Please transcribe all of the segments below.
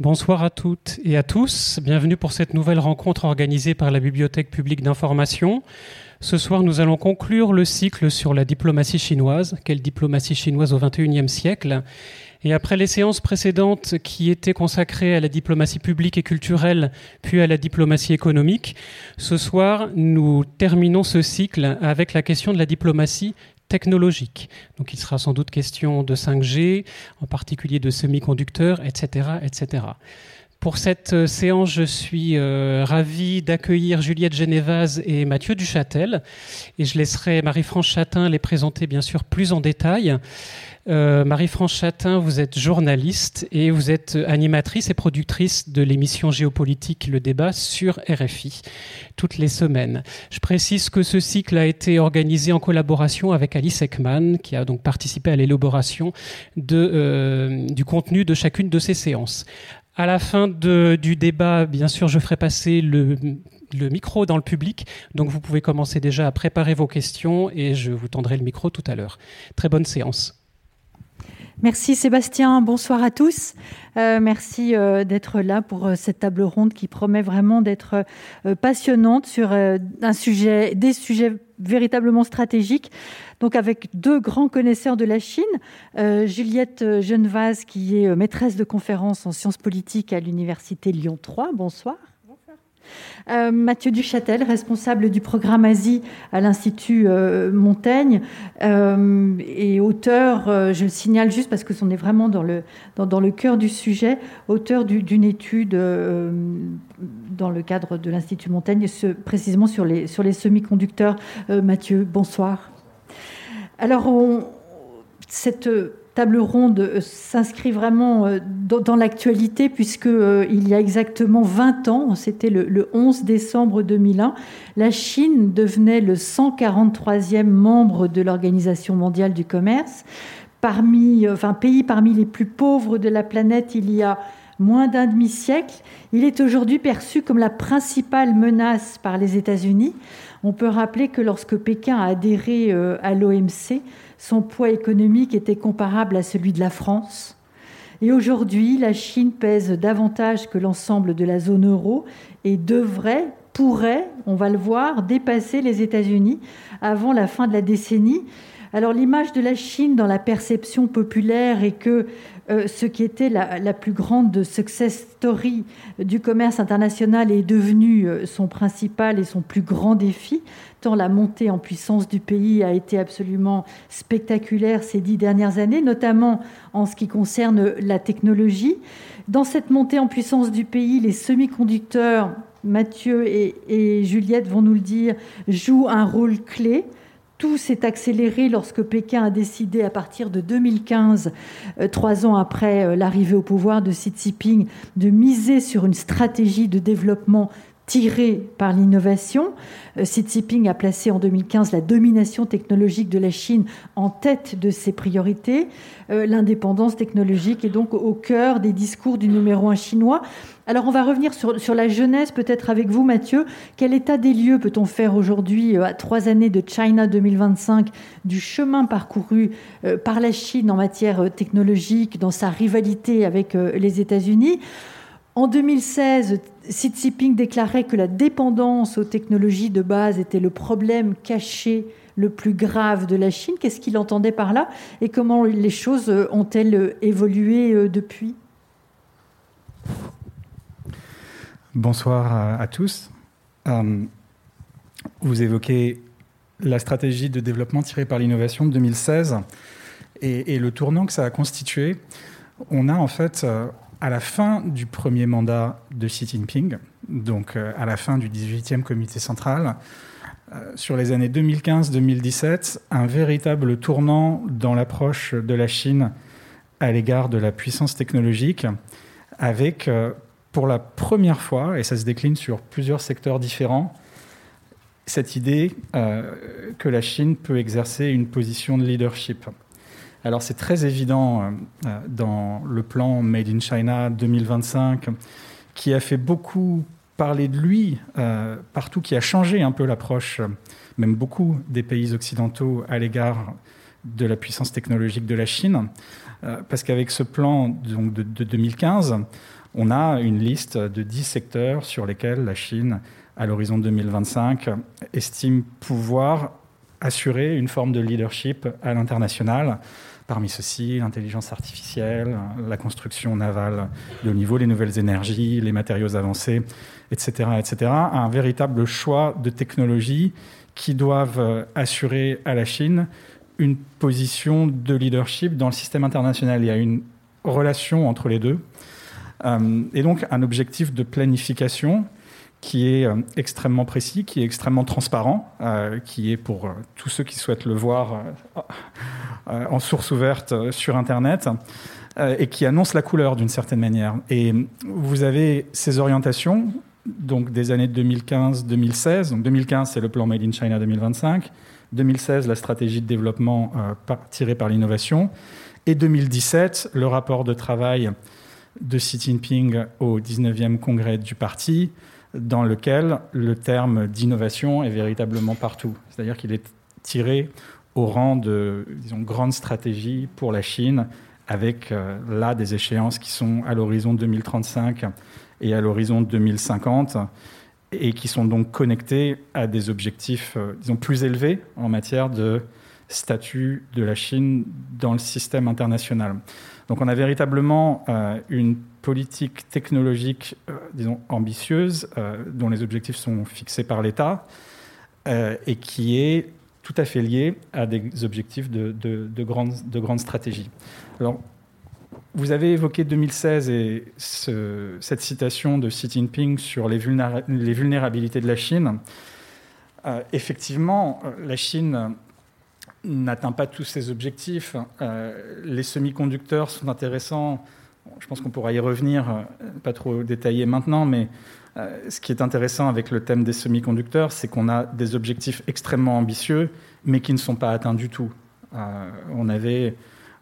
Bonsoir à toutes et à tous. Bienvenue pour cette nouvelle rencontre organisée par la Bibliothèque publique d'information. Ce soir, nous allons conclure le cycle sur la diplomatie chinoise. Quelle diplomatie chinoise au XXIe siècle et après les séances précédentes qui étaient consacrées à la diplomatie publique et culturelle, puis à la diplomatie économique, ce soir, nous terminons ce cycle avec la question de la diplomatie technologique. Donc il sera sans doute question de 5G, en particulier de semi-conducteurs, etc., etc. Pour cette euh, séance, je suis euh, ravi d'accueillir Juliette Génévaz et Mathieu Duchâtel. Et je laisserai Marie-France Chatin les présenter bien sûr plus en détail. Euh, Marie-France Chatin, vous êtes journaliste et vous êtes animatrice et productrice de l'émission géopolitique Le Débat sur RFI toutes les semaines. Je précise que ce cycle a été organisé en collaboration avec Alice Ekman, qui a donc participé à l'élaboration du contenu de chacune de ces séances. À la fin du débat, bien sûr, je ferai passer le, micro dans le public. Donc vous pouvez commencer déjà à préparer vos questions et je vous tendrai le micro tout à l'heure. Très bonne séance. Merci Sébastien, bonsoir à tous. Euh, merci euh, d'être là pour euh, cette table ronde qui promet vraiment d'être passionnante sur un sujet, des sujets véritablement stratégiques. Donc avec deux grands connaisseurs de la Chine, Juliette Genevaz qui est maîtresse de conférence en sciences politiques à l'université Lyon 3. Bonsoir. Euh, Mathieu Duchâtel, responsable du programme Asie à l'Institut euh, Montaigne euh, et auteur, je le signale juste parce que on est vraiment dans le, cœur du sujet, auteur d'une étude dans le cadre de l'Institut Montaigne, précisément sur les, semi-conducteurs. Mathieu, bonsoir. Alors, cette table ronde euh, s'inscrit vraiment euh, dans, l'actualité puisque euh, il y a exactement 20 ans, c'était le, 11 décembre 2001, la Chine devenait le 143e membre de l'Organisation mondiale du commerce. Parmi, enfin, pays parmi les plus pauvres de la planète, il y a moins d'un demi-siècle. Il est aujourd'hui perçu comme la principale menace par les États-Unis. On peut rappeler que lorsque Pékin a adhéré à l'OMC, son poids économique était comparable à celui de la France. Et aujourd'hui, la Chine pèse davantage que l'ensemble de la zone euro et devrait, pourrait, on va le voir, dépasser les États-Unis avant la fin de la décennie. Alors l'image de la Chine dans la perception populaire est que euh, ce qui était la, plus grande success story du commerce international est devenu euh, son principal et son plus grand défi, tant la montée en puissance du pays a été absolument spectaculaire ces dix dernières années, notamment en ce qui concerne la technologie. Dans cette montée en puissance du pays, les semi-conducteurs, Mathieu et Juliette vont nous le dire, jouent un rôle clé. Tout s'est accéléré lorsque Pékin a décidé, à partir de 2015, euh, trois ans après euh, l'arrivée au pouvoir de Xi Jinping, de miser sur une stratégie de développement tirée par l'innovation. Euh, Xi Jinping a placé en 2015 la domination technologique de la Chine en tête de ses priorités. L'indépendance technologique est donc au cœur des discours du numéro un chinois. Alors on va revenir sur, la jeunesse peut-être avec vous Mathieu. Quel état des lieux peut-on faire aujourd'hui euh, à trois années de China 2025 du chemin parcouru euh, par la Chine en matière euh, technologique, dans sa rivalité avec les États-Unis? En 2016, Xi Jinping déclarait que la dépendance aux technologies de base était le problème caché le plus grave de la Chine. Qu'est-ce qu'il entendait par là? Et comment les choses ont-elles évolué depuis? Bonsoir à, tous. Euh, vous évoquez la stratégie de développement tirée par l'innovation de 2016 et, le tournant que ça a constitué. On a en fait, euh, à la fin du premier mandat de Xi Jinping, donc euh, à la fin du 18e comité central, sur les années 2015-2017, un véritable tournant dans l'approche de la Chine à l'égard de la puissance technologique, avec pour la première fois, et ça se décline sur plusieurs secteurs différents, cette idée euh, que la Chine peut exercer une position de leadership. Alors c'est très évident euh, euh, dans le plan Made in China 2025, qui a fait beaucoup parler de lui partout, qui a changé un peu l'approche, même beaucoup des pays occidentaux à l'égard de la puissance technologique de la Chine, parce qu'avec ce plan donc, de, de 2015, on a une liste de 10 secteurs sur lesquels la Chine, à l'horizon 2025, estime pouvoir assurer une forme de leadership à l'international. Parmi ceux-ci, l'intelligence artificielle, la construction navale de haut niveau, les nouvelles énergies, les matériaux avancés, etc., etc. Un véritable choix de technologies qui doivent assurer à la Chine une position de leadership dans le système international. Il y a une relation entre les deux. Euh, et donc un objectif de planification qui est euh, extrêmement précis, qui est extrêmement transparent, euh, qui est pour tous ceux qui souhaitent le voir en source ouverte sur Internet, et qui annonce la couleur d'une certaine manière. Et vous avez ces orientations, donc des années 2015-2016. Donc 2015, c'est le plan Made in China 2025. 2016, la stratégie de développement tirée par l'innovation. Et 2017, le rapport de travail de Xi Jinping au 19e congrès du parti, dans lequel le terme d'innovation est véritablement partout. C'est-à-dire qu'il est tiré au rang de grande stratégie pour la Chine, avec euh, là des échéances qui sont à l'horizon 2035 et à l'horizon 2050, et qui sont donc connectées à des objectifs euh, plus élevés en matière de statut de la Chine dans le système international. Donc on a véritablement euh, une politique technologique, euh, disons, ambitieuse, euh, dont les objectifs sont fixés par l'État, et qui est tout à fait liée à des objectifs de, de, grande, de grande stratégie. Alors, vous avez évoqué 2016 et cette citation de Xi Jinping sur les vulnérabilités de la Chine. effectivement, la Chine n'atteint pas tous ses objectifs. Euh, les semi-conducteurs sont intéressants. Je pense qu'on pourra y revenir, euh, pas trop détaillé maintenant, mais euh, ce qui est intéressant avec le thème des semi-conducteurs, c'est qu'on a des objectifs extrêmement ambitieux, mais qui ne sont pas atteints du tout. on avait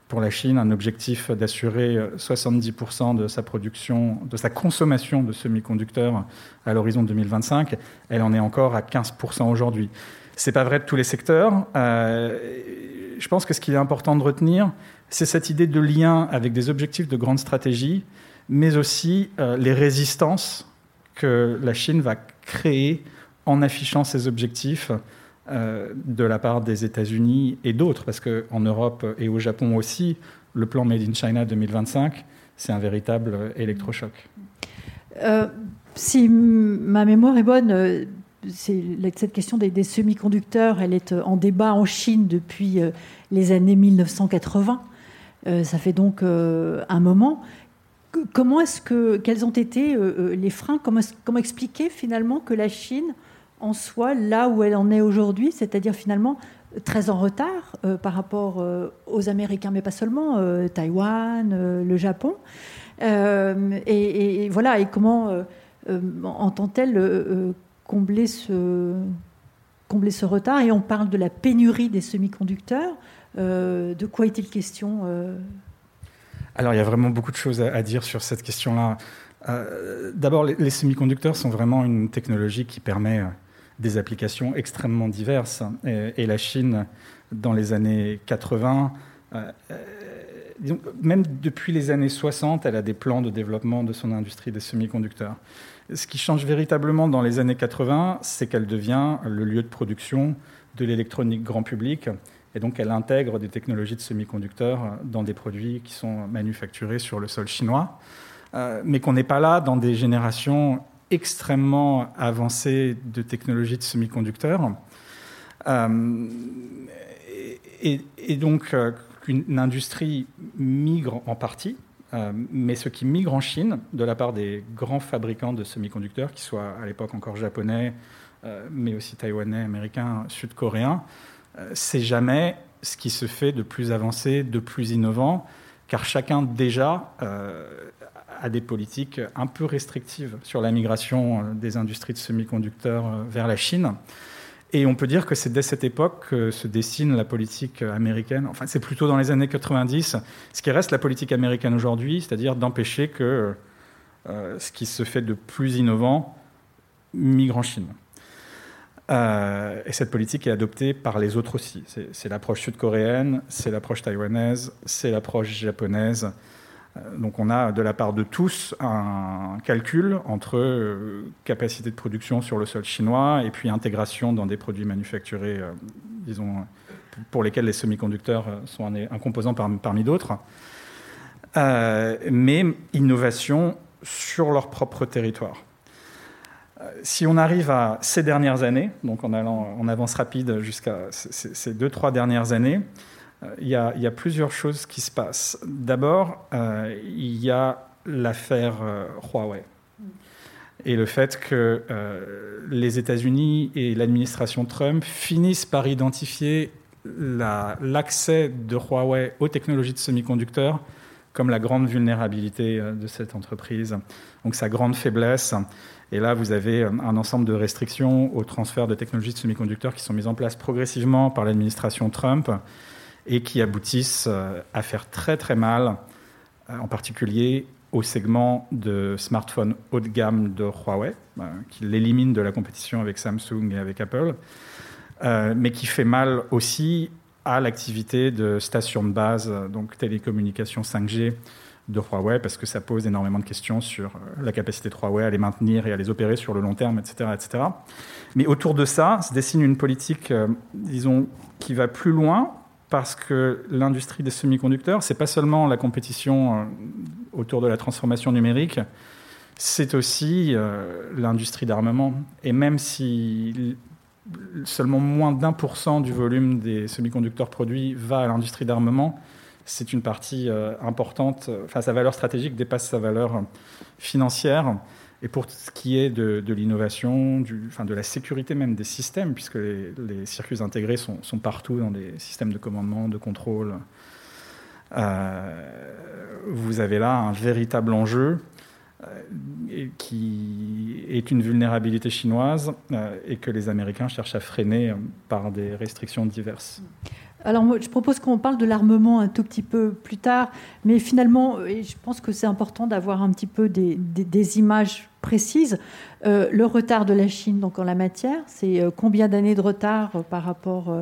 pour la Chine un objectif d'assurer 70% de sa production, de sa consommation de semi-conducteurs à l'horizon 2025. Elle en est encore à 15% aujourd'hui. C'est pas vrai de tous les secteurs. Euh, je pense que ce qui est important de retenir, c'est cette idée de lien avec des objectifs de grande stratégie, mais aussi euh, les résistances que la Chine va créer en affichant ses objectifs euh, de la part des États-Unis et d'autres, parce qu'en Europe et au Japon aussi, le plan Made in China 2025, c'est un véritable électrochoc. si ma mémoire est bonne, cette question des, semi-conducteurs, elle est euh, en débat en Chine depuis euh, les années 1980. Euh, ça fait donc un moment. Comment est-ce que, quels ont été les freins? Comment, expliquer finalement que la Chine en soit là où elle en est aujourd'hui, c'est-à-dire finalement très en retard par rapport aux Américains, mais pas seulement, Taïwan, le Japon? Et, et, voilà, et comment entend-elle combler ce, retard. Et on parle de la pénurie des semi-conducteurs. Euh, de quoi est-il question euh? Alors, il y a vraiment beaucoup de choses à, dire sur cette question-là. Euh, d'abord, les, semi-conducteurs sont vraiment une technologie qui permet des applications extrêmement diverses. Et, la Chine, dans les années 80, même depuis les années 60, elle a des plans de développement de son industrie des semi-conducteurs. Ce qui change véritablement dans les années 80, c'est qu'elle devient le lieu de production de l'électronique grand public. Et donc, elle intègre des technologies de semi-conducteurs dans des produits qui sont manufacturés sur le sol chinois. Euh, mais qu'on n'est pas là dans des générations extrêmement avancées de technologies de semi-conducteurs. Euh, et, donc, euh, qu'une industrie migre en partie euh, mais ce qui migre en Chine, de la part des grands fabricants de semi-conducteurs, qui soient à l'époque encore japonais, euh, mais aussi taïwanais, américains, sud-coréens, euh, c'est jamais ce qui se fait de plus avancé, de plus innovant, car chacun déjà a des politiques un peu restrictives sur la migration des industries de semi-conducteurs vers la Chine. Et on peut dire que c'est dès cette époque que se dessine la politique américaine. Enfin, c'est plutôt dans les années 90, ce qui reste la politique américaine aujourd'hui, c'est-à-dire d'empêcher que euh, ce qui se fait de plus innovant migre en Chine. Euh, et cette politique est adoptée par les autres aussi. C'est l'approche sud-coréenne, c'est l'approche taïwanaise, c'est l'approche japonaise. Donc on a de la part de tous un calcul entre capacité de production sur le sol chinois et puis intégration dans des produits manufacturés, disons, pour lesquels les semi-conducteurs sont un, composant parmi d'autres. mais innovation sur leur propre territoire. Si on arrive à ces dernières années, donc en allant en avance rapide jusqu'à ces deux, trois dernières années, euh, il y, a, plusieurs choses qui se passent. D'abord, euh, il y a l'affaire euh, Huawei et le fait que les États-Unis et l'administration Trump finissent par identifier l'accès de Huawei aux technologies de semi-conducteurs comme la grande vulnérabilité de cette entreprise, donc sa grande faiblesse. Et là, vous avez un ensemble de restrictions au transfert de technologies de semi-conducteurs qui sont mises en place progressivement par l'administration Trump et qui aboutissent euh, à faire très très mal, euh, en particulier au segment de smartphones haut de gamme de Huawei, euh, qui l'élimine de la compétition avec Samsung et avec Apple, mais qui fait mal aussi à l'activité de stations de base, donc télécommunications 5G de Huawei, parce que ça pose énormément de questions sur la capacité de Huawei à les maintenir et à les opérer sur le long terme, etc. etc. Mais autour de ça se dessine une politique, disons, qui va plus loin, parce que l'industrie des semi-conducteurs, c'est pas seulement la compétition euh, autour de la transformation numérique, c'est aussi euh, l'industrie d'armement. Et même si seulement moins d'un pour cent du volume des semi-conducteurs produits va à l'industrie d'armement, c'est une partie euh, importante. Enfin, sa valeur stratégique dépasse sa valeur financière. Et pour ce qui est de, l'innovation, enfin de la sécurité même des systèmes, puisque les, circuits intégrés sont, partout dans des systèmes de commandement, de contrôle, euh, vous avez là un véritable enjeu euh, qui est une vulnérabilité chinoise euh, et que les Américains cherchent à freiner par des restrictions diverses. Alors moi, je propose qu'on parle de l'armement un tout petit peu plus tard, mais finalement, et je pense que c'est important d'avoir un petit peu des, images précises. Euh, le retard de la Chine donc en la matière, c'est euh, combien d'années de retard euh, par rapport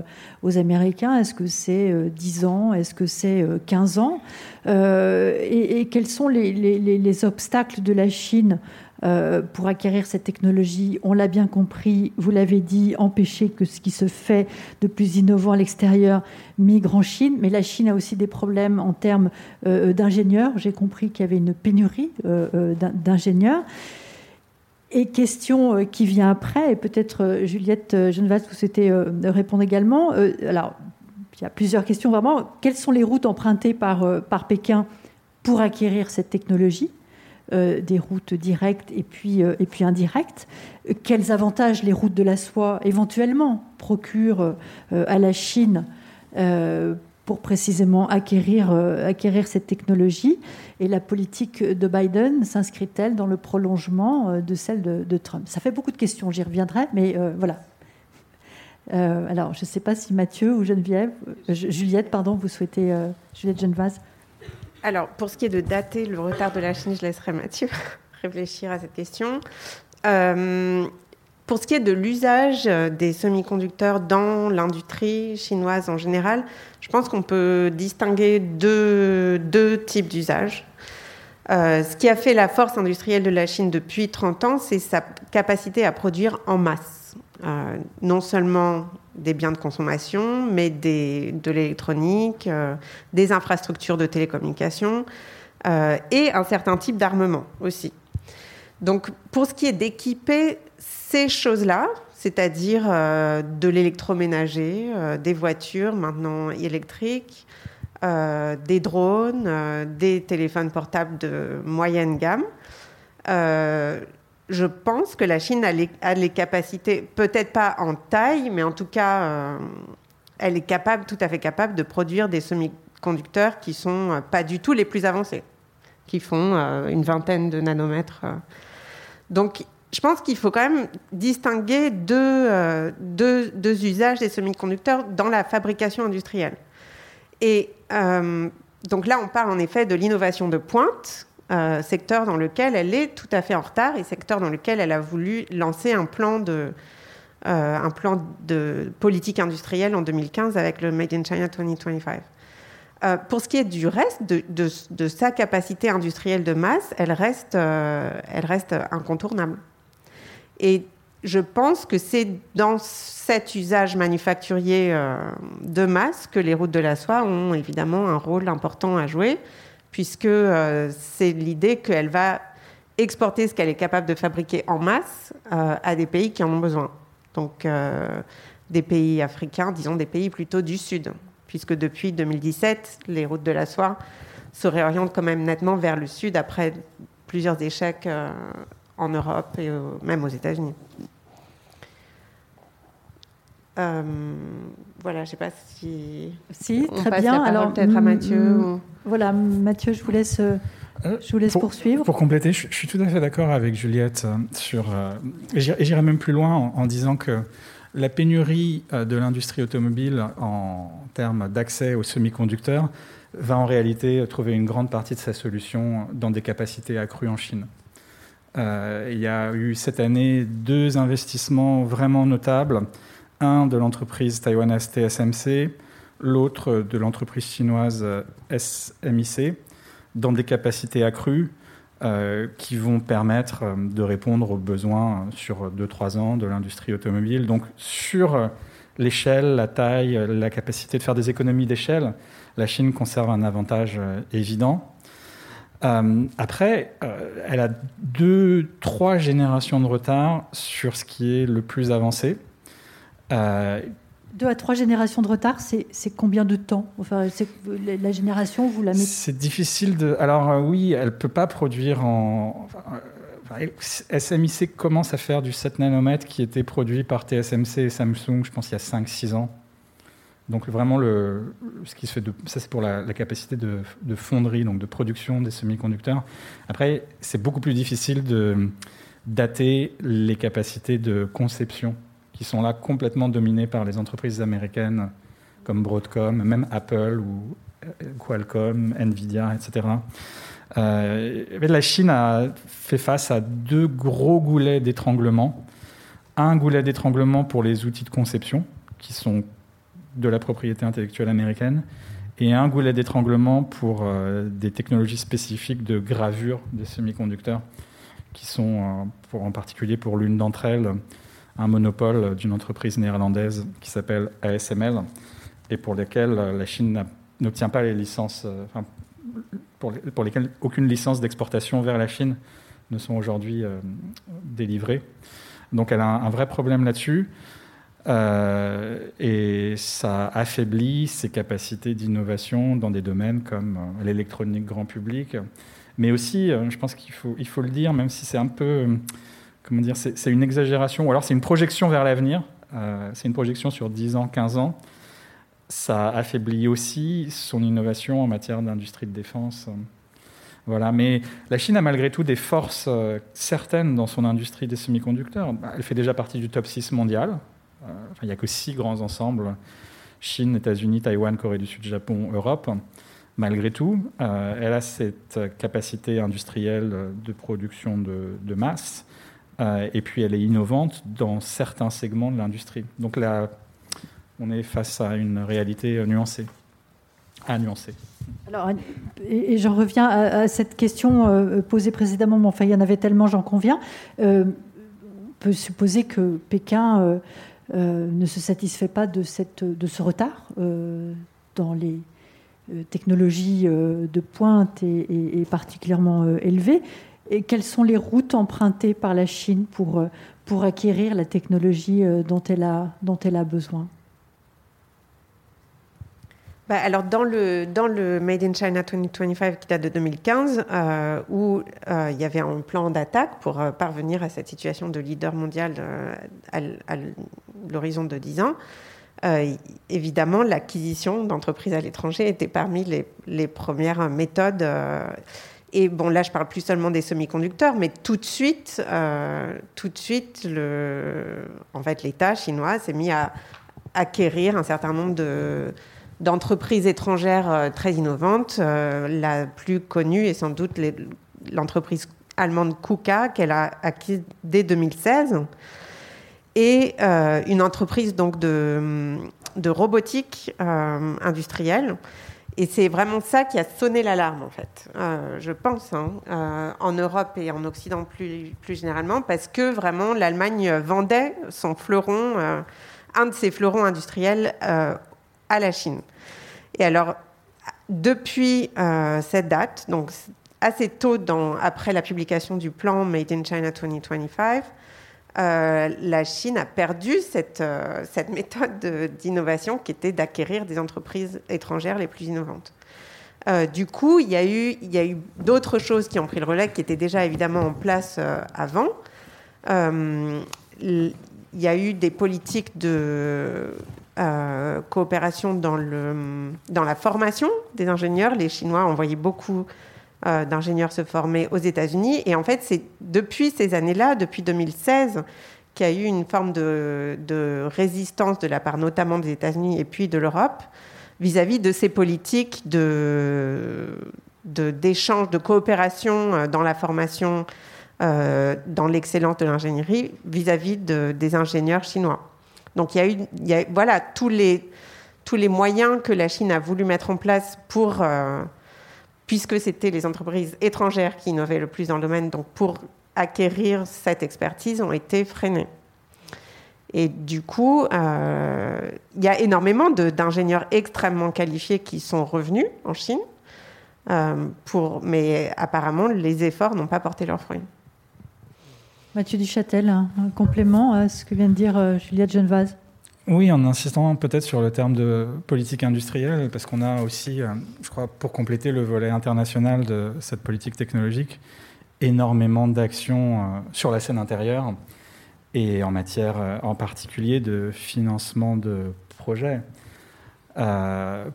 aux Américains? Est-ce que c'est 10 ans? Est-ce que c'est 15 ans? Et, quels sont les obstacles de la Chine euh, pour acquérir cette technologie, on l'a bien compris, vous l'avez dit, empêcher que ce qui se fait de plus innovant à l'extérieur migre en Chine. Mais la Chine a aussi des problèmes en termes euh, d'ingénieurs. J'ai compris qu'il y avait une pénurie euh, d'ingénieurs. Et question qui vient après, et peut-être Juliette Genevas, vous souhaitez répondre également. alors, il y a plusieurs questions vraiment. Quelles sont les routes empruntées par, par Pékin pour acquérir cette technologie? Euh, des routes directes et puis, euh, et puis indirectes. Quels avantages les routes de la soie éventuellement procurent euh, à la Chine pour précisément acquérir, acquérir cette technologie? Et la politique de Biden s'inscrit-elle dans le prolongement de celle de, Trump? Ça fait beaucoup de questions, j'y reviendrai, mais voilà. alors, je ne sais pas si Mathieu ou Geneviève, Juliette, pardon, vous souhaitez, Juliette Genevaz alors, pour ce qui est de dater le retard de la Chine, je laisserai Mathieu réfléchir à cette question. Euh, pour ce qui est de l'usage des semi-conducteurs dans l'industrie chinoise en général, je pense qu'on peut distinguer deux, types d'usages. Euh, ce qui a fait la force industrielle de la Chine depuis 30 ans, c'est sa capacité à produire en masse. Euh, non seulement des biens de consommation, mais de l'électronique, euh, des infrastructures de télécommunication euh, et un certain type d'armement aussi. Donc pour ce qui est d'équiper ces choses-là, c'est-à-dire euh, de l'électroménager, des voitures maintenant électriques, des drones, des téléphones portables de moyenne gamme, je pense que la Chine a les, capacités, peut-être pas en taille, mais en tout cas, euh, elle est capable, tout à fait capable de produire des semi-conducteurs qui sont euh, pas du tout les plus avancés, qui font euh, une vingtaine de nanomètres. Donc, je pense qu'il faut quand même distinguer deux, deux, usages des semi-conducteurs dans la fabrication industrielle. Et donc là, on parle en effet de l'innovation de pointe, euh, secteur dans lequel elle est tout à fait en retard et secteur dans lequel elle a voulu lancer un plan de, euh, un plan de politique industrielle en 2015 avec le Made in China 2025. Euh, pour ce qui est du reste, de, sa capacité industrielle de masse, elle reste, elle reste incontournable. Et je pense que c'est dans cet usage manufacturier de masse que les routes de la soie ont évidemment un rôle important à jouer, puisque c'est l'idée qu'elle va exporter ce qu'elle est capable de fabriquer en masse à des pays qui en ont besoin. Donc des pays africains, disons des pays plutôt du Sud puisque depuis 2017, les routes de la soie se réorientent quand même nettement vers le sud après plusieurs échecs euh, en Europe et même aux États-Unis. Euh, voilà, je ne sais pas si. Si, très bien. Alors, peut-être à Mathieu. Voilà, Mathieu, je vous laisse. Euh, je vous laisse poursuivre. Pour compléter, je, suis tout à fait d'accord avec Juliette sur. et j'irai même plus loin en disant que la pénurie euh, de l'industrie automobile en termes d'accès aux semi-conducteurs va en réalité trouver une grande partie de sa solution dans des capacités accrues en Chine. Euh, il y a eu cette année deux investissements vraiment notables, un de l'entreprise taïwanaise TSMC, l'autre de l'entreprise chinoise SMIC, dans des capacités accrues euh, qui vont permettre euh, de répondre aux besoins sur 2-3 ans de l'industrie automobile. Donc sur l'échelle, la taille, la capacité de faire des économies d'échelle, la Chine conserve un avantage euh, évident. après, elle a deux, trois générations de retard sur ce qui est le plus avancé deux à trois générations de retard, c'est combien de temps? Enfin, la génération, vous la mettez? C'est difficile de. Alors euh, oui, elle peut pas produire en. SMIC commence à faire du 7 nanomètres qui était produit par TSMC et Samsung, je pense, il y a 5-6 ans. Donc vraiment, le, ce qui se fait de, ça c'est pour la, capacité de, de, fonderie, donc de production des semi-conducteurs. Après, c'est beaucoup plus difficile de dater les capacités de conception qui sont là complètement dominés par les entreprises américaines comme Broadcom, même Apple ou euh, Qualcomm, Nvidia, etc. Euh, la Chine a fait face à deux gros goulets d'étranglement. Un goulet d'étranglement pour les outils de conception, qui sont de la propriété intellectuelle américaine, et un goulet d'étranglement pour euh, des technologies spécifiques de gravure des semi-conducteurs, qui sont, en particulier pour l'une d'entre elles, un monopole d'une entreprise néerlandaise qui s'appelle ASML et pour lesquels la Chine n'obtient pas les licences, euh, enfin, pour, pour, lesquelles aucune licence d'exportation vers la Chine ne sont aujourd'hui euh, délivrées. Donc elle a un, vrai problème là-dessus. Euh, et ça affaiblit ses capacités d'innovation dans des domaines comme l'électronique grand public. Mais aussi, je pense qu'il faut, il faut le dire, même si c'est un peu comment dire, c'est une exagération, ou alors c'est une projection vers l'avenir, euh, c'est une projection sur 10 ans, 15 ans. Ça affaiblit aussi son innovation en matière d'industrie de défense. Voilà. Mais la Chine a malgré tout des forces euh, certaines dans son industrie des semi-conducteurs. Elle fait déjà partie du top 6 mondial. Euh, il n'y a que six grands ensembles Chine, États-Unis, Taïwan, Corée du Sud, Japon, Europe. Malgré tout, elle a cette capacité industrielle de production de masse euh, et puis elle est innovante dans certains segments de l'industrie. Donc là, on est face à une réalité nuancée, à nuancer. Alors, et, j'en reviens à, cette question euh, posée précédemment, mais enfin il y en avait tellement, j'en conviens. Euh, on peut supposer que Pékin ne se satisfait pas de, ce retard dans les technologies de pointe et particulièrement élevées. Et quelles sont les routes empruntées par la Chine pour, euh, pour acquérir la technologie euh, dont elle a, dont elle a besoin? Bah, alors dans le, dans le Made in China 2025 qui date de 2015, euh, où il y avait un plan d'attaque pour parvenir à cette situation de leader mondial à, l'horizon de 10 ans, évidemment l'acquisition d'entreprises à l'étranger était parmi les, les premières méthodes et bon, là, je parle plus seulement des semi-conducteurs, mais tout de suite, euh, tout de suite, en fait, l'État chinois s'est mis à acquérir un certain nombre de, d'entreprises étrangères euh, très innovantes. Euh, la plus connue est sans doute l'entreprise allemande KUKA qu'elle a acquise dès 2016 et une entreprise donc de robotique industrielle et c'est vraiment ça qui a sonné l'alarme, en fait, euh, je pense, hein, euh, en Europe et en Occident plus, généralement, parce que vraiment l'Allemagne vendait son fleuron, euh, un de ses fleurons industriels à la Chine. Et alors, depuis cette date, donc assez tôt après la publication du plan Made in China 2025, euh, la Chine a perdu cette, euh, méthode d'innovation qui était d'acquérir des entreprises étrangères les plus innovantes. Euh, du coup, il y a eu, d'autres choses qui ont pris le relais, qui étaient déjà évidemment en place avant. il y a eu des politiques de coopération dans, dans la formation des ingénieurs. Les Chinois envoyé beaucoup d'ingénieurs se former aux États-Unis. Et en fait, c'est depuis ces années-là, depuis 2016, qu'il y a eu une forme de, résistance de la part notamment des États-Unis et puis de l'Europe vis-à-vis de ces politiques de, d'échange, de, coopération euh, dans la formation, euh, dans l'excellence de l'ingénierie vis-à-vis des ingénieurs chinois. Donc il y a eu, voilà, tous les, tous les moyens que la Chine a voulu mettre en place pour puisque c'était les entreprises étrangères qui innovaient le plus dans le domaine, donc pour acquérir cette expertise, ont été freinées. Et du coup, euh, il y a énormément d'ingénieurs extrêmement qualifiés qui sont revenus en Chine, euh, mais apparemment, les efforts n'ont pas porté leurs fruits. Mathieu Duchâtel, un complément à ce que vient de dire euh, Juliette Genevaz oui, en insistant peut-être sur le terme de politique industrielle, parce qu'on a aussi, euh, je crois, pour compléter le volet international de cette politique technologique, énormément d'actions euh, sur la scène intérieure et en matière euh, en particulier de financement de projets.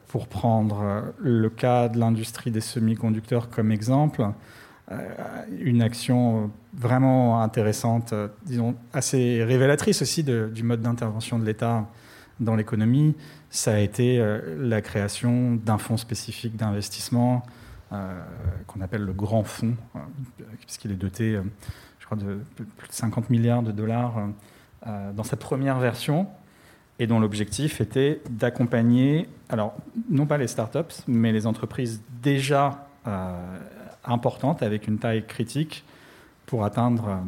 pour prendre le cas de l'industrie des semi-conducteurs comme exemple, une action vraiment intéressante, euh, disons assez révélatrice aussi du mode d'intervention de l'État dans l'économie, ça a été euh, la création d'un fonds spécifique d'investissement euh, qu'on appelle le Grand Fonds, puisqu'il est doté, je crois, de plus de 50 milliards de dollars dans sa première version, et dont l'objectif était d'accompagner, alors non pas les startups, mais les entreprises déjà importantes avec une taille critique pour atteindre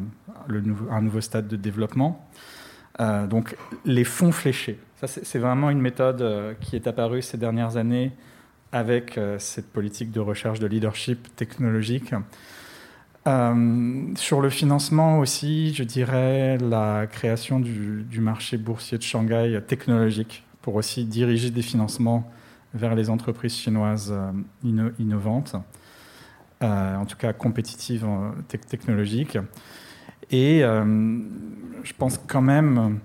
euh, un nouveau stade de développement. Euh, donc les fonds fléchés, ça c'est vraiment une méthode euh, qui est apparue ces dernières années avec cette politique de recherche de leadership technologique. sur le financement aussi, je dirais la création du, marché boursier de Shanghai technologique pour aussi diriger des financements vers les entreprises chinoises innovantes. Euh, en tout cas compétitive technologique. Et euh, je pense quand même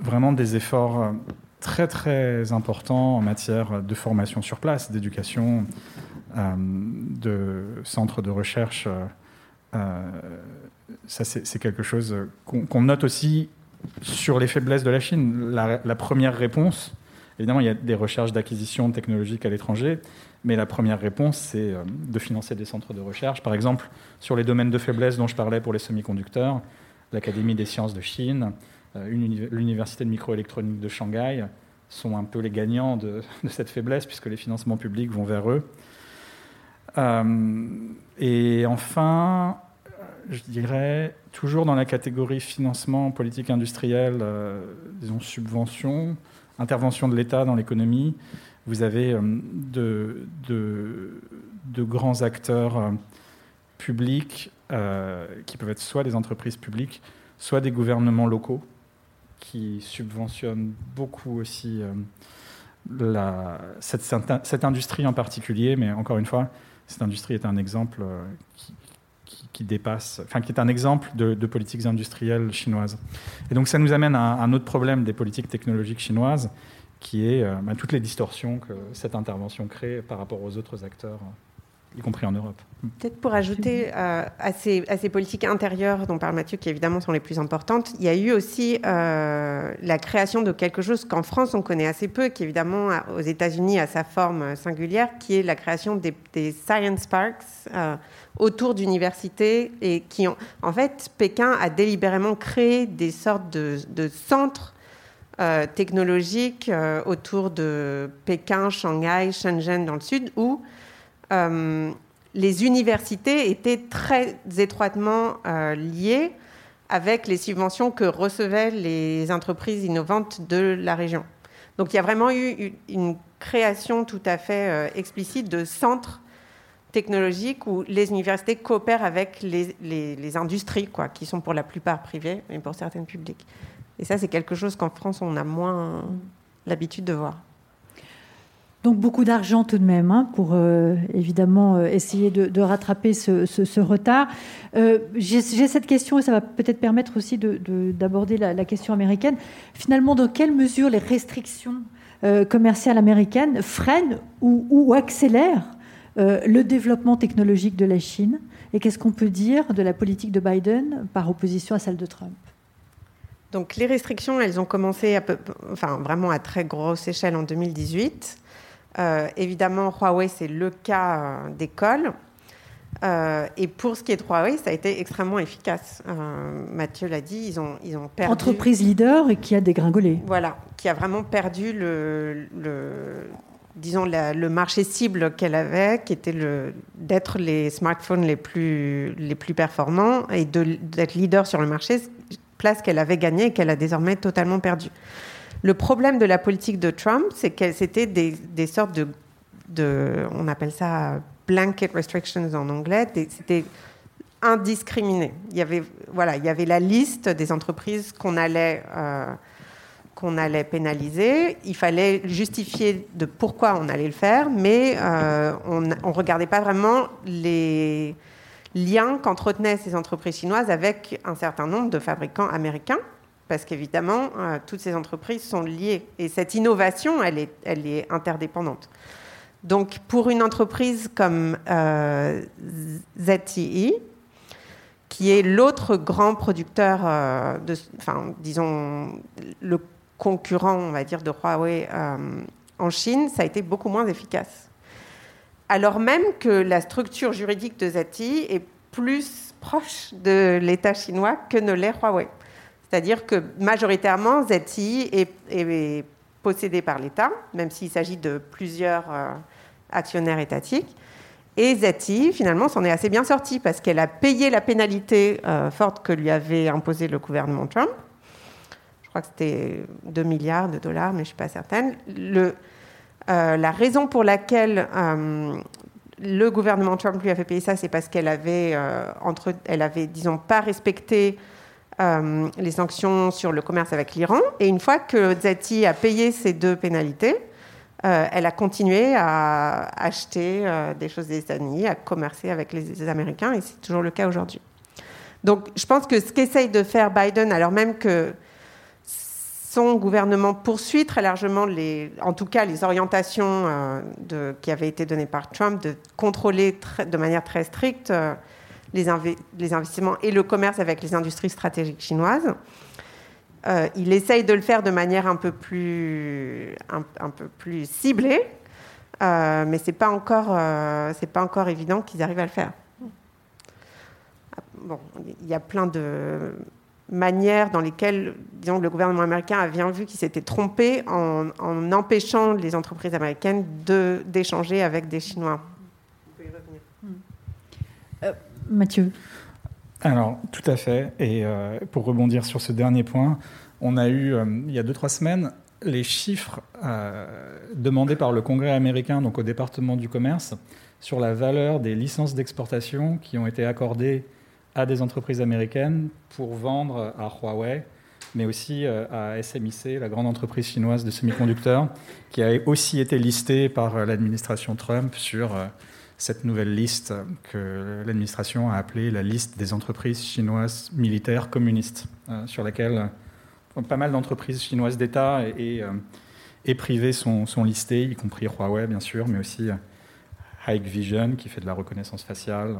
vraiment des efforts très très importants en matière de formation sur place, d'éducation, euh, de centres de recherche. ça, c'est quelque chose qu'on note aussi sur les faiblesses de la Chine. La, première réponse, évidemment, il y a des recherches d'acquisition technologique à l'étranger, mais la première réponse, c'est euh, de financer des centres de recherche. Par exemple, sur les domaines de faiblesse dont je parlais pour les semi-conducteurs, l'Académie des sciences de Chine, euh, l'Université de microélectronique de Shanghai sont un peu les gagnants de, cette faiblesse, puisque les financements publics vont vers eux. Euh, et enfin, je dirais, toujours dans la catégorie financement, politique industrielle, disons subvention, intervention de l'État dans l'économie, vous avez euh, de, grands acteurs euh, publics euh, qui peuvent être soit des entreprises publiques, soit des gouvernements locaux qui subventionnent beaucoup aussi cette, industrie en particulier. Mais encore une fois, cette industrie est un exemple qui, dépasse, enfin qui est un exemple de, politiques industrielles chinoises. Et donc ça nous amène à un autre problème des politiques technologiques chinoises, qui est euh, bah, toutes les distorsions que cette intervention crée par rapport aux autres acteurs y compris en Europe. Peut-être pour ajouter euh, à, ces, politiques intérieures dont parle Mathieu, qui évidemment sont les plus importantes, il y a eu aussi euh, la création de quelque chose qu'en France on connaît assez peu, qui évidemment aux États-Unis a sa forme singulière, qui est la création des, science parks autour d'universités et qui en fait, Pékin a délibérément créé des sortes de centres technologiques autour de Pékin, Shanghai, Shenzhen dans le sud, où les universités étaient très étroitement liées avec les subventions que recevaient les entreprises innovantes de la région. Donc il y a vraiment eu une création tout à fait euh, explicite de centres technologiques où les universités coopèrent avec les, industries, quoi, qui sont pour la plupart privées, mais pour certaines publiques. Et ça, c'est quelque chose qu'en France, on a moins l'habitude de voir. Donc beaucoup d'argent tout de même hein, pour euh, évidemment euh, essayer de, rattraper ce, retard. Euh, j'ai cette question et ça va peut-être permettre aussi d'aborder la, question américaine. Finalement, dans quelle mesure les restrictions commerciales américaines freinent ou, accélèrent le développement technologique de la Chine? Et qu'est-ce qu'on peut dire de la politique de Biden par opposition à celle de Trump? Donc les restrictions, elles ont commencé à peu, enfin, vraiment à très grosse échelle en 2018. Euh, évidemment, Huawei, c'est le cas euh, d'école. Euh, et pour ce qui est de Huawei, ça a été extrêmement efficace. Mathieu l'a dit, ils ont, ils ont perdu. Entreprise leader et qui a dégringolé. Voilà, qui a vraiment perdu le, disons, le marché cible qu'elle avait, qui était d'être les smartphones les plus, les plus performants et d'être leader sur le marché, place qu'elle avait gagnée et qu'elle a désormais totalement perdue. Le problème de la politique de Trump, c'est que c'était des, sortes de, on appelle ça blanket restrictions en anglais, c'était indiscriminé. Il y avait, voilà, il y avait la liste des entreprises qu'on allait, euh, qu'on allait pénaliser. Il fallait justifier de pourquoi on allait le faire, mais euh, on ne regardait pas vraiment les liens qu'entretenaient ces entreprises chinoises avec un certain nombre de fabricants américains parce qu'évidemment, euh, toutes ces entreprises sont liées. Et cette innovation, elle est, interdépendante. Donc, pour une entreprise comme euh, ZTE, qui est l'autre grand producteur, euh, enfin, disons, le concurrent, on va dire, de Huawei en Chine, ça a été beaucoup moins efficace. Alors même que la structure juridique de ZTE est plus proche de l'État chinois que ne l'est Huawei. C'est-à-dire que majoritairement, ZTI est, possédé par l'État, même s'il s'agit de plusieurs euh, actionnaires étatiques. Et ZTI, finalement, s'en est assez bien sortie parce qu'elle a payé la pénalité euh, forte que lui avait imposée le gouvernement Trump. Je crois que c'était 2 milliards de dollars, mais je ne suis pas certaine. La raison pour laquelle le gouvernement Trump lui a fait payer ça, c'est parce qu'elle avait, avait, disons, pas respecté euh, les sanctions sur le commerce avec l'Iran. Et une fois que Zati a payé ces deux pénalités, euh, elle a continué à acheter euh, des choses des États-Unis, à commercer avec les, Américains, et c'est toujours le cas aujourd'hui. Donc je pense que ce qu'essaye de faire Biden, alors même que son gouvernement poursuit très largement, en tout cas les orientations de, qui avaient été données par Trump, de contrôler de manière très stricte les, investissements et le commerce avec les industries stratégiques chinoises. Euh, il essaye de le faire de manière un peu plus, ciblée, euh, mais ce n'est pas, euh, pas encore évident qu'ils arrivent à le faire. Bon, il y a plein de manières dans lesquelles disons, le gouvernement américain a bien vu qu'il s'était trompé en, en, empêchant les entreprises américaines d'échanger avec des Chinois. Mathieu Alors, tout à fait. Et euh, pour rebondir sur ce dernier point, on a eu, euh, il y a deux, trois semaines, les chiffres euh, demandés par le Congrès américain, donc au département du commerce, sur la valeur des licences d'exportation qui ont été accordées à des entreprises américaines pour vendre à Huawei, mais aussi à SMIC, la grande entreprise chinoise de semi-conducteurs, qui a aussi été listée par l'administration Trump sur cette nouvelle liste que l'administration a appelée la liste des entreprises chinoises militaires communistes, euh, sur laquelle euh, pas mal d'entreprises chinoises d'État et, et, euh, privées sont, sont, listées, y compris Huawei bien sûr, mais aussi Hikvision qui fait de la reconnaissance faciale,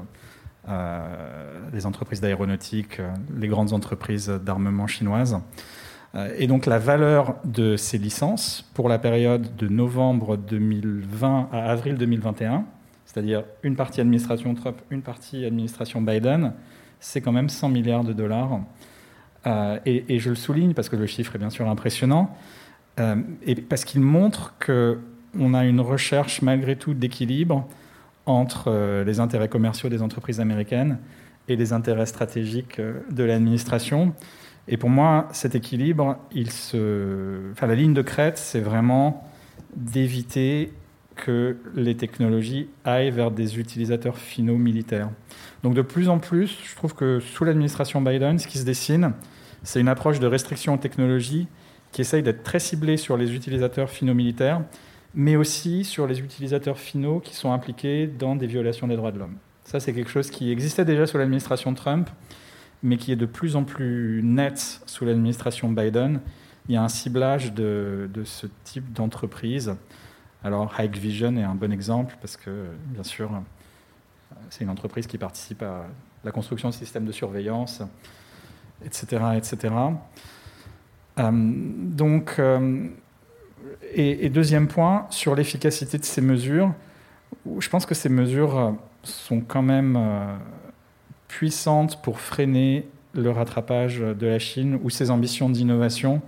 les entreprises d'aéronautique, les grandes entreprises d'armement chinoises. Et donc la valeur de ces licences pour la période de novembre 2020 à avril 2021 c'est-à-dire une partie administration Trump, une partie administration Biden, c'est quand même 100 milliards de dollars. et, je le souligne parce que le chiffre est bien sûr impressionnant, et parce qu'il montre qu'on a une recherche malgré tout d'équilibre entre les intérêts commerciaux des entreprises américaines et les intérêts stratégiques de l'administration. Et pour moi, cet équilibre, la ligne de crête, c'est vraiment d'éviter que les technologies aillent vers des utilisateurs finaux militaires. Donc de plus en plus, je trouve que sous l'administration Biden, ce qui se dessine, c'est une approche de restriction aux technologies qui essaye d'être très ciblée sur les utilisateurs finaux militaires, mais aussi sur les utilisateurs finaux qui sont impliqués dans des violations des droits de l'homme. Ça, c'est quelque chose qui existait déjà sous l'administration Trump, mais qui est de plus en plus net sous l'administration Biden. Il y a un ciblage de, ce type d'entreprise. Alors, Hikvision est un bon exemple parce que, bien sûr, c'est une entreprise qui participe à la construction de systèmes de surveillance, etc. etc. Euh, donc, euh, et, deuxième point, sur l'efficacité de ces mesures, je pense que ces mesures sont quand même euh, puissante pour freiner le rattrapage de la Chine ou ses ambitions d'innovation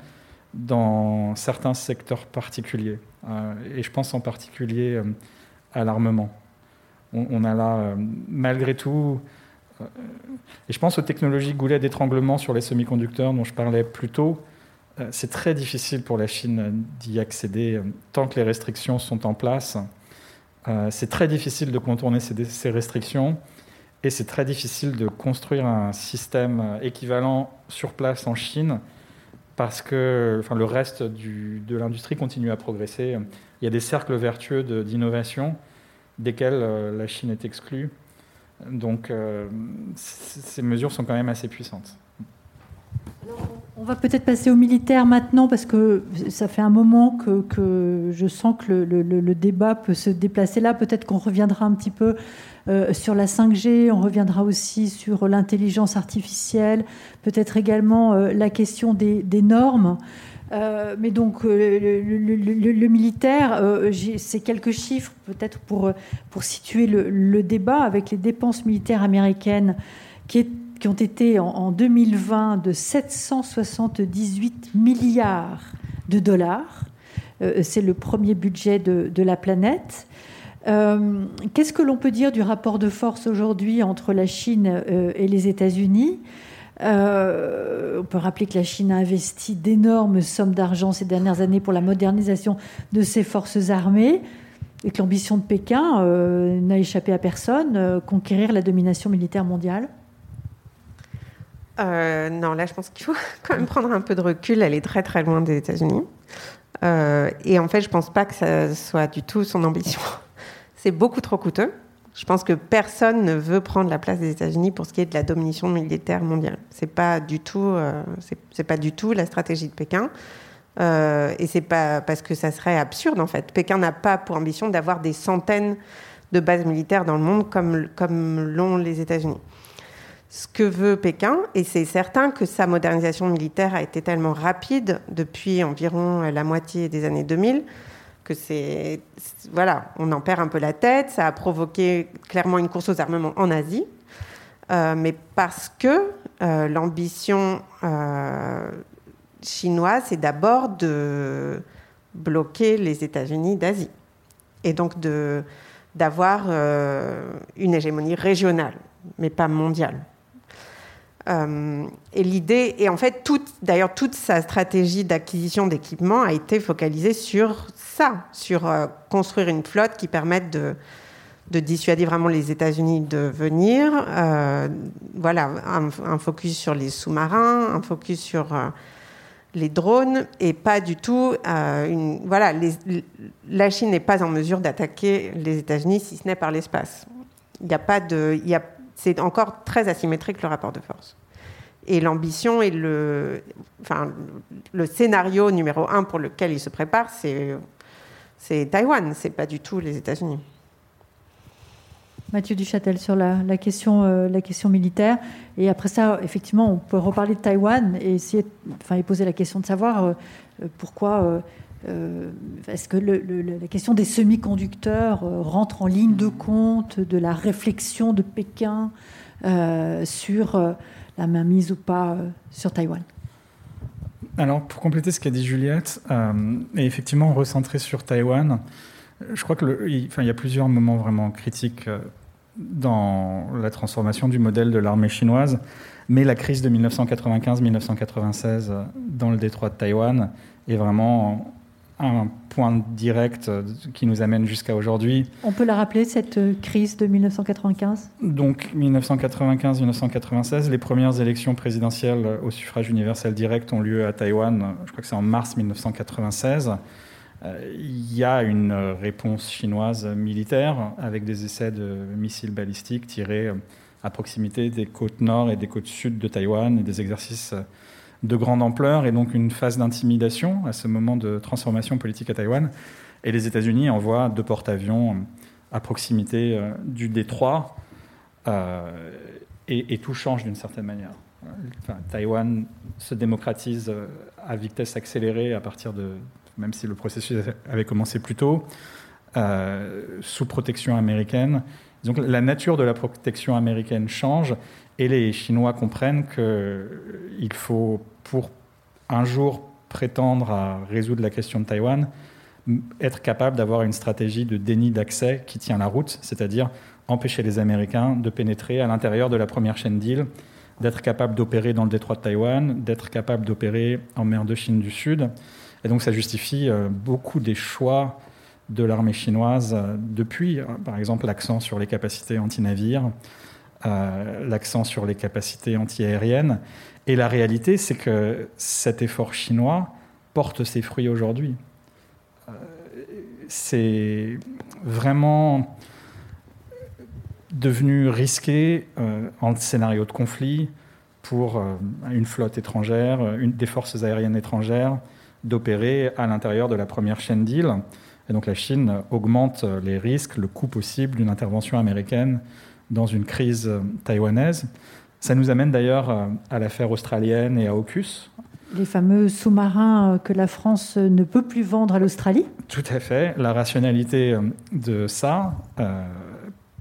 dans certains secteurs particuliers. Euh, et je pense en particulier euh, à l'armement. On, a là, euh, malgré tout, et je pense aux technologies goulet d'étranglement sur les semi-conducteurs dont je parlais plus tôt, c'est très difficile pour la Chine d'y accéder tant que les restrictions sont en place. c'est très difficile de contourner ces restrictions. Et c'est très difficile de construire un système équivalent sur place en Chine parce que enfin, le reste de l'industrie continue à progresser. Il y a des cercles vertueux d'innovation desquels euh, la Chine est exclue. Donc euh, ces mesures sont quand même assez puissantes. On va peut-être passer aux militaires maintenant parce que ça fait un moment que, je sens que le, débat peut se déplacer là. Peut-être qu'on reviendra un petit peu euh, sur la 5G, on reviendra aussi sur l'intelligence artificielle, peut-être également euh, la question des, normes. Euh, mais donc le, militaire, c'est quelques chiffres peut-être pour, pour situer le, débat avec les dépenses militaires américaines qui, qui ont été en, 2020 de 778 milliards de dollars. c'est le premier budget de, de la planète. Euh, qu'est-ce que l'on peut dire du rapport de force aujourd'hui entre la Chine euh, et les États-Unis? Euh, on peut rappeler que la Chine a investi d'énormes sommes d'argent ces dernières années pour la modernisation de ses forces armées et que l'ambition de Pékin n'a échappé à personne, conquérir la domination militaire mondiale Non, là je pense qu'il faut quand même prendre un peu de recul. Elle est très très loin des États-Unis. et en fait, je pense pas que ça soit du tout son ambition c'est beaucoup trop coûteux. Je pense que personne ne veut prendre la place des États-Unis pour ce qui est de la domination militaire mondiale. C'est pas du tout, euh, c'est pas du tout la stratégie de Pékin. Euh, et c'est pas parce que ça serait absurde en fait. Pékin n'a pas pour ambition d'avoir des centaines de bases militaires dans le monde comme, comme l'ont les États-Unis. Ce que veut Pékin, et c'est certain que sa modernisation militaire a été tellement rapide depuis environ la moitié des années 2000, c'est voilà, on en perd un peu la tête. Ça a provoqué clairement une course aux armements en Asie, euh, mais parce que euh, l'ambition euh, chinoise, c'est d'abord de bloquer les États-Unis d'Asie et donc d'avoir une hégémonie régionale, mais pas mondiale. Euh, et l'idée, et en fait, d'ailleurs, toute sa stratégie d'acquisition d'équipements a été focalisée sur ça, sur euh, construire une flotte qui permette de, de dissuader vraiment les États-Unis de venir. Euh, voilà, un, focus sur les sous-marins, un focus sur les drones, et pas du tout. voilà, la Chine n'est pas en mesure d'attaquer les États-Unis si ce n'est par l'espace. Il n'y a pas de, c'est encore très asymétrique le rapport de force. Et l'ambition et le, enfin, le scénario numéro un pour lequel il se prépare, c'est, c'est Taïwan, c'est pas du tout les États-Unis. Mathieu Duchâtel sur la, question, euh, la question militaire. Et après ça, effectivement, on peut reparler de Taïwan et essayer, enfin, et poser la question de savoir euh, pourquoi euh, est-ce que la question des semi-conducteurs euh, rentre en ligne de compte de la réflexion de Pékin euh, sur la mainmise ou pas sur Taïwan? Alors, pour compléter ce qu'a dit Juliette, et effectivement recentrer sur Taïwan, je crois qu'il enfin, y a plusieurs moments vraiment critiques dans la transformation du modèle de l'armée chinoise. Mais la crise de 1995-1996 dans le détroit de Taïwan est vraiment un point direct qui nous amène jusqu'à aujourd'hui. On peut la rappeler, cette crise de 1995 Donc 1995-1996, les premières élections présidentielles au suffrage universel direct ont lieu à Taïwan, je crois que c'est en mars 1996. Euh, il y a une réponse chinoise militaire avec des essais de missiles balistiques tirés à proximité des côtes nord et des côtes sud de Taïwan et des exercices de grande ampleur et donc une phase d'intimidation à ce moment de transformation politique à Taïwan. Et les États-Unis envoient deux porte-avions à proximité euh, du détroit euh, et, tout change d'une certaine manière. Taïwan se démocratise euh, à vitesse accélérée à partir de, même si le processus avait commencé plus tôt, sous protection américaine. Donc la nature de la protection américaine change et les Chinois comprennent qu'il faut, pour un jour prétendre à résoudre la question de Taïwan, être capable d'avoir une stratégie de déni d'accès qui tient la route, c'est-à-dire empêcher les Américains de pénétrer à l'intérieur de la première chaîne d'îles, d'être capable d'opérer dans le détroit de Taïwan, d'être capable d'opérer en mer de Chine du Sud. Et donc ça justifie euh, beaucoup des choix de l'armée chinoise euh, depuis, euh, par exemple, l'accent sur les capacités anti-navires, euh, l'accent sur les capacités anti-aériennes. Et la réalité, c'est que cet effort chinois porte ses fruits aujourd'hui. c'est vraiment devenu risqué en scénario de conflit pour une flotte étrangère, une, des forces aériennes étrangères, d'opérer à l'intérieur de la première chaîne d'îles. Et donc la Chine augmente les risques, le coût possible d'une intervention américaine dans une crise taïwanaise. Ça nous amène d'ailleurs à l'affaire australienne et à AUKUS. Les fameux sous-marins que la France ne peut plus vendre à l'Australie Tout à fait. La rationalité de ça, euh,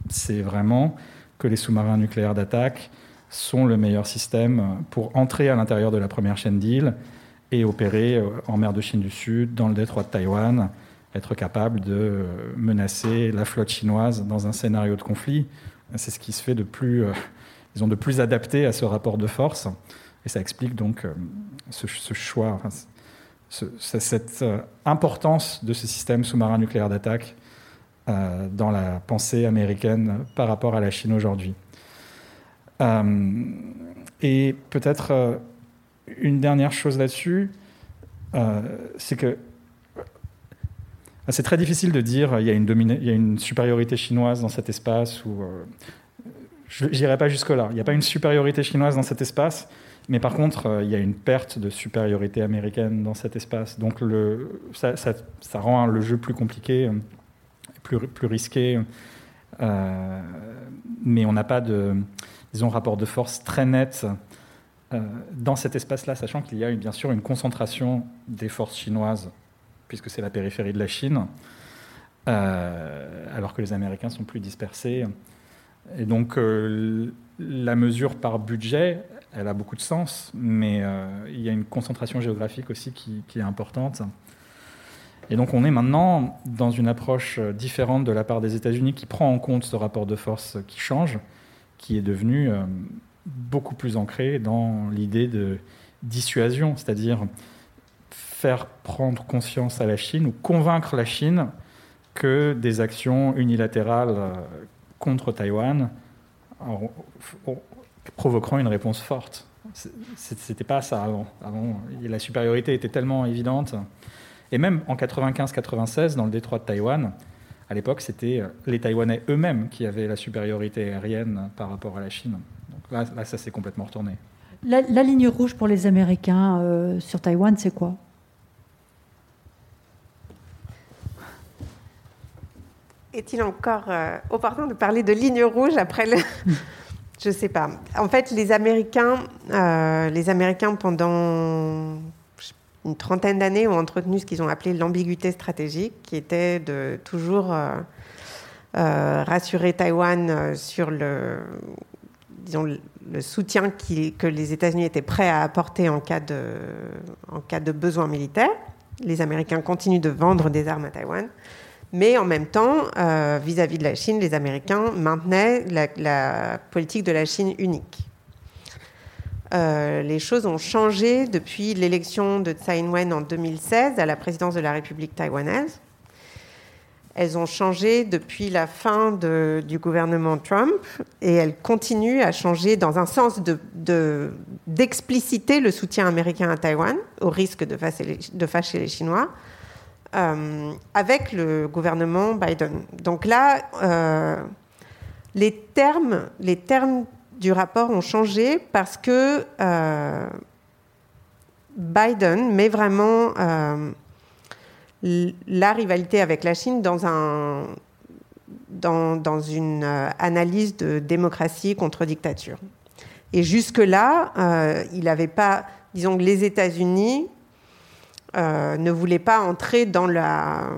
c'est vraiment que les sous-marins nucléaires d'attaque sont le meilleur système pour entrer à l'intérieur de la première chaîne d'îles et opérer en mer de Chine du Sud, dans le détroit de Taïwan, être capable de menacer la flotte chinoise dans un scénario de conflit. C'est ce qui se fait de plus, euh, disons, de plus adapté à ce rapport de force. Et ça explique donc euh, ce, choix, cette euh, importance de ce système sous-marin nucléaire d'attaque dans la pensée américaine par rapport à la Chine aujourd'hui. et peut-être une dernière chose là-dessus, c'est que c'est très difficile de dire il y a une, il y a une supériorité chinoise dans cet espace. Ou, euh, je n'irai pas jusque-là. Il n'y a pas une supériorité chinoise dans cet espace, mais par contre, euh, il y a une perte de supériorité américaine dans cet espace. Donc ça, rend le jeu plus compliqué, plus, risqué. Euh, mais on n'a pas de disons, rapport de force très net dans cet espace-là, sachant qu'il y a bien sûr une concentration des forces chinoises puisque c'est la périphérie de la Chine, euh, alors que les Américains sont plus dispersés. Et donc euh, la mesure par budget, elle a beaucoup de sens, mais euh, il y a une concentration géographique aussi qui, est importante. Et donc on est maintenant dans une approche différente de la part des États-Unis qui prend en compte ce rapport de force qui change, qui est devenu beaucoup plus ancré dans l'idée de dissuasion, c'est-à-dire faire prendre conscience à la Chine ou convaincre la Chine que des actions unilatérales euh, contre Taïwan provoqueront une réponse forte. C'était pas ça avant. Avant, la supériorité était tellement évidente. Et même en 95-96, dans le détroit de Taïwan, à l'époque, c'était euh, les Taïwanais eux-mêmes qui avaient la supériorité aérienne par rapport à la Chine. Donc là, ça s'est complètement retourné. La, ligne rouge pour les Américains euh, sur Taïwan, c'est quoi? Est-il encore euh, opportun de parler de ligne rouge après le... Je ne sais pas. En fait, les Américains, euh, les Américains pendant une trentaine d'années ont entretenu ce qu'ils ont appelé l'ambiguïté stratégique, qui était de toujours euh, rassurer Taïwan sur le, disons, le soutien que les États-Unis étaient prêts à apporter en cas, de, en cas de besoin militaire. Les Américains continuent de vendre des armes à Taïwan. Mais en même temps, euh, vis-à-vis de la Chine, les Américains maintenaient la, politique de la Chine unique. Euh, les choses ont changé depuis l'élection de Tsai Ing-wen en 2016 à la présidence de la République taïwanaise. Elles ont changé depuis la fin du gouvernement Trump et elles continuent à changer dans un sens d'expliciter de, le soutien américain à Taïwan au risque de fâcher les, Chinois euh, avec le gouvernement Biden. Donc là, euh, les, termes, les termes du rapport ont changé parce que euh, Biden met vraiment la rivalité avec la Chine dans, un, dans, dans une analyse de démocratie contre dictature. Et jusque-là, il n'avait pas, disons que les États-Unis euh, ne voulaient pas entrer dans la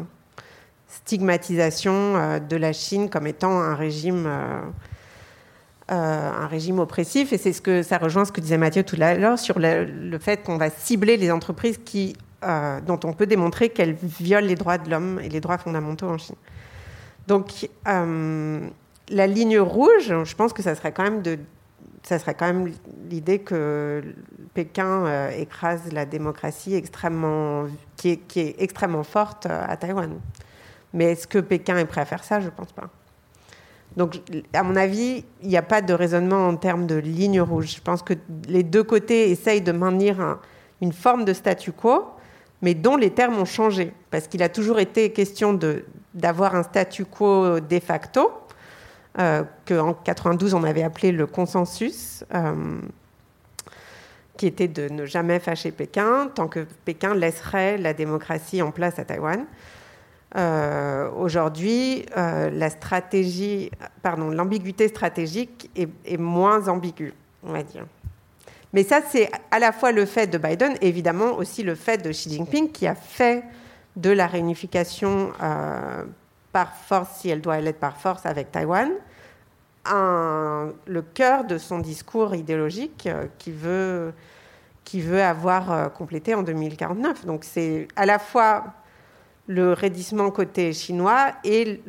stigmatisation de la Chine comme étant un régime, un régime oppressif. Et c'est ce que ça rejoint ce que disait Mathieu tout à l'heure sur le, le fait qu'on va cibler les entreprises qui euh, dont on peut démontrer qu'elle viole les droits de l'homme et les droits fondamentaux en Chine. Donc, euh, la ligne rouge, je pense que ça serait quand même de, ça serait quand même l'idée que Pékin euh, écrase la démocratie extrêmement, qui est, qui est extrêmement forte à Taïwan. Mais est-ce que Pékin est prêt à faire ça? Je ne pense pas. Donc, à mon avis, il n'y a pas de raisonnement en termes de ligne rouge. Je pense que les deux côtés essayent de maintenir une forme de statu quo, mais dont les termes ont changé, parce qu'il a toujours été question d'avoir un statu quo de facto, euh, qu'en 92 on avait appelé le consensus, euh, qui était de ne jamais fâcher Pékin, tant que Pékin laisserait la démocratie en place à Taïwan. Euh, aujourd'hui, l'ambiguïté stratégique est, moins ambiguë, on va dire. Mais ça, c'est à la fois le fait de Biden, évidemment aussi le fait de Xi Jinping, qui a fait de la réunification par force, si elle doit l'être par force, avec Taïwan, le cœur de son discours idéologique euh, qui veut, qui veut avoir euh, complété en 2049. Donc c'est à la fois le raidissement côté chinois et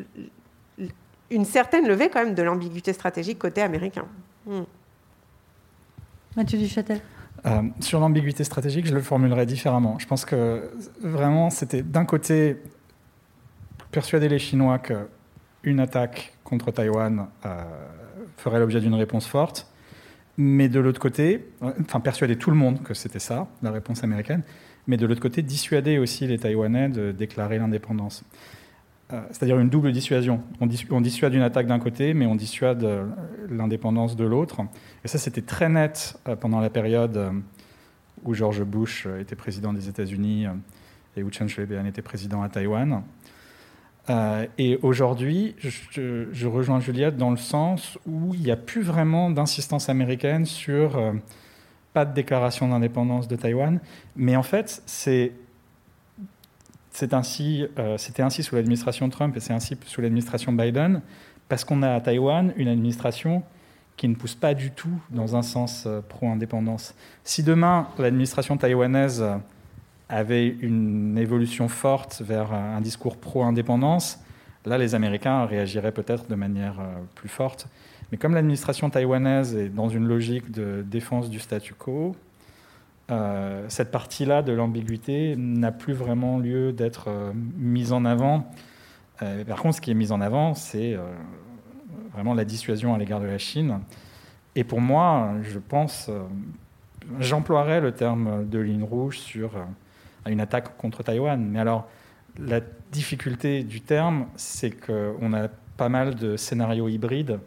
une certaine levée quand même de l'ambiguïté stratégique côté américain. Hmm. Mathieu Duchâtel euh, sur l'ambiguïté stratégique, je le formulerai différemment. Je pense que vraiment, c'était d'un côté persuader les Chinois qu'une attaque contre Taïwan euh, ferait l'objet d'une réponse forte, mais de l'autre côté, enfin persuader tout le monde que c'était ça, la réponse américaine, mais de l'autre côté, dissuader aussi les Taïwanais de déclarer l'indépendance. Euh, c'est-à-dire une double dissuasion. On, dissuade une attaque d'un côté, mais on dissuade euh, l'indépendance de l'autre. Et ça, c'était très net pendant la période où George Bush était président des États-Unis et où Chen Shui-bian était président à Taïwan. Et aujourd'hui, je, rejoins Juliette dans le sens où il n'y a plus vraiment d'insistance américaine sur pas de déclaration d'indépendance de Taïwan, mais en fait, euh, c'était ainsi sous l'administration Trump et c'est ainsi sous l'administration Biden, parce qu'on a à Taïwan une administration qui ne pousse pas du tout dans un sens euh, pro-indépendance. Si demain l'administration taïwanaise avait une évolution forte vers un discours pro-indépendance, là les Américains réagiraient peut-être de manière euh, plus forte. Mais comme l'administration taïwanaise est dans une logique de défense du statu quo, euh, cette partie-là de l'ambiguïté n'a plus vraiment lieu d'être euh, mise en avant. Par contre, ce qui est mis en avant, c'est vraiment la dissuasion à l'égard de la Chine. Et pour moi, je pense, j'emploierais le terme de ligne rouge sur une attaque contre Taïwan. Mais alors, la difficulté du terme, c'est qu'on a pas mal de scénarios hybrides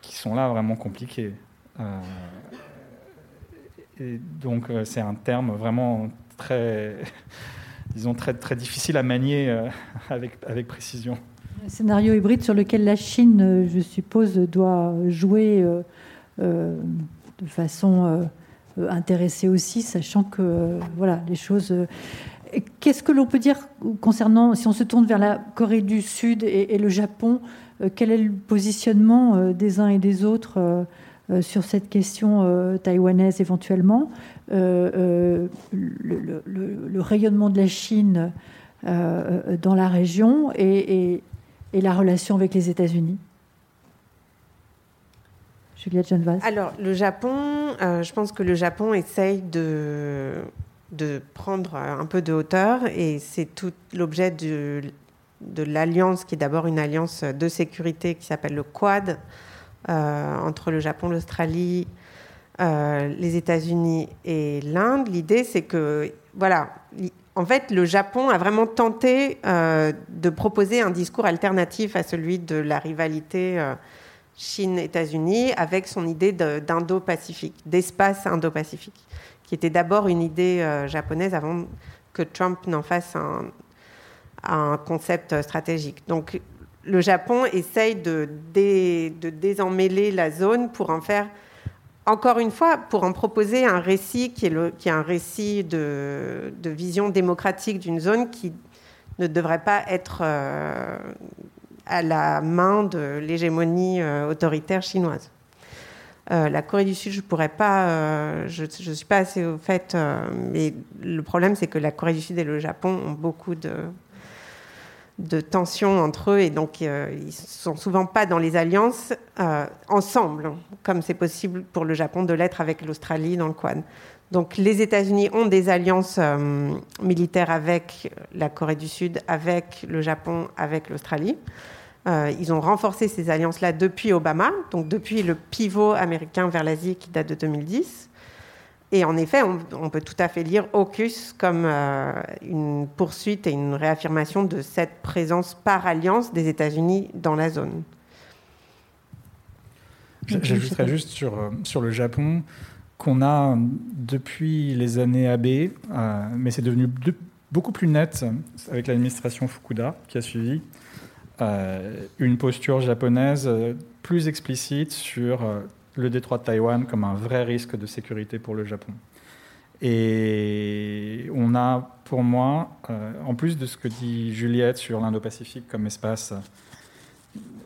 qui sont là vraiment compliqués. Et donc euh, c'est un terme vraiment très, disons, très, très difficile à manier euh, avec, avec précision. Un scénario hybride sur lequel la Chine, euh, je suppose, doit jouer de façon intéressée aussi, sachant que voilà, les choses Qu'est-ce que l'on peut dire concernant, si on se tourne vers la Corée du Sud et, le Japon, quel est le positionnement des uns et des autres sur cette question taïwanaise éventuellement le, rayonnement de la Chine dans la région et la relation avec les États-Unis? Alors, le Japon, euh, je pense que le Japon essaye de, prendre un peu de hauteur et c'est tout l'objet de, de l'alliance qui est d'abord une alliance de sécurité qui s'appelle le Quad euh, entre le Japon, l'Australie, euh, les États-Unis et l'Inde. L'idée, c'est que, voilà, en fait, le Japon a vraiment tenté de proposer un discours alternatif à celui de la rivalité Chine-États-Unis avec son idée d'Indo-Pacifique, d'espace Indo-Pacifique, qui était d'abord une idée euh, japonaise avant que Trump n'en fasse un, concept stratégique. Donc le Japon essaye de, de, désemmêler la zone pour en faire, encore une fois, pour en proposer un récit qui est, le, qui est un récit de, vision démocratique d'une zone qui ne devrait pas être euh, à la main de l'hégémonie euh, autoritaire chinoise. Euh, la Corée du Sud, je pourrais pas, euh, je ne suis pas assez au fait, mais le problème c'est que la Corée du Sud et le Japon ont beaucoup de, de tensions entre eux et donc ils sont souvent pas dans les alliances ensemble, comme c'est possible pour le Japon de l'être avec l'Australie dans le Quad. Donc les États-Unis ont des alliances militaires avec la Corée du Sud, avec le Japon, avec l'Australie. Euh, ils ont renforcé ces alliances-là depuis Obama, donc depuis le pivot américain vers l'Asie qui date de 2010. Et en effet, on, peut tout à fait lire AUKUS comme euh, une poursuite et une réaffirmation de cette présence par alliance des États-Unis dans la zone. J'ajouterais juste sur, euh, sur le Japon qu'on a depuis les années AB, mais c'est devenu beaucoup plus net avec l'administration Fukuda qui a suivi, euh, une posture japonaise euh, plus explicite sur euh, le détroit de Taïwan comme un vrai risque de sécurité pour le Japon. Et on a, pour moi, en plus de ce que dit Juliette sur l'Indo-Pacifique comme espace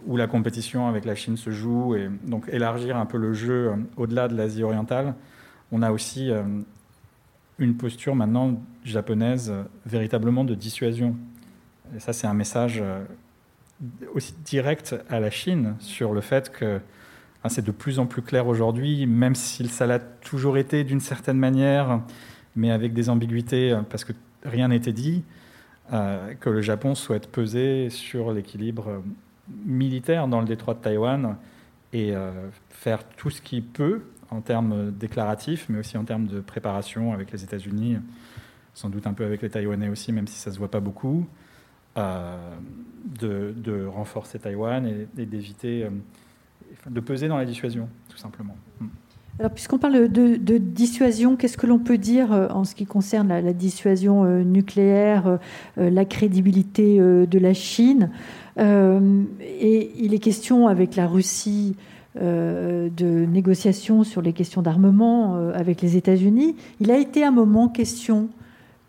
où la compétition avec la Chine se joue, et donc élargir un peu le jeu au-delà de l'Asie orientale, on a aussi une posture maintenant japonaise véritablement de dissuasion. Et ça, c'est un message aussi direct à la Chine sur le fait que c'est de plus en plus clair aujourd'hui, même si ça l'a toujours été d'une certaine manière, mais avec des ambiguïtés parce que rien n'était dit, euh, que le Japon souhaite peser sur l'équilibre militaire dans le détroit de Taïwan et euh, faire tout ce qu'il peut en termes déclaratifs, mais aussi en termes de préparation avec les États-Unis, sans doute un peu avec les Taïwanais aussi, même si ça ne se voit pas beaucoup. Euh, de, renforcer Taïwan et, d'éviter, euh, de peser dans la dissuasion, tout simplement. Hmm. Alors, puisqu'on parle de, dissuasion, qu'est-ce que l'on peut dire euh, en ce qui concerne la, dissuasion nucléaire, la crédibilité de la Chine Et il est question avec la Russie de négociations sur les questions d'armement avec les États-Unis. Il a été un moment question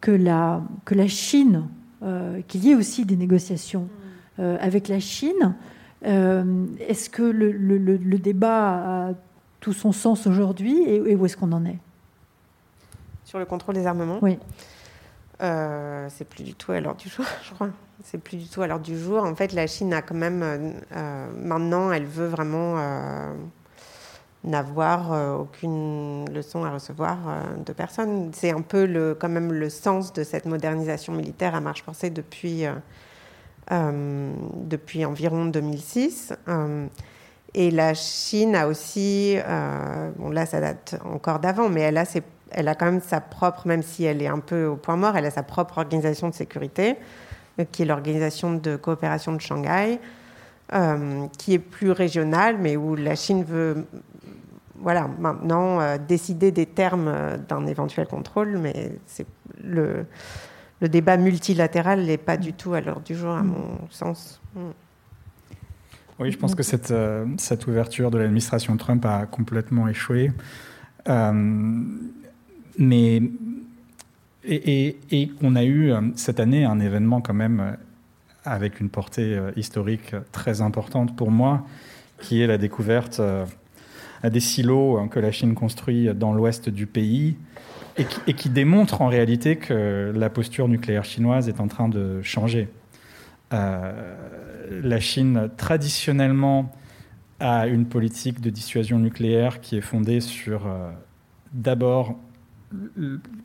que la, que la Chine euh, qu'il y ait aussi des négociations euh, avec la Chine. Euh, est-ce que le, débat a tout son sens aujourd'hui et, où est-ce qu'on en est? Sur le contrôle des armements? Oui. c'est plus du tout à l'heure du jour, je crois. C'est plus du tout à l'heure du jour. En fait, la Chine a quand même maintenant, elle veut vraiment n'avoir euh, aucune leçon à recevoir euh, de personne. C'est un peu le, quand même le sens de cette modernisation militaire à marche forcée depuis, euh, depuis environ 2006. et la Chine a aussi, bon là ça date encore d'avant, mais elle a, elle a quand même sa propre, même si elle est un peu au point mort, elle a sa propre organisation de sécurité, qui est l'organisation de coopération de Shanghai. qui est plus régionale, mais où la Chine veut voilà, maintenant, euh, décider des termes euh, d'un éventuel contrôle, mais c'est le, le, débat multilatéral n'est pas du tout à l'heure du jour, à mon sens. Oui, je pense que cette, euh, ouverture de l'administration Trump a complètement échoué. mais et, on a eu cette année un événement quand même avec une portée historique très importante pour moi, qui est la découverte des silos hein, que la Chine construit dans l'ouest du pays et qui, et qui, démontre en réalité que la posture nucléaire chinoise est en train de changer. Euh, la Chine, traditionnellement, a une politique de dissuasion nucléaire qui est fondée sur euh, d'abord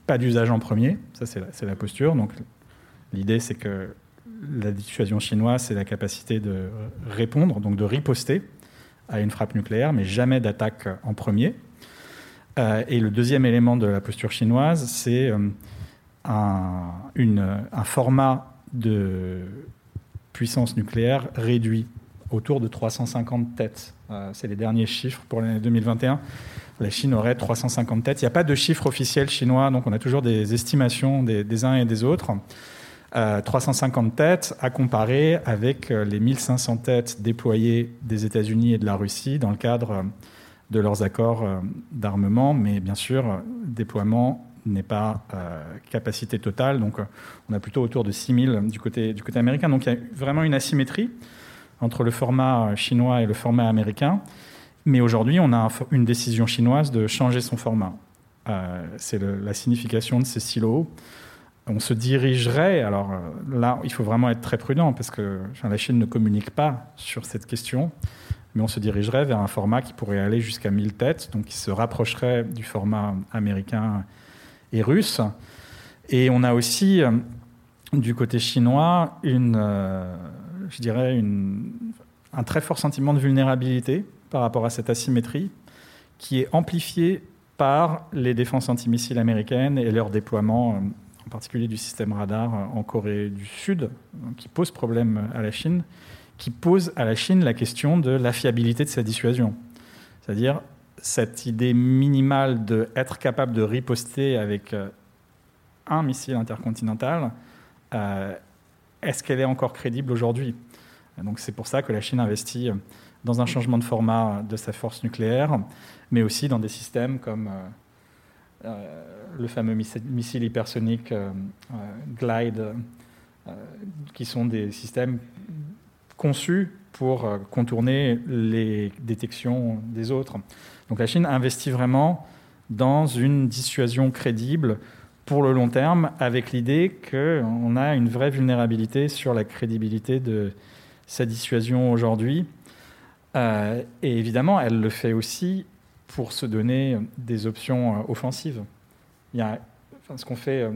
pas d'usage en premier, ça c'est la, la, posture. Donc l'idée c'est que la dissuasion chinoise c'est la capacité de répondre, donc de riposter à une frappe nucléaire, mais jamais d'attaque en premier. Euh, et le deuxième élément de la posture chinoise, c'est euh, un, format de puissance nucléaire réduit autour de 350 têtes. Euh, c'est les derniers chiffres pour l'année 2021. La Chine aurait 350 têtes. Il n'y a pas de chiffre officiel chinois, donc on a toujours des estimations des uns et des autres. 350 euh, têtes à comparer avec euh, les 1500 têtes déployées des États-Unis et de la Russie dans le cadre euh, de leurs accords d'armement. Mais bien sûr, déploiement n'est pas capacité totale. Donc on a plutôt autour de 6000 du côté, américain. Donc il y a vraiment une asymétrie entre le format chinois et le format américain. Mais aujourd'hui, on a une décision chinoise de changer son format. C'est la signification de ces silos on se dirigerait, alors euh, là, il faut vraiment être très prudent parce que la Chine ne communique pas sur cette question, mais on se dirigerait vers un format qui pourrait aller jusqu'à 1000 têtes, donc qui se rapprocherait du format américain et russe. Et on a aussi, euh, du côté chinois, une, euh, je dirais un très fort sentiment de vulnérabilité par rapport à cette asymétrie qui est amplifiée par les défenses antimissiles américaines et leur déploiement en particulier du système radar en Corée du Sud, qui pose problème à la Chine, qui pose à la Chine la question de la fiabilité de sa dissuasion. C'est-à-dire cette idée minimale d'être capable de riposter avec euh, un missile intercontinental, euh, est-ce qu'elle est encore crédible aujourd'hui? Donc c'est pour ça que la Chine investit dans un changement de format de sa force nucléaire, mais aussi dans des systèmes comme euh, le fameux missile hypersonique euh, euh, Glide, qui sont des systèmes conçus pour contourner les détections des autres. Donc la Chine investit vraiment dans une dissuasion crédible pour le long terme, avec l'idée qu'on a une vraie vulnérabilité sur la crédibilité de sa dissuasion aujourd'hui. et évidemment, elle le fait aussi pour se donner des options euh, offensives. Il y a, ce qu'on fait, euh,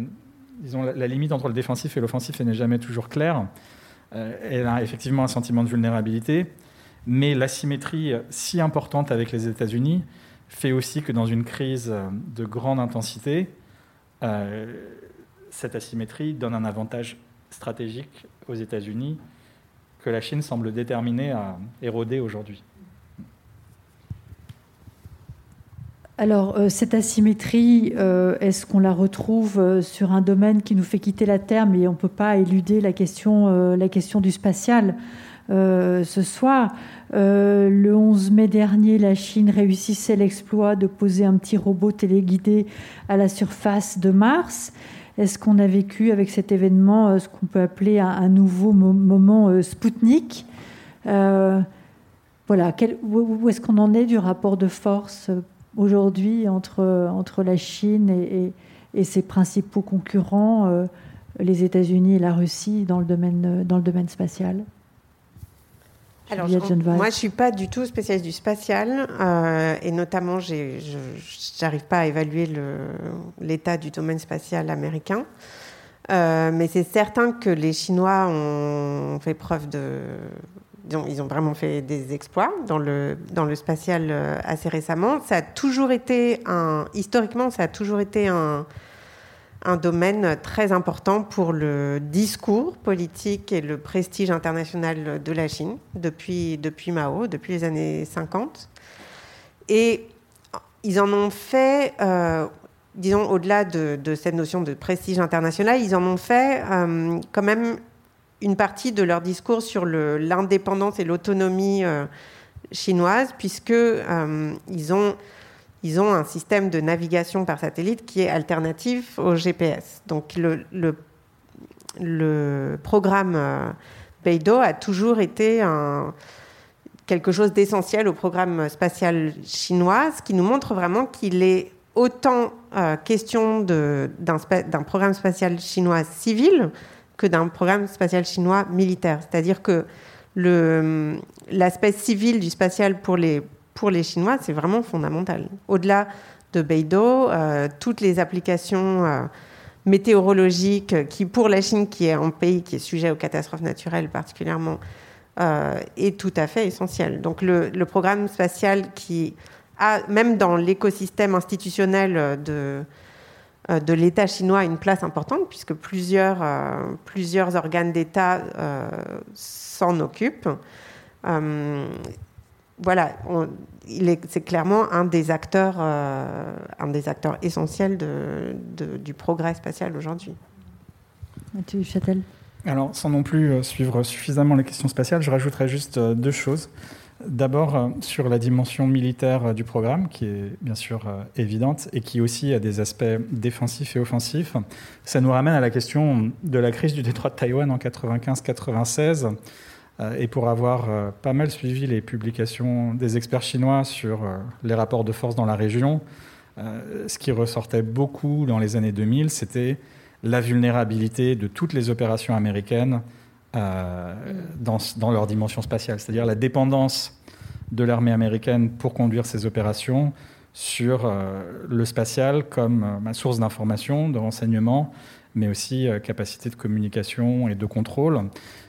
disons, la, limite entre le défensif et l'offensif n'est jamais toujours claire. Euh, elle a effectivement un sentiment de vulnérabilité, mais l'asymétrie si importante avec les États-Unis fait aussi que dans une crise de grande intensité, cette asymétrie donne un avantage stratégique aux États-Unis que la Chine semble déterminée à éroder aujourd'hui. Alors, euh, cette asymétrie, euh, est-ce qu'on la retrouve euh, sur un domaine qui nous fait quitter la Terre, mais on ne peut pas éluder la question, du spatial ce soir Le 11 mai dernier, la Chine réussissait l'exploit de poser un petit robot téléguidé à la surface de Mars. Est-ce qu'on a vécu avec cet événement ce qu'on peut appeler un, nouveau moment Spoutnik Voilà, où est-ce qu'on en est du rapport de force aujourd'hui entre, entre la Chine et, et, ses principaux concurrents, euh, les États-Unis et la Russie, dans le domaine, dans le domaine spatial alors, moi, je suis pas du tout spécialiste du spatial, euh, et notamment, je n'arrive pas à évaluer l'état du domaine spatial américain. Euh, mais c'est certain que les Chinois ont fait preuve de, ils ont vraiment fait des exploits dans le, dans le spatial euh, assez récemment. Ça a toujours été un, historiquement, ça a toujours été un, un domaine très important pour le discours politique et le prestige international de la Chine depuis, depuis Mao, depuis les années 50. Et ils en ont fait, euh, disons, au-delà de, cette notion de prestige international, ils en ont fait euh, quand même une partie de leur discours sur l'indépendance et l'autonomie euh, chinoise, puisque euh, ont ils ont un système de navigation par satellite qui est alternatif au GPS. Donc le, le, programme euh, Beidou a toujours été quelque chose d'essentiel au programme spatial chinois, ce qui nous montre vraiment qu'il est autant question d'un programme spatial chinois civil que d'un programme spatial chinois militaire. C'est-à-dire que l'aspect civil du spatial pour les, pour les Chinois, c'est vraiment fondamental. Au-delà de Beidou, euh, toutes les applications euh, météorologiques qui, pour la Chine, qui est un pays qui est sujet aux catastrophes naturelles particulièrement, est tout à fait essentiel. Donc le, le programme spatial qui même dans l'écosystème institutionnel de, euh, de l'État chinois, une place importante, puisque plusieurs, euh, plusieurs organes d'État euh, s'en occupent. voilà, c'est clairement un des acteurs, un des acteurs essentiels de, du progrès spatial aujourd'hui. Mathieu Châtel. Alors, sans non plus suivre suffisamment les questions spatiales, je rajouterais juste deux choses. D'abord euh, sur la dimension militaire euh, du programme, qui est bien sûr euh, évidente et qui aussi a des aspects défensifs et offensifs. Ça nous ramène à la question de la crise du détroit de Taïwan en 95-96. Et pour avoir pas mal suivi les publications des experts chinois sur les rapports de force dans la région, ce qui ressortait beaucoup dans les années 2000, c'était la vulnérabilité de toutes les opérations américaines dans, leur dimension spatiale, c'est-à-dire la dépendance de l'armée américaine pour conduire ces opérations sur euh, le spatial comme euh, source d'information, de renseignement, mais aussi capacité de communication et de contrôle.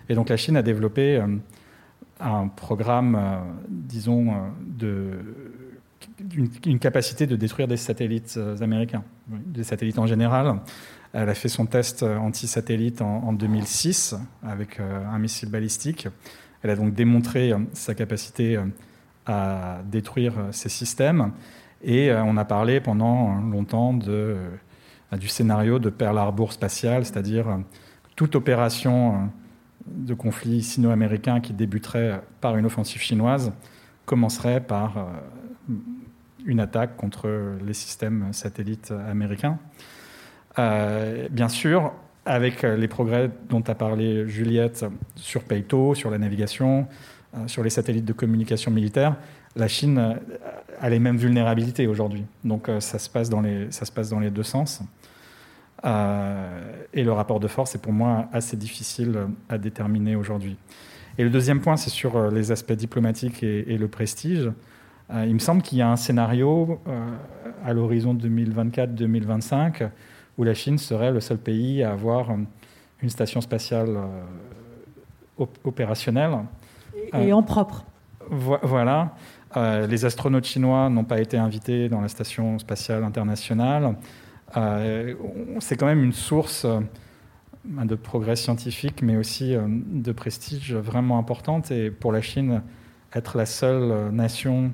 Et donc la Chine a développé un programme, disons, de, capacité de détruire des satellites américains, des satellites en général, elle a fait son test anti-satellite en, 2006 avec euh, un missile balistique. Elle a donc démontré euh, sa capacité euh, à détruire ces systèmes. Et on a parlé pendant longtemps de, du scénario de Pearl Harbor spatial, c'est-à-dire toute opération de conflit sino-américain qui débuterait par une offensive chinoise commencerait par une attaque contre les systèmes satellites américains. Euh, bien sûr, avec euh, les progrès dont a parlé Juliette sur Peito, sur la navigation, euh, sur les satellites de communication militaire, la Chine a les mêmes vulnérabilités aujourd'hui. Donc ça, se passe dans les, ça se passe dans les deux sens. et le rapport de force est pour moi assez difficile à déterminer aujourd'hui. Et le deuxième point, c'est sur les aspects diplomatiques et, le prestige. il me semble qu'il y a un scénario à l'horizon 2024-2025 où la Chine serait le seul pays à avoir euh, une station spatiale euh, opérationnelle. Et, en propre. voilà. Euh, les astronautes chinois n'ont pas été invités dans la station spatiale internationale. c'est quand même une source de progrès scientifique, mais aussi de prestige vraiment importante. Et pour la Chine, être la seule nation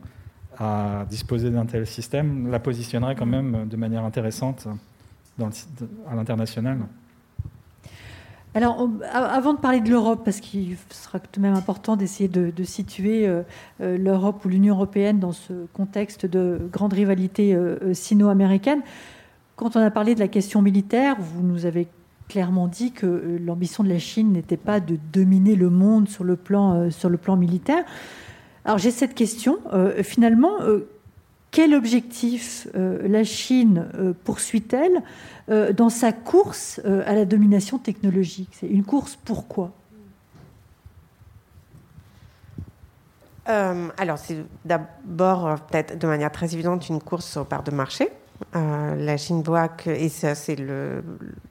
à disposer d'un tel système la positionnerait quand même de manière intéressante dans à l'international alors, avant de parler de l'Europe, parce qu'il sera tout de même important d'essayer de, situer euh, euh, l'Europe ou l'Union européenne dans ce contexte de grande rivalité euh, sino-américaine, quand on a parlé de la question militaire, vous nous avez clairement dit que l'ambition de la Chine n'était pas de dominer le monde sur le plan, sur le plan militaire. Alors j'ai cette question. finalement, quel objectif euh, la Chine euh, poursuit-elle euh, dans sa course à la domination technologique? C'est une course pourquoi? Alors, c'est d'abord, peut-être de manière très évidente, une course aux parts de marché. la Chine voit que, et ça, c'est le,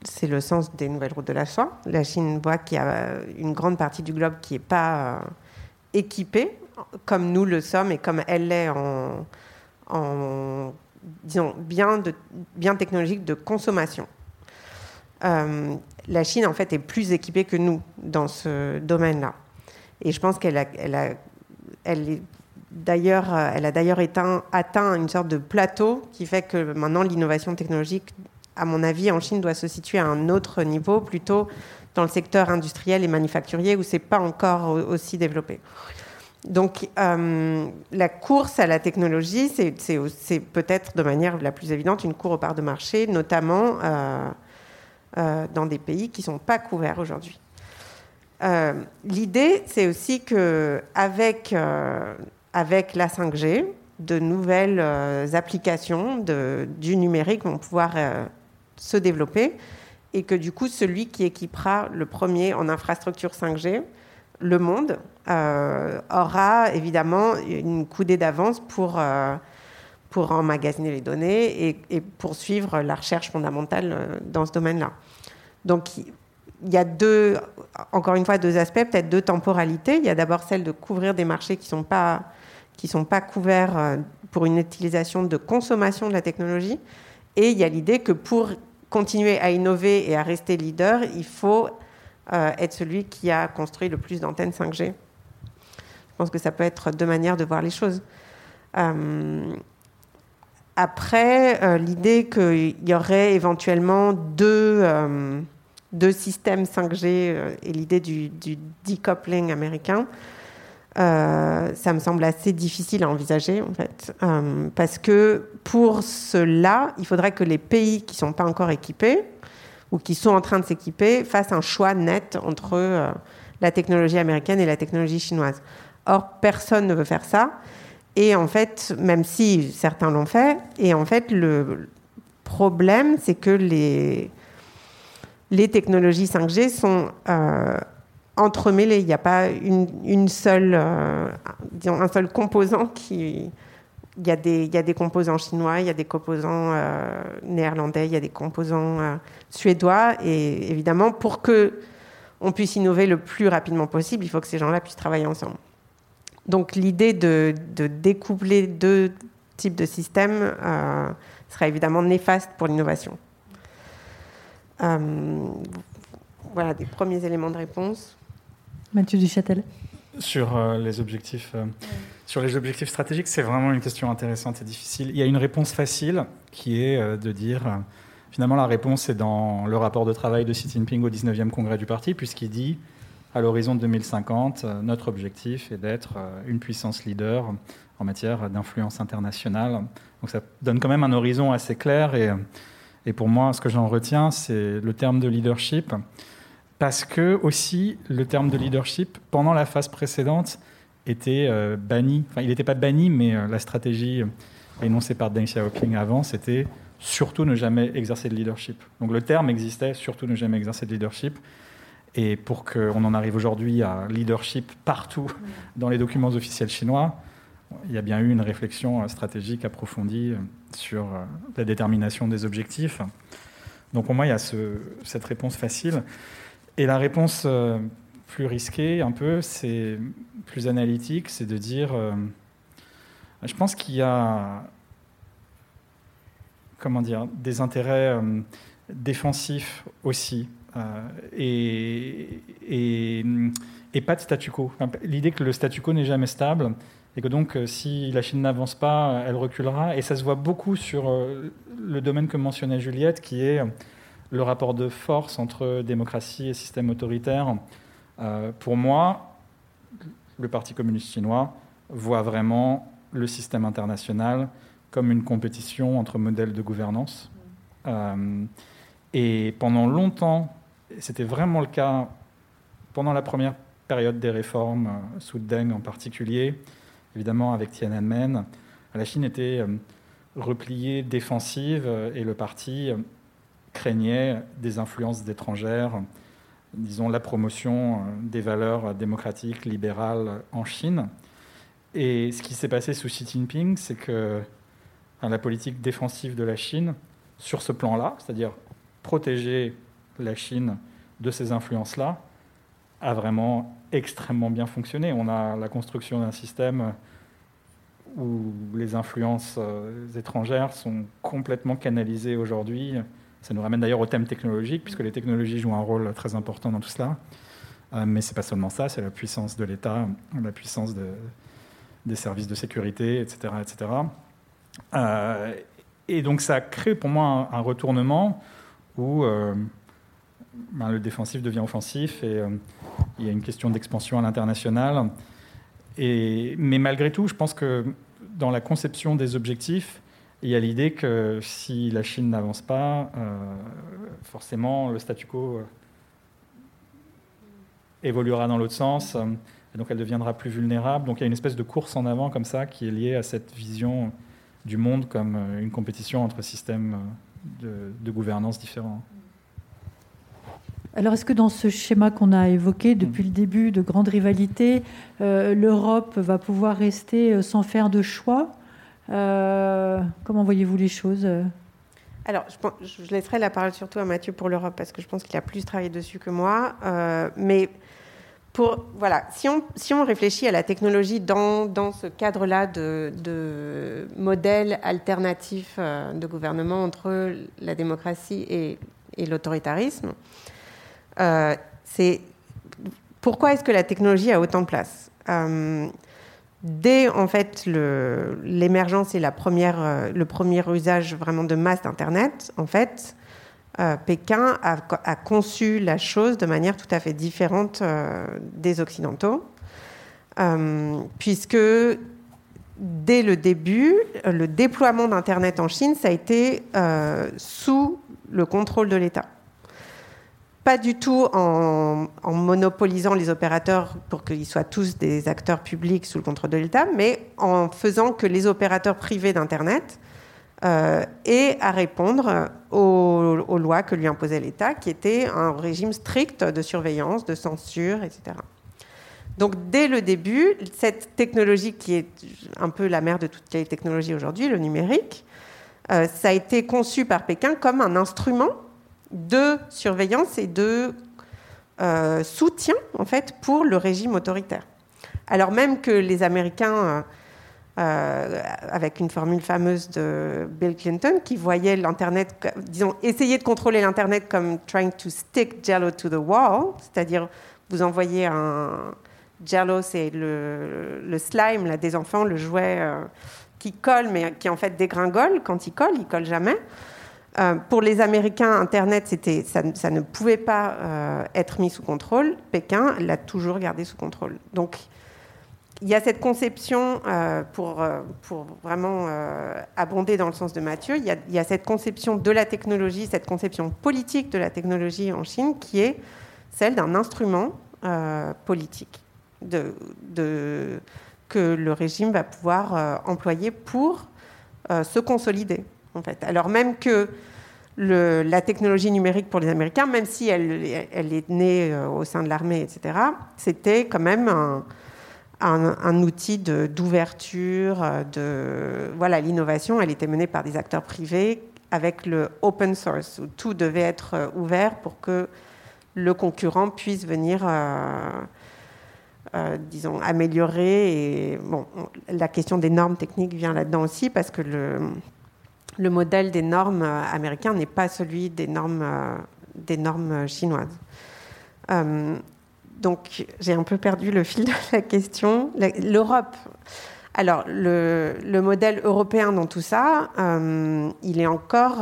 c'est le sens des nouvelles routes de la soie, la Chine voit qu'il y a une grande partie du globe qui n'est pas équipée, comme nous le sommes et comme elle l'est en, en disons, bien, de, bien technologique de consommation. Euh, la Chine, en fait, est plus équipée que nous dans ce domaine-là. Et je pense qu'elle a, elle a, elle d'ailleurs, elle a d'ailleurs atteint une sorte de plateau qui fait que maintenant l'innovation technologique, à mon avis, en Chine doit se situer à un autre niveau, plutôt dans le secteur industriel et manufacturier où c'est pas encore aussi développé. Donc, la course à la technologie, c'est peut-être de manière la plus évidente une course aux parts de marché, notamment dans des pays qui ne sont pas couverts aujourd'hui. L'idée, c'est aussi qu'avec avec la 5G, de nouvelles euh, applications du numérique vont pouvoir euh, se développer et que du coup, celui qui équipera le premier en infrastructure 5G, le monde, euh, aura évidemment une coudée d'avance pour, pour emmagasiner les données et, poursuivre la recherche fondamentale dans ce domaine-là. Donc, il y a deux, encore une fois, deux aspects, peut-être deux temporalités. Il y a d'abord celle de couvrir des marchés qui ne sont sont pas couverts euh, pour une utilisation de consommation de la technologie. Et il y a l'idée que pour continuer à innover et à rester leader, il faut euh, être celui qui a construit le plus d'antennes 5G. Je pense que ça peut être deux manières de voir les choses. Euh, après, l'idée qu'il y aurait éventuellement deux, deux systèmes 5G et l'idée du, du, decoupling américain, euh, ça me semble assez difficile à envisager, en fait. Euh, parce que pour cela, il faudrait que les pays qui ne sont pas encore équipés ou qui sont en train de s'équiper fassent un choix net entre euh, la technologie américaine et la technologie chinoise. Or, personne ne veut faire ça. Et en fait, même si certains l'ont fait, et en fait, le problème, c'est que les, les technologies 5G sont entremêlés. Il n'y a pas une, seule, euh, un seul composant qui. Il y, a des, il y a des composants chinois, il y a des composants euh, néerlandais, il y a des composants euh, suédois. Et évidemment, pour que on puisse innover le plus rapidement possible, il faut que ces gens-là puissent travailler ensemble. Donc l'idée de, de, découpler deux types de systèmes serait évidemment néfaste pour l'innovation. voilà des premiers éléments de réponse. Mathieu Duchâtel. Sur euh, les objectifs, euh, sur les objectifs stratégiques, c'est vraiment une question intéressante et difficile. Il y a une réponse facile qui est euh, de dire, finalement, la réponse est dans le rapport de travail de Xi Jinping au 19e congrès du parti, puisqu'il dit, à l'horizon de 2050, notre objectif est d'être une puissance leader en matière d'influence internationale. Donc ça donne quand même un horizon assez clair et, et pour moi, ce que j'en retiens, c'est le terme de leadership parce que aussi le terme de leadership pendant la phase précédente était euh, banni. Enfin, il n'était pas banni, mais euh, la stratégie euh, énoncée par Deng Xiaoping avant, c'était surtout ne jamais exercer de leadership. Donc le terme existait, surtout ne jamais exercer de leadership. Et pour qu'on en arrive aujourd'hui à leadership partout dans les documents officiels chinois, il y a bien eu une réflexion stratégique approfondie sur la détermination des objectifs. Donc pour moi, il y a ce, cette réponse facile. Et la réponse plus risquée, un peu, c'est plus analytique, c'est de dire, euh, je pense qu'il y a, comment dire, des intérêts euh, défensifs aussi, et, et, pas de statu quo. L'idée que le statu quo n'est jamais stable, et que donc si la Chine n'avance pas, elle reculera, et ça se voit beaucoup sur le domaine que mentionnait Juliette, qui est le rapport de force entre démocratie et système autoritaire, euh, pour moi, le Parti communiste chinois voit vraiment le système international comme une compétition entre modèles de gouvernance. Euh, et pendant longtemps, c'était vraiment le cas pendant la première période des réformes, euh, sous Deng en particulier, évidemment avec Tiananmen, la Chine était repliée défensive et le parti craignait des influences étrangères, disons la promotion euh, des valeurs démocratiques, libérales en Chine. Et ce qui s'est passé sous Xi Jinping, c'est que la politique défensive de la Chine, sur ce plan-là, c'est-à-dire protéger la Chine de ces influences-là, a vraiment extrêmement bien fonctionné. On a la construction d'un système où les influences euh, étrangères sont complètement canalisées aujourd'hui ça nous ramène d'ailleurs au thème technologique, puisque les technologies jouent un rôle très important dans tout cela. Euh, mais ce n'est pas seulement ça, c'est la puissance de l'État, la puissance des services de sécurité, etc. etc. Euh, et donc ça crée pour moi un, retournement où euh, ben, le défensif devient offensif et il y a une question d'expansion à l'international. Mais malgré tout, je pense que dans la conception des objectifs, il y a l'idée que si la Chine n'avance pas, forcément le statu quo évoluera dans l'autre sens, et donc elle deviendra plus vulnérable. Donc il y a une espèce de course en avant comme ça qui est liée à cette vision du monde comme une compétition entre systèmes de, gouvernance différents. Alors, est-ce que dans ce schéma qu'on a évoqué depuis le début de grande rivalité, euh, l'Europe va pouvoir rester euh, sans faire de choix? euh, Comment voyez-vous les choses Alors, je, laisserai la parole surtout à Mathieu pour l'Europe parce que je pense qu'il a plus travaillé dessus que moi. mais pour, voilà, si on, réfléchit à la technologie dans, ce cadre-là de, de modèles alternatifs de gouvernement entre la démocratie et, l'autoritarisme, euh, c'est pourquoi est-ce que la technologie a autant de place? Euh, Dès en fait l'émergence et la première, euh, le premier usage vraiment de masse d'Internet, en fait, Pékin a, a, conçu la chose de manière tout à fait différente des Occidentaux, puisque dès le début, le déploiement d'Internet en Chine, ça a été sous le contrôle de l'État pas du tout en, monopolisant les opérateurs pour qu'ils soient tous des acteurs publics sous le contrôle de l'État, mais en faisant que les opérateurs privés d'Internet euh, aient à répondre aux, lois que lui imposait l'État, qui était un régime strict de surveillance, de censure, etc. Donc dès le début, cette technologie qui est un peu la mère de toutes les technologies aujourd'hui, le numérique, euh, ça a été conçu par Pékin comme un instrument de surveillance et de euh, soutien en fait pour le régime autoritaire. Alors même que les Américains, euh, euh, avec une formule fameuse de Bill Clinton, qui voyait l'Internet, disons, essayer de contrôler l'Internet comme trying to stick Jello to the wall, c'est-à-dire vous envoyez un Jello, c'est le, slime là, des enfants, le jouet qui colle, mais qui en fait dégringole. Quand il colle, il colle jamais. Euh, pour les Américains, Internet, ça, ne pouvait pas euh, être mis sous contrôle. Pékin l'a toujours gardé sous contrôle. Donc, il y a cette conception, euh, pour, vraiment abonder dans le sens de Mathieu, il y, a, cette conception de la technologie, cette conception politique de la technologie en Chine qui est celle d'un instrument politique que le régime va pouvoir employer pour se consolider Alors même que la technologie numérique pour les Américains, même si elle, est née euh, au sein de l'armée, etc., c'était quand même un, outil d'ouverture, euh, de, voilà, l'innovation, elle était menée par des acteurs privés avec le open source, où tout devait être euh, ouvert pour que le concurrent puisse venir, disons, améliorer. Bon, la question des normes techniques vient là-dedans aussi, parce que le, le modèle des normes euh, américains n'est pas celui des normes, euh, des normes chinoises. Euh, donc j'ai un peu perdu le fil de la question. L'Europe. Alors le, modèle européen dans tout ça, il est encore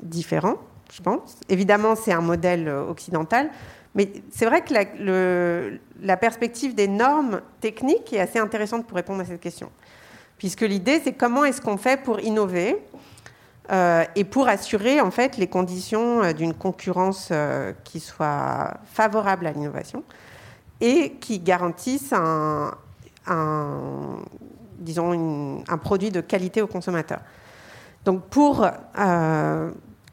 différent, je pense. Évidemment, c'est un modèle occidental, mais c'est vrai que la perspective des normes techniques est assez intéressante pour répondre à cette question puisque l'idée, c'est comment est-ce qu'on fait pour innover euh, et pour assurer en fait les conditions euh, d'une concurrence euh, qui soit favorable à l'innovation et qui garantisse un, disons un produit de qualité aux consommateurs. Donc pour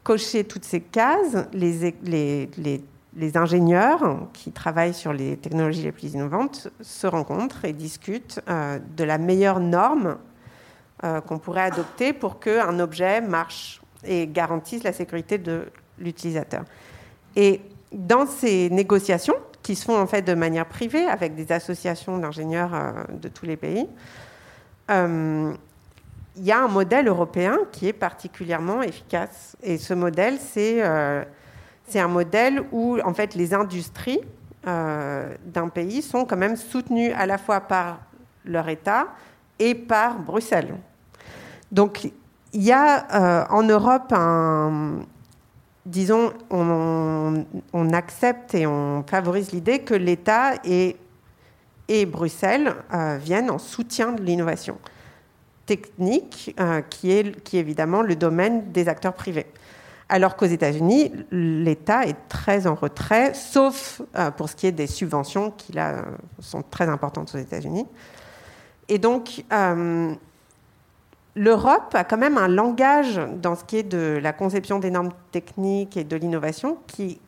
cocher toutes ces cases, les, les ingénieurs qui travaillent sur les technologies les plus innovantes se rencontrent et discutent euh, de la meilleure norme euh, qu'on pourrait adopter pour qu'un objet marche et garantisse la sécurité de l'utilisateur. Et dans ces négociations, qui se font en fait de manière privée avec des associations d'ingénieurs euh, de tous les pays, il y a un modèle européen qui est particulièrement efficace. Et ce modèle, c'est c'est un modèle où en fait les industries euh, d'un pays sont quand même soutenues à la fois par leur État et par Bruxelles. Donc il y a euh, en Europe disons, on, accepte et on favorise l'idée que l'État et Bruxelles viennent en soutien de l'innovation technique, qui est évidemment le domaine des acteurs privés. Alors qu'aux États-Unis, l'État est très en retrait, sauf pour ce qui est des subventions qui sont très importantes aux États-Unis. Et donc, l'Europe a quand même un langage dans ce qui est de la conception des normes techniques et de l'innovation qui,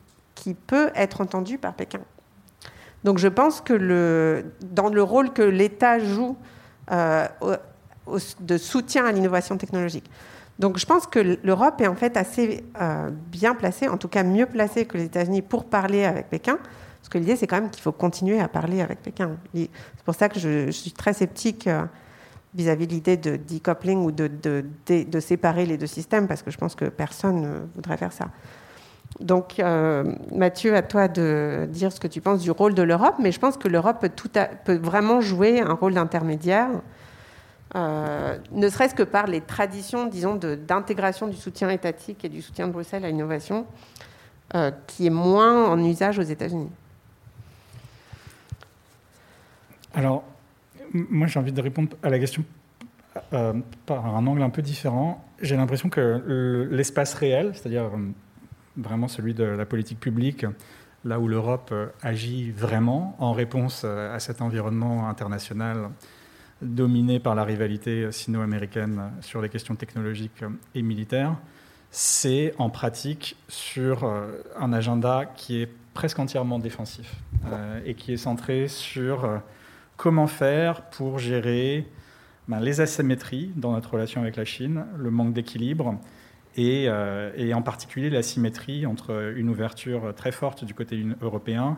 peut être entendu par Pékin. Donc je pense que dans le rôle que l'État joue euh, de soutien à l'innovation technologique, donc je pense que l'Europe est en fait assez euh, bien placée, en tout cas mieux placée que les États-Unis pour parler avec Pékin. Parce que l'idée, c'est quand même qu'il faut continuer à parler avec Pékin. C'est pour ça que je, suis très sceptique. Euh, vis-à-vis de l'idée de decoupling ou de, de, séparer les deux systèmes, parce que je pense que personne ne voudrait faire ça. Donc, euh, Mathieu, à toi de dire ce que tu penses du rôle de l'Europe, mais je pense que l'Europe peut, vraiment jouer un rôle d'intermédiaire, euh, ne serait-ce que par les traditions, disons, d'intégration du soutien étatique et du soutien de Bruxelles à l'innovation, euh, qui est moins en usage aux États-Unis. Alors, moi, j'ai envie de répondre à la question euh, par un angle un peu différent. J'ai l'impression que l'espace réel, c'est-à-dire vraiment celui de la politique publique, là où l'Europe agit vraiment en réponse à cet environnement international dominé par la rivalité sino-américaine sur les questions technologiques et militaires, c'est en pratique sur un agenda qui est presque entièrement défensif et qui est centré sur comment faire pour gérer ben, les asymétries dans notre relation avec la Chine, le manque d'équilibre euh, et, en particulier l'asymétrie entre une ouverture très forte du côté européen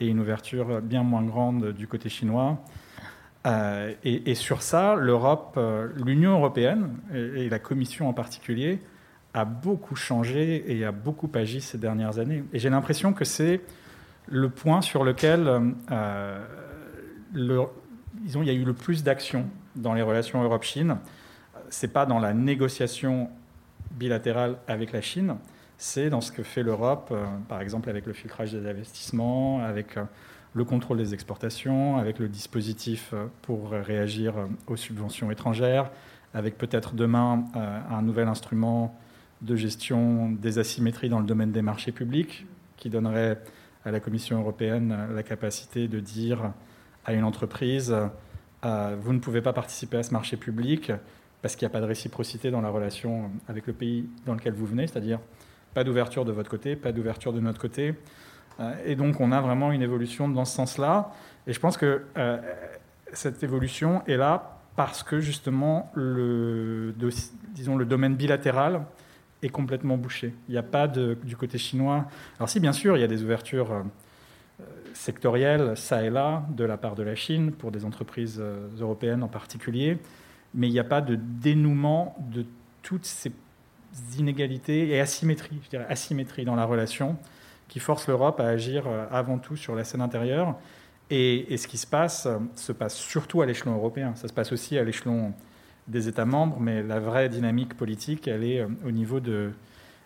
et une ouverture bien moins grande du côté chinois. Euh, et, sur ça, l'Europe, euh, l'Union européenne et, la Commission en particulier a beaucoup changé et a beaucoup agi ces dernières années. Et j'ai l'impression que c'est le point sur lequel le, disons, il y a eu le plus d'actions dans les relations Europe-Chine. Ce n'est pas dans la négociation bilatérale avec la Chine, c'est dans ce que fait l'Europe, euh, par exemple avec le filtrage des investissements, avec euh, le contrôle des exportations, avec le dispositif euh, pour réagir aux subventions étrangères, avec peut-être demain un nouvel instrument de gestion des asymétries dans le domaine des marchés publics, qui donnerait à la Commission européenne la capacité de dire à une entreprise, euh, vous ne pouvez pas participer à ce marché public parce qu'il n'y a pas de réciprocité dans la relation avec le pays dans lequel vous venez, c'est-à-dire pas d'ouverture de votre côté, pas d'ouverture de notre côté. Euh, et donc on a vraiment une évolution dans ce sens-là. Et je pense que euh, cette évolution est là parce que justement le, disons, le domaine bilatéral est complètement bouché. Il n'y a pas du côté chinois. Alors si bien sûr il y a des ouvertures sectorielle, ça et là, de la part de la Chine, pour des entreprises euh, européennes en particulier, mais il n'y a pas de dénouement de toutes ces inégalités et asymétries, je dirais asymétries dans la relation, qui forcent l'Europe à agir euh, avant tout sur la scène intérieure. Et, ce qui se passe euh, se passe surtout à l'échelon européen. Ça se passe aussi à l'échelon des États membres, mais la vraie dynamique politique, elle est au niveau de,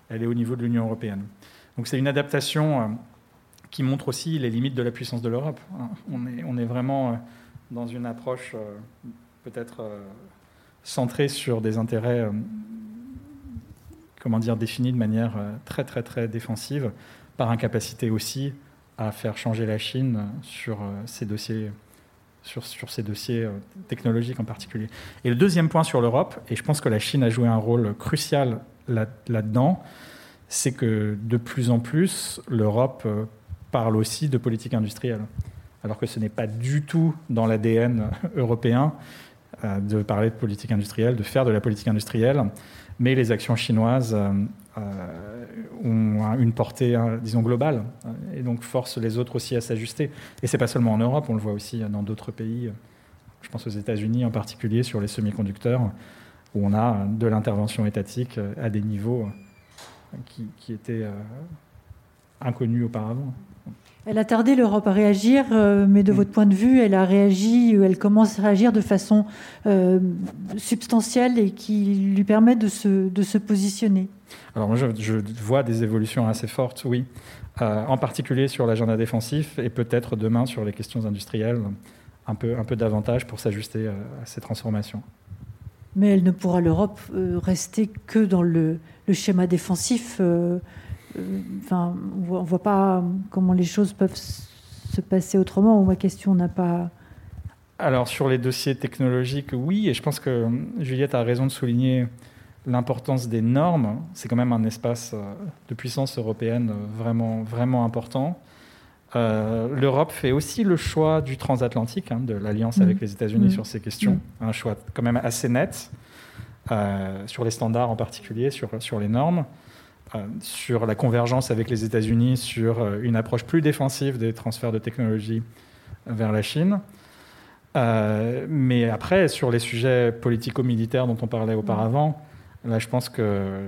elle est au niveau de l'Union européenne. Donc c'est une adaptation qui montre aussi les limites de la puissance de l'Europe. Hein. On est, on est vraiment euh, dans une approche euh, peut-être euh, centrée sur des intérêts, comment dire, définis de manière très très très défensive, par incapacité aussi à faire changer la Chine sur ces dossiers sur, ces dossiers technologiques en particulier. Et le deuxième point sur l'Europe, et je pense que la Chine a joué un rôle crucial là-dedans, c'est que de plus en plus, l'Europe parle aussi de politique industrielle, alors que ce n'est pas du tout dans l'ADN européen euh, de parler de politique industrielle, de faire de la politique industrielle, mais les actions chinoises euh, euh, ont une portée, hein, disons, globale, et donc forcent les autres aussi à s'ajuster. Et c'est pas seulement en Europe, on le voit aussi dans d'autres pays, je pense aux États-Unis en particulier, sur les semi-conducteurs, où on a de l'intervention étatique à des niveaux qui, qui étaient inconnus auparavant. Elle a tardé l'Europe à réagir, euh, mais de mm. votre point de vue, elle a réagi, elle commence à réagir de façon euh, substantielle et qui lui permet de se, de se positionner. Alors moi, je, vois des évolutions assez fortes, oui, euh, en particulier sur l'agenda défensif et peut-être demain sur les questions industrielles un peu, un peu davantage pour s'ajuster à ces transformations. Mais elle ne pourra l'Europe rester que dans le, schéma défensif. Enfin, on ne voit pas comment les choses peuvent se passer autrement. Ma question n'a pas. Alors sur les dossiers technologiques, oui, et je pense que Juliette a raison de souligner l'importance des normes. C'est quand même un espace euh, de puissance européenne euh, vraiment, vraiment important. Euh, L'Europe fait aussi le choix du transatlantique, hein, de l'alliance avec mmh. les États-Unis mmh. sur ces questions. Mmh. Un choix quand même assez net, sur les standards en particulier, sur, sur les normes, sur la convergence avec les États-Unis, sur une approche plus défensive des transferts de technologie vers la Chine. mais après, sur les sujets politico-militaires dont on parlait auparavant, Là, je pense que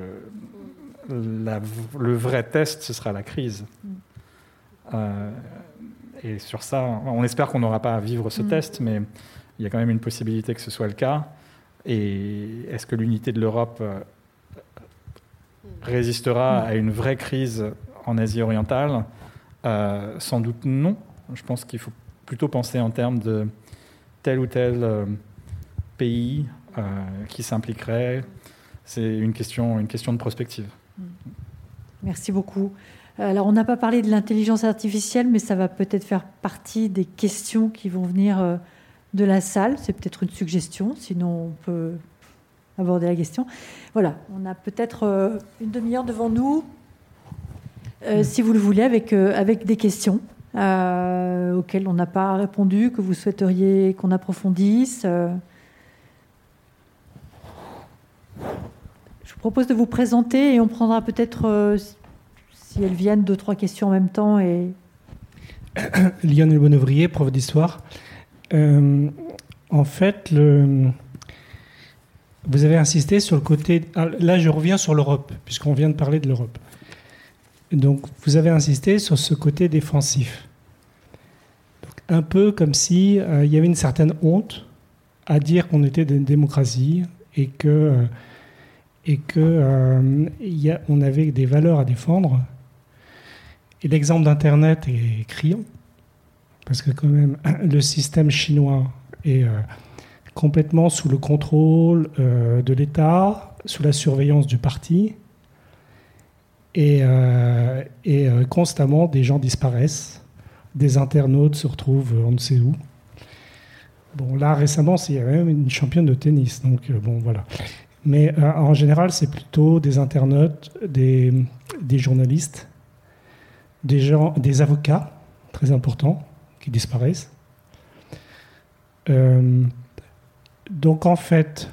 le vrai test, ce sera la crise. Euh, et sur ça, on espère qu'on n'aura pas à vivre ce mm. test, mais il y a quand même une possibilité que ce soit le cas. Et est-ce que l'unité de l'Europe euh, résistera à une vraie crise en Asie orientale? Euh, Sans doute non. Je pense qu'il faut plutôt penser en termes de tel ou tel pays qui s'impliquerait, c'est une question, une question de prospective. Merci beaucoup. Alors, on n'a pas parlé de l'intelligence artificielle, mais ça va peut-être faire partie des questions qui vont venir euh, de la salle. C'est peut-être une suggestion, sinon on peut aborder la question. Voilà, on a peut-être euh, une demi-heure devant nous, euh, si vous le voulez, avec, avec des questions auxquelles on n'a pas répondu, que vous souhaiteriez qu'on approfondisse. Je vous propose de vous présenter et on prendra peut-être, euh, si elles viennent, deux, trois questions en même temps. Et... Lionel prof d'histoire. Euh, en fait, le... vous avez insisté sur le côté. Ah, là, je reviens sur l'Europe, puisqu'on vient de parler de l'Europe. Donc, vous avez insisté sur ce côté défensif. un peu comme si euh, il y avait une certaine honte à dire qu'on était une démocratie et que et qu'on euh, on avait des valeurs à défendre. Et l'exemple d'Internet est criant, parce que quand même, le système chinois est euh, complètement sous le contrôle euh, de l'État, sous la surveillance du parti, et, et constamment des gens disparaissent, des internautes se retrouvent on ne sait où. Bon, là, récemment, il y avait même une championne de tennis. Donc, bon, voilà. Mais euh, en général, c'est plutôt des internautes, des, journalistes, des avocats, très importants, qui disparaissent. Euh, donc en fait,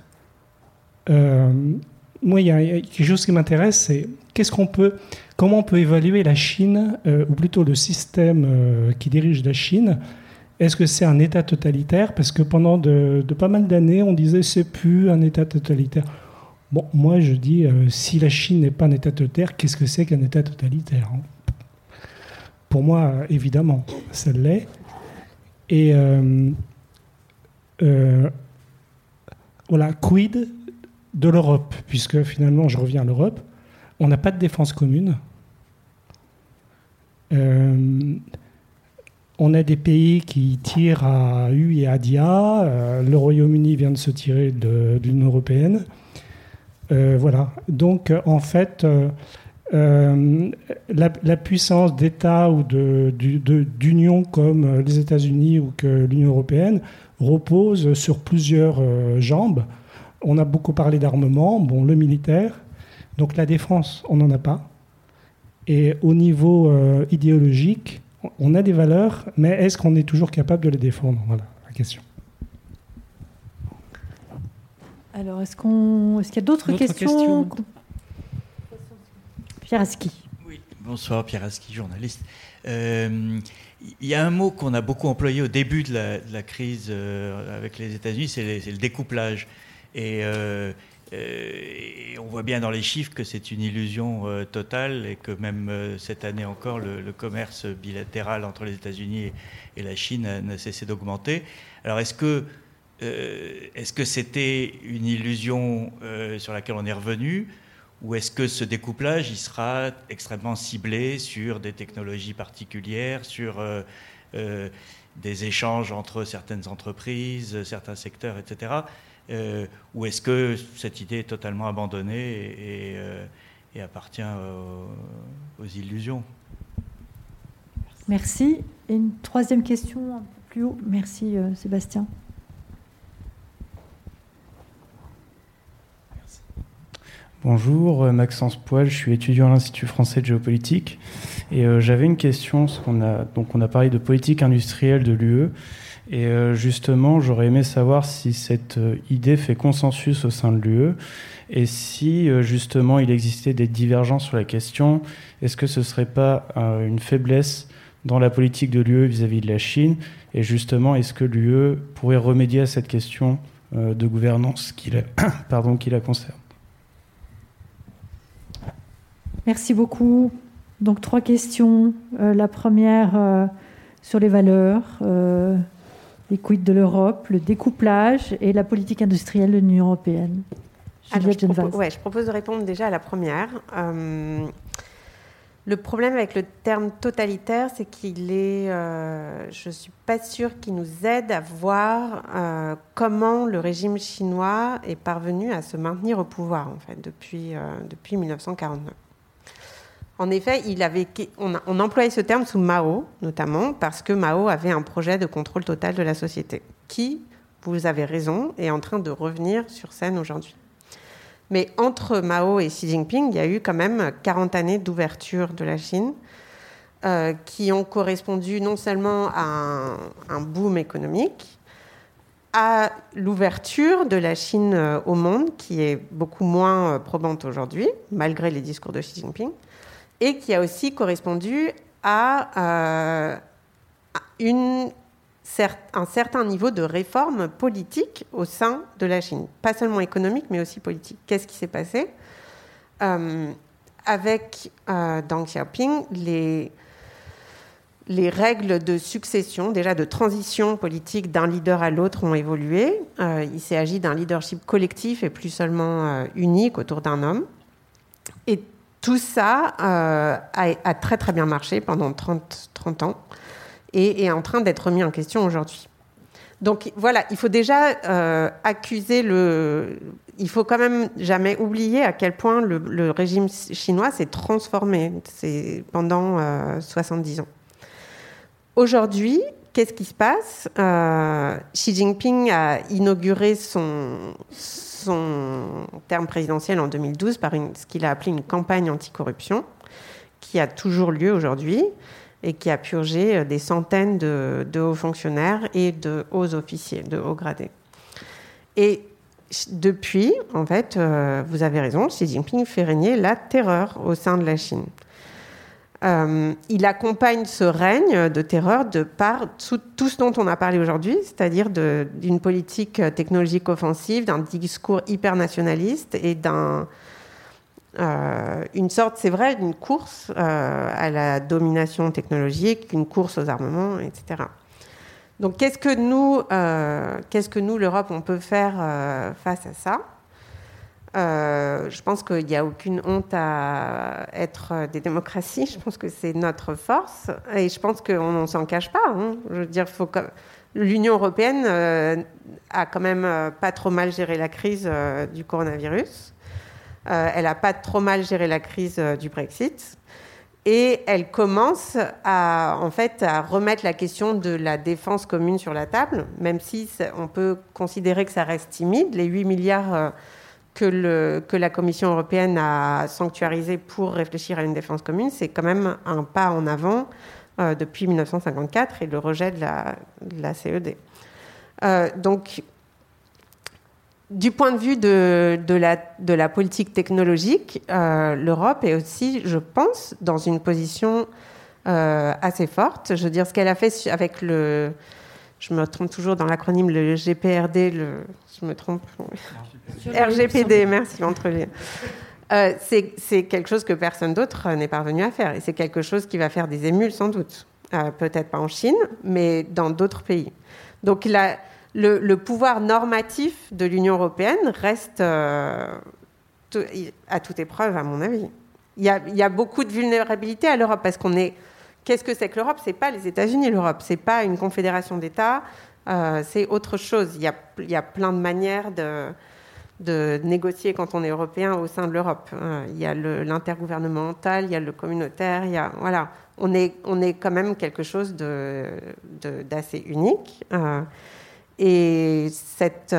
euh, moi, il y, a quelque chose qui m'intéresse, c'est qu'est-ce qu'on peut, comment on peut évaluer la Chine, ou plutôt le système qui dirige la Chine? Est-ce que c'est un État totalitaire? Parce que pendant de, pas mal d'années, on disait c'est plus un État totalitaire. Bon, moi je dis, euh, si la Chine n'est pas un État totalitaire, qu'est-ce que c'est qu'un État totalitaire hein? Pour moi, évidemment, ça l'est. Et euh, euh, voilà, quid de l'Europe Puisque finalement, je reviens à l'Europe, on n'a pas de défense commune. on a des pays qui tirent à U et à Dia. le Royaume-Uni vient de se tirer de l'Union européenne. Euh, voilà. Donc, euh, en fait, euh, la, puissance d'État ou d'union comme les États-Unis ou que l'Union européenne repose sur plusieurs jambes. On a beaucoup parlé d'armement, bon, le militaire. Donc la défense, on n'en a pas. Et au niveau idéologique, on a des valeurs, mais est-ce qu'on est toujours capable de les défendre? Voilà la question. Alors, est-ce qu'on, est-ce qu'il y a d'autres questions, Pierre Aski. Oui, bonsoir, Pierre Aski, journaliste. Euh, il y a un mot qu'on a beaucoup employé au début de la, crise euh, avec les États-Unis, c'est, le découplage. Euh, et, on voit bien dans les chiffres que c'est une illusion totale et que même cette année encore, le, commerce bilatéral entre les États-Unis et, et la Chine n'a cessé d'augmenter. Alors, est-ce que est-ce que c'était une illusion sur laquelle on est revenu? Ou est-ce que ce découplage il sera extrêmement ciblé sur des technologies particulières, sur euh, des échanges entre certaines entreprises, certains secteurs, etc. ou est-ce que cette idée est totalement abandonnée et, appartient aux illusions? Merci. Et une troisième question un peu plus haut. Merci euh, Sébastien. Bonjour, euh, Maxence Poil, je suis étudiant à l'Institut français de géopolitique. Et euh, j'avais une question. On a, donc on a parlé de politique industrielle de l'UE et justement j'aurais aimé savoir si cette idée fait consensus au sein de l'UE et si justement il existait des divergences sur la question, est-ce que ce ne serait pas une faiblesse dans la politique de l'UE vis-à-vis de la Chine? Et justement, est-ce que l'UE pourrait remédier à cette question euh, de gouvernance qui la concerne? Merci beaucoup. Donc trois questions. Euh, la première euh, sur les valeurs, les quid de l'Europe, le découplage et la politique industrielle de l'Union européenne. je, propose, ouais, je propose de répondre déjà à la première. Le problème avec le terme totalitaire, c'est qu'il est, euh, je ne suis pas sûre qu'il nous aide à voir euh, comment le régime chinois est parvenu à se maintenir au pouvoir en fait depuis, euh, depuis 1949. En effet, on employait ce terme sous Mao, notamment parce que Mao avait un projet de contrôle total de la société, qui, vous avez raison, est en train de revenir sur scène aujourd'hui. Mais entre Mao et Xi Jinping, il y a eu quand même 40 années d'ouverture de la Chine euh, qui ont correspondu non seulement à un, boom économique, à l'ouverture de la Chine euh, au monde, qui est beaucoup moins euh, probante aujourd'hui, malgré les discours de Xi Jinping, et qui a aussi correspondu à une un certain niveau de réforme politique au sein de la Chine, pas seulement économique, mais aussi politique. Qu'est-ce qui s'est passé? Euh, Avec euh, Deng Xiaoping, les, les règles de succession, déjà de transition politique d'un leader à l'autre ont évolué. Euh, il s'est agi d'un leadership collectif et plus seulement unique autour d'un homme. Tout ça a, a, très très bien marché pendant 30, 30 ans et est en train d'être mis en question aujourd'hui. Donc voilà, il faut déjà euh, accuser le. Il faut quand même jamais oublier à quel point le, régime chinois s'est transformé pendant 70 euh, ans. Aujourd'hui, qu'est-ce qui se passe? Euh, Xi Jinping a inauguré son, son terme présidentiel en 2012 par ce qu'il a appelé une campagne anticorruption, qui a toujours lieu aujourd'hui et qui a purgé euh, des centaines de, hauts fonctionnaires et de hauts officiers, de hauts gradés. Et depuis, en fait, euh, vous avez raison, Xi Jinping fait régner la terreur au sein de la Chine. Euh, il accompagne ce règne de terreur de par tout ce dont on a parlé aujourd'hui, c'est-à-dire d'une politique technologique offensive, d'un discours hyper nationaliste et d'un euh, une sorte, c'est vrai, d'une course euh, à la domination technologique, une course aux armements, etc. Donc, qu'est-ce que nous, euh, qu'est-ce que nous, l'Europe, on peut faire face à ça? Je pense qu'il n'y a aucune honte à être des démocraties. Je pense que c'est notre force, et je pense qu'on ne s'en cache pas. Hein. Je veux dire, l'Union européenne a quand même pas trop mal géré la crise du coronavirus. Euh, elle n'a pas trop mal géré la crise euh, du Brexit. Et elle commence à, en fait, à remettre la question de la défense commune sur la table, même si on peut considérer que ça reste timide. Les 8 milliards euh, que, la Commission européenne a sanctuarisés pour réfléchir à une défense commune, c'est quand même un pas en avant depuis 1954 et le rejet de la, CED. donc, du point de vue de, la, politique technologique, euh, l'Europe est aussi, je pense, dans une position euh, assez forte. Je veux dire, ce qu'elle a fait avec le. Je me trompe toujours dans l'acronyme, le GPRD, le, je me trompe. RGPD, merci, entre les. Euh, c'est quelque chose que personne d'autre n'est parvenu à faire. Et c'est quelque chose qui va faire des émules, sans doute. Peut-être pas en Chine, mais dans d'autres pays. Donc, la, le, pouvoir normatif de l'Union européenne reste euh, à toute épreuve, à mon avis. Il y, a, beaucoup de vulnérabilité à l'Europe parce qu'on est Qu'est-ce que c'est que l'Europe? C'est pas les États-Unis, l'Europe. C'est pas une confédération d'États. Euh, c'est autre chose. Il y, a, y a plein de manières de, de négocier quand on est européen au sein de l'Europe. Euh, il y a l'intergouvernemental, il y a le communautaire, y a, voilà, on est, on est quand même quelque chose d'assez de, unique. Euh, et cette,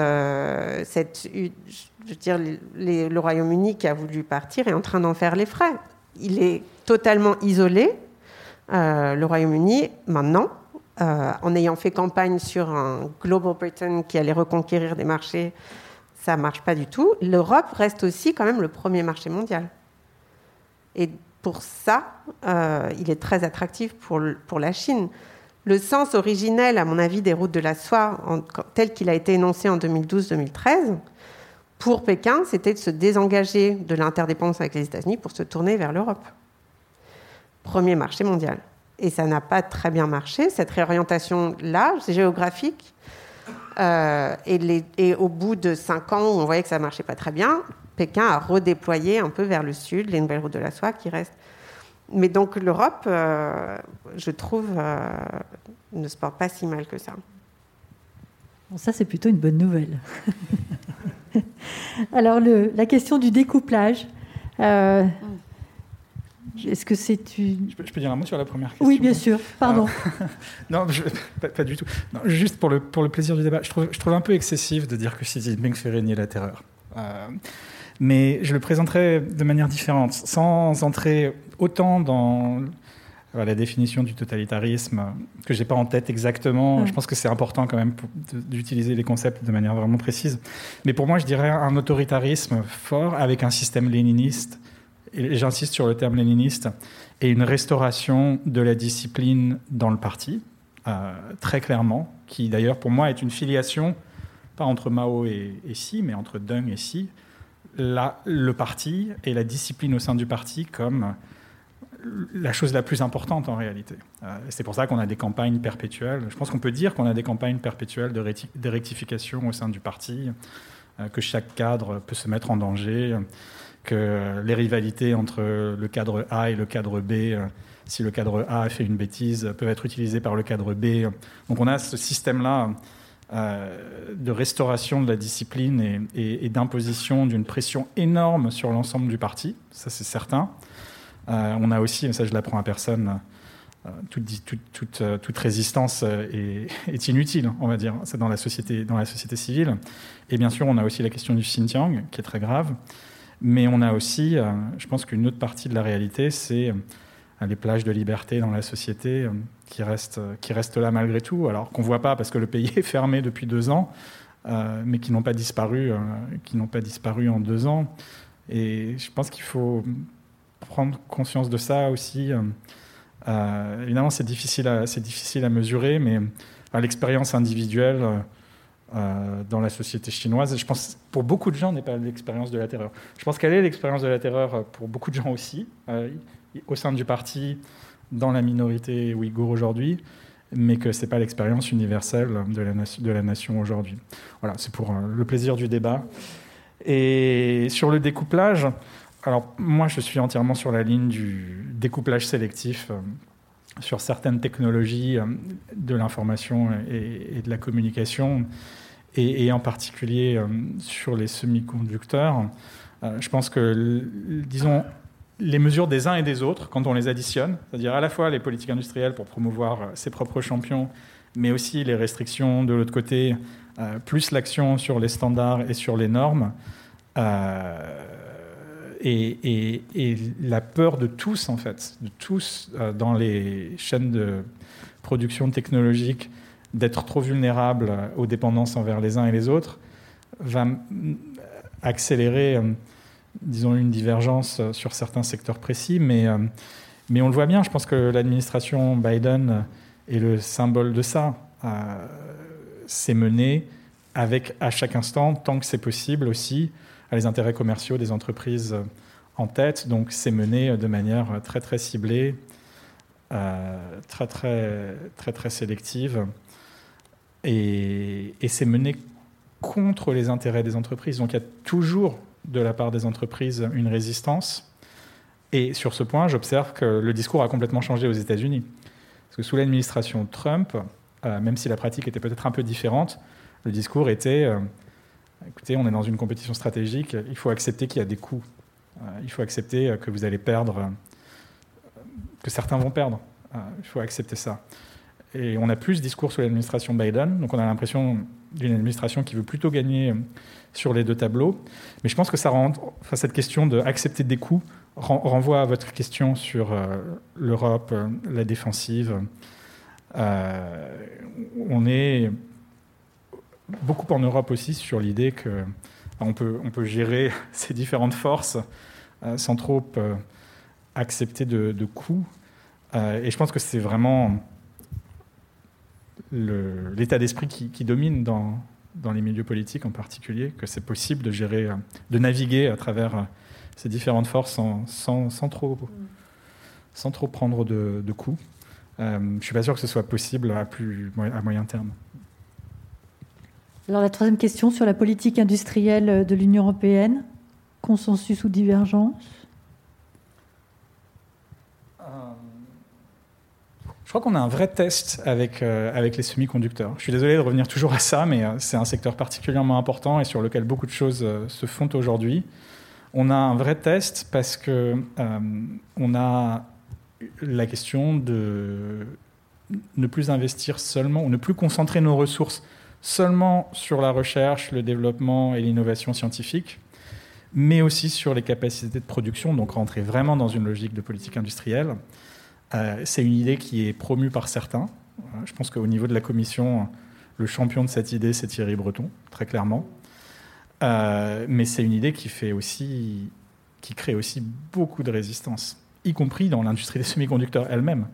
cette, je veux dire, le Royaume-Uni qui a voulu partir est en train d'en faire les frais. Il est totalement isolé le Royaume-Uni maintenant, euh, en ayant fait campagne sur un Global Britain qui allait reconquérir des marchés, ça ne marche pas du tout. L'Europe reste aussi quand même le premier marché mondial. Et pour ça, euh, il est très attractif pour, pour la Chine. Le sens originel, à mon avis, des routes de la soie, tel qu'il a été énoncé en 2012-2013, pour Pékin, c'était de se désengager de l'interdépendance avec les États-Unis pour se tourner vers l'Europe premier marché mondial. Et ça n'a pas très bien marché, cette réorientation-là, géographique. Euh, et, et, au bout de cinq ans où on voyait que ça ne marchait pas très bien, Pékin a redéployé un peu vers le sud les nouvelles routes de la soie qui restent. Mais donc l'Europe, euh, je trouve, euh, ne se porte pas si mal que ça. Bon, ça, c'est plutôt une bonne nouvelle. Alors, le, la question du découplage. Mm. Est-ce que c'est une... Je peux, dire un mot sur la première question Oui, bien sûr. Pardon. non, pas, du tout. juste pour le, pour le plaisir du débat, je trouve, je trouve un peu excessif de dire que Xi Jinping fait régner la terreur. Euh, mais je le présenterai de manière différente, sans entrer autant dans la définition du totalitarisme que j'ai pas en tête exactement. Je pense que c'est important quand même d'utiliser les concepts de manière vraiment précise. Mais pour moi, je dirais un autoritarisme fort avec un système léniniste et j'insiste sur le terme léniniste, et une restauration de la discipline dans le parti, euh, très clairement, qui d'ailleurs pour moi est une filiation, pas entre Mao et, et Xi, mais entre Deng et Xi, la, le parti et la discipline au sein du parti comme la chose la plus importante en réalité. Euh, c'est pour ça qu'on a des campagnes perpétuelles. Je pense qu'on peut dire qu'on a des campagnes perpétuelles de, rectification au sein du parti, euh, que chaque cadre peut se mettre en danger les rivalités entre le cadre A et le cadre B, euh, si le cadre A fait une bêtise, peuvent être utilisées par le cadre B. Donc on a ce système-là euh, de restauration de la discipline et, d'imposition d'une pression énorme sur l'ensemble du parti, ça c'est certain. Euh, on a aussi, ça je l'apprends à personne, toute, résistance est, inutile, on va dire, dans la société civile. Et bien sûr, on a aussi la question du Xinjiang, qui est très grave. Mais on a aussi, euh, je pense qu'une autre partie de la réalité, c'est euh, les plages de liberté dans la société euh, qui restent, qui restent là malgré tout, alors qu'on ne voit pas parce que le pays est fermé depuis deux ans, mais qui n'ont pas disparu, qui n'ont pas disparu en deux ans. Et je pense qu'il faut prendre conscience de ça aussi. évidemment, c'est difficile, à, difficile à mesurer, mais l'expérience individuelle euh, dans la société chinoise. je pense pour beaucoup de gens n'est pas l'expérience de la terreur. Je pense qu'elle est l'expérience de la terreur pour beaucoup de gens aussi, euh, au sein du parti, dans la minorité ouïghour aujourd'hui, mais que ce n'est pas l'expérience universelle de la, nation aujourd'hui. Voilà, c'est pour euh, le plaisir du débat. Et sur le découplage, alors moi je suis entièrement sur la ligne du découplage sélectif sur certaines technologies de l'information et, de la communication et, en particulier euh, sur les semi-conducteurs. Euh, je pense que, disons, les mesures des uns et des autres, quand on les additionne, c'est-à-dire à la fois les politiques industrielles pour promouvoir euh, ses propres champions, mais aussi les restrictions de l'autre côté, plus l'action sur les standards et sur les normes, et, la peur de tous, en fait, de tous dans les chaînes de production technologique d'être trop vulnérable aux dépendances envers les uns et les autres va accélérer, euh, disons, une divergence sur certains secteurs précis. Mais, euh, mais on le voit bien, je pense que l'administration Biden est le symbole de ça. Euh, c'est mené avec, à chaque instant, tant que c'est possible aussi, à les intérêts commerciaux des entreprises en tête. Donc c'est mené de manière très très ciblée, très très très très sélective et, c'est mené contre les intérêts des entreprises. Donc il y a toujours de la part des entreprises une résistance Et sur ce point, j'observe que le discours a complètement changé aux États-Unis. Parce que sous l'administration Trump, euh, même si la pratique était peut-être un peu différente, le discours était euh, écoutez, on est dans une compétition stratégique, il faut accepter qu'il y a des coûts. Euh, il faut accepter que vous allez perdre, que certains vont perdre. il faut accepter ça. Et on a plus ce discours sous l'administration Biden, donc on a l'impression d'une administration qui veut plutôt gagner sur les deux tableaux. Mais je pense que cette question d'accepter des coûts renvoie à votre question sur l'Europe, la défensive. Euh, on est beaucoup en Europe aussi sur l'idée que on peut, gérer ces différentes forces euh, sans trop euh, accepter de, coûts. et je pense que c'est vraiment l'état d'esprit qui, domine dans, les milieux politiques en particulier, que c'est possible de de naviguer à travers ces différentes forces sans, trop, prendre de, de coups. Euh, je ne suis pas sûr que ce soit possible à moyen terme. Alors la troisième question sur la politique industrielle de l'Union européenne, consensus ou divergence? Euh, Je crois qu'on a un vrai test avec, euh, avec les semi-conducteurs. Je suis désolé de revenir toujours à ça, mais c'est un secteur particulièrement important et sur lequel beaucoup de choses se font aujourd'hui. On a un vrai test parce que on a la question de ne plus investir seulement, ou ne plus concentrer nos ressources seulement sur la recherche, le développement et l'innovation scientifique, mais aussi sur les capacités de production, donc rentrer vraiment dans une logique de politique industrielle. Euh, c'est une idée qui est promue par certains. Euh, je pense qu'au niveau de la Commission, le champion de cette idée, c'est Thierry Breton, très clairement. Euh, mais c'est une idée qui, fait aussi, qui crée aussi beaucoup de résistance y compris dans l'industrie des semi-conducteurs elle-même.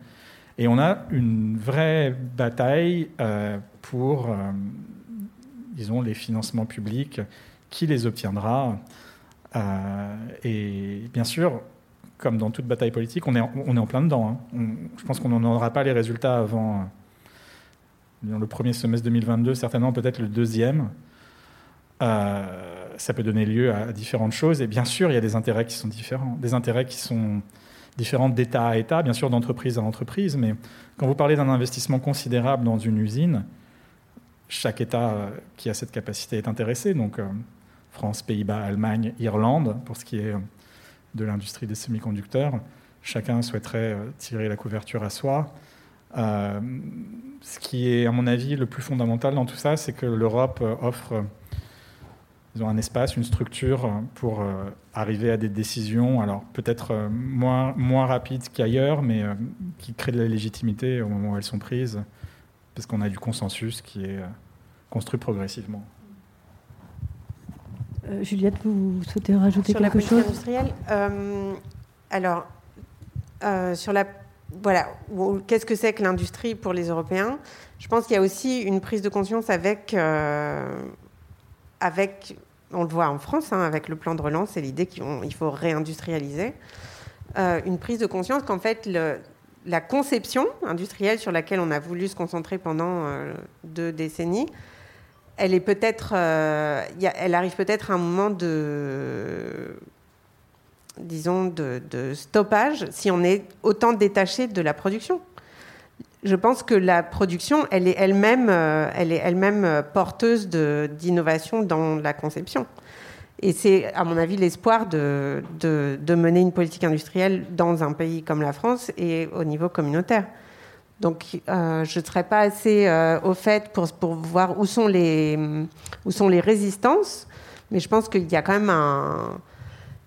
Et on a une vraie bataille euh, pour, euh, disons, les financements publics, qui les obtiendra. Euh, et bien sûr, comme dans toute bataille politique, on est en, on est en plein dedans. Hein. je pense qu'on n'en aura pas les résultats avant le premier semestre 2022, certainement peut-être le deuxième. ça peut donner lieu à différentes choses. Et bien sûr, il y a des intérêts qui sont différents, des intérêts qui sont différentes d'État à État, bien sûr d'entreprise à entreprise, mais quand vous parlez d'un investissement considérable dans une usine, chaque État euh, qui a cette capacité est intéressé, donc euh, France, Pays-Bas, Allemagne, Irlande, pour ce qui est euh, de l'industrie des semi-conducteurs, chacun souhaiterait tirer la couverture à soi. ce qui est, à mon avis, le plus fondamental dans tout ça, c'est que l'Europe offre ils ont un espace, une structure pour euh, arriver à des décisions, alors peut-être euh, moins, moins rapides qu'ailleurs, mais euh, qui créent de la légitimité au moment où elles sont prises, parce qu'on a du consensus qui est construit progressivement. Juliette, vous souhaitez rajouter sur quelque la chose? industrielle Alors, sur la voilà, qu'est-ce que c'est que l'industrie pour les Européens? Je pense qu'il y a aussi une prise de conscience avec avec, on le voit en France, hein, avec le plan de relance, c'est l'idée qu'il faut réindustrialiser, euh, une prise de conscience qu'en fait, la conception industrielle sur laquelle on a voulu se concentrer pendant euh, deux décennies, euh, elle arrive peut-être à un moment de, disons, de, stoppage si on est autant détaché de la production je pense que la production, elle est elle-même, euh, elle est elle-même euh, porteuse d'innovation dans la conception. Et c'est, à mon avis, l'espoir de, de, mener une politique industrielle dans un pays comme la France et au niveau communautaire. Donc, euh, je ne serais pas assez au fait pour, pour voir où sont, les, où sont les résistances, mais je pense qu'il y a quand même un,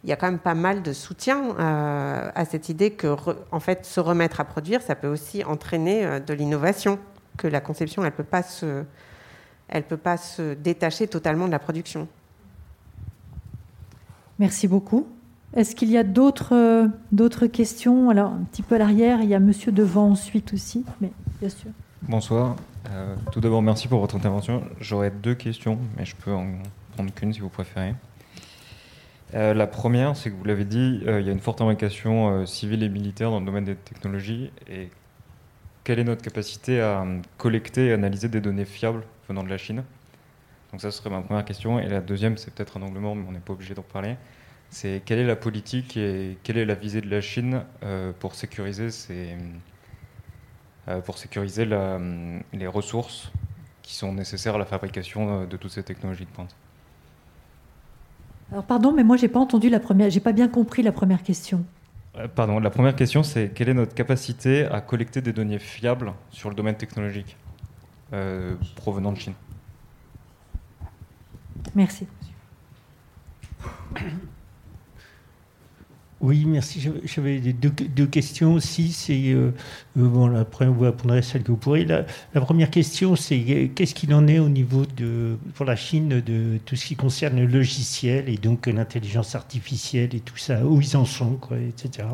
il y a quand même pas mal de soutien euh, à cette idée que, en fait, se remettre à produire, ça peut aussi entraîner euh, de l'innovation, que la conception, elle peut pas se, elle peut pas se détacher totalement de la production. Merci beaucoup. Est-ce qu'il y a d'autres euh, d'autres questions? Alors, un petit peu à l'arrière, il y a Monsieur devant ensuite aussi, mais bien sûr. Bonsoir. tout d'abord, merci pour votre intervention. J'aurais deux questions, mais je peux en prendre qu'une si vous préférez. Euh, la première, c'est que vous l'avez dit, euh, il y a une forte imbrication euh, civile et militaire dans le domaine des technologies. Et quelle est notre capacité à collecter et analyser des données fiables venant de la Chine? Donc ça serait ma première question. Et la deuxième, c'est peut-être un angle mort, mais on n'est pas obligé d'en parler. c'est quelle est la politique et quelle est la visée de la Chine pour sécuriser, pour sécuriser les ressources qui sont nécessaires à la fabrication de toutes ces technologies de pointe? Alors pardon, mais moi j'ai pas entendu la première, j'ai pas bien compris la première question. Euh, pardon, la première question c'est quelle est notre capacité à collecter des données fiables sur le domaine technologique euh, provenant de Chine? Merci. Oui, merci. J'avais deux, questions aussi. C'est euh, euh, bon, après vous répondrez celle que vous pourrez. La, première question, c'est euh, qu'est-ce qu'il en est au niveau de pour la Chine de tout ce qui concerne le logiciel et donc l'intelligence artificielle et tout ça, où ils en sont, etc.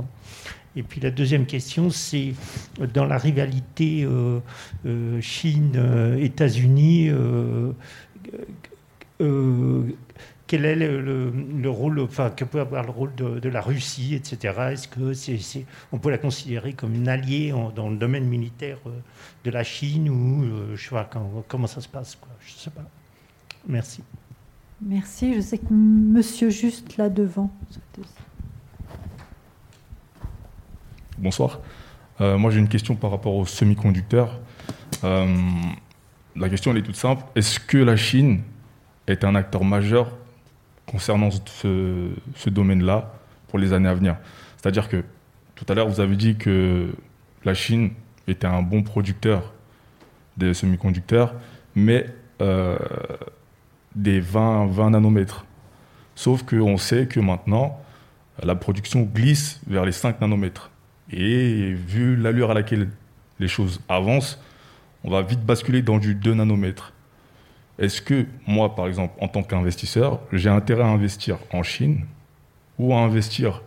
Et puis la deuxième question, c'est dans la rivalité Chine-États-Unis quel est le, rôle, enfin, que peut avoir le rôle de, la Russie, etc. Est-ce que c'est, on peut la considérer comme une alliée dans le domaine militaire euh, de la Chine ou euh, je sais pas comment ça se passe, quoi. Je sais pas. Merci. Merci. Je sais que Monsieur juste là devant. Bonsoir. Euh, moi, j'ai une question par rapport aux semi-conducteurs. la question, elle est toute simple. Est-ce que la Chine est un acteur majeur concernant ce, domaine-là pour les années à venir. C'est-à-dire que tout à l'heure, vous avez dit que la Chine était un bon producteur des semi-conducteurs, mais euh, des 20, 20 nanomètres. Sauf qu'on sait que maintenant, la production glisse vers les 5 nanomètres. Et vu l'allure à laquelle les choses avancent, on va vite basculer dans du 2 nanomètres. Est-ce que moi, par exemple, en tant qu'investisseur, j'ai intérêt à investir en Chine ou à investir,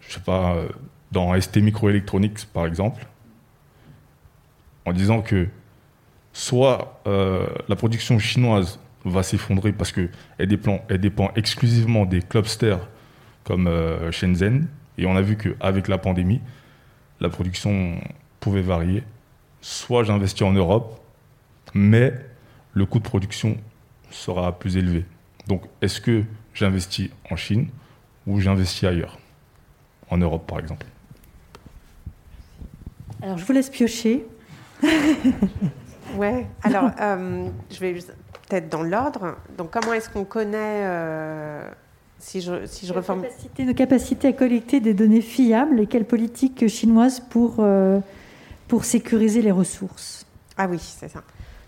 je sais pas, euh, dans ST Microelectronics, par exemple, en disant que soit euh, la production chinoise va s'effondrer parce qu'elle dépend, exclusivement des clusters comme euh, Shenzhen, et on a vu qu'avec la pandémie, la production pouvait varier. Soit j'investis en Europe, mais le coût de production sera plus élevé. Donc, est-ce que j'investis en Chine ou j'investis ailleurs En Europe, par exemple? Alors, je vous laisse piocher. ouais, alors, euh, je vais peut-être dans l'ordre. Donc, comment est-ce qu'on connaît. Euh, si je, si je reforme... capacité, nos capacités à collecter des données fiables et quelle politique chinoise pour, euh, pour sécuriser les ressources? Ah oui, c'est ça.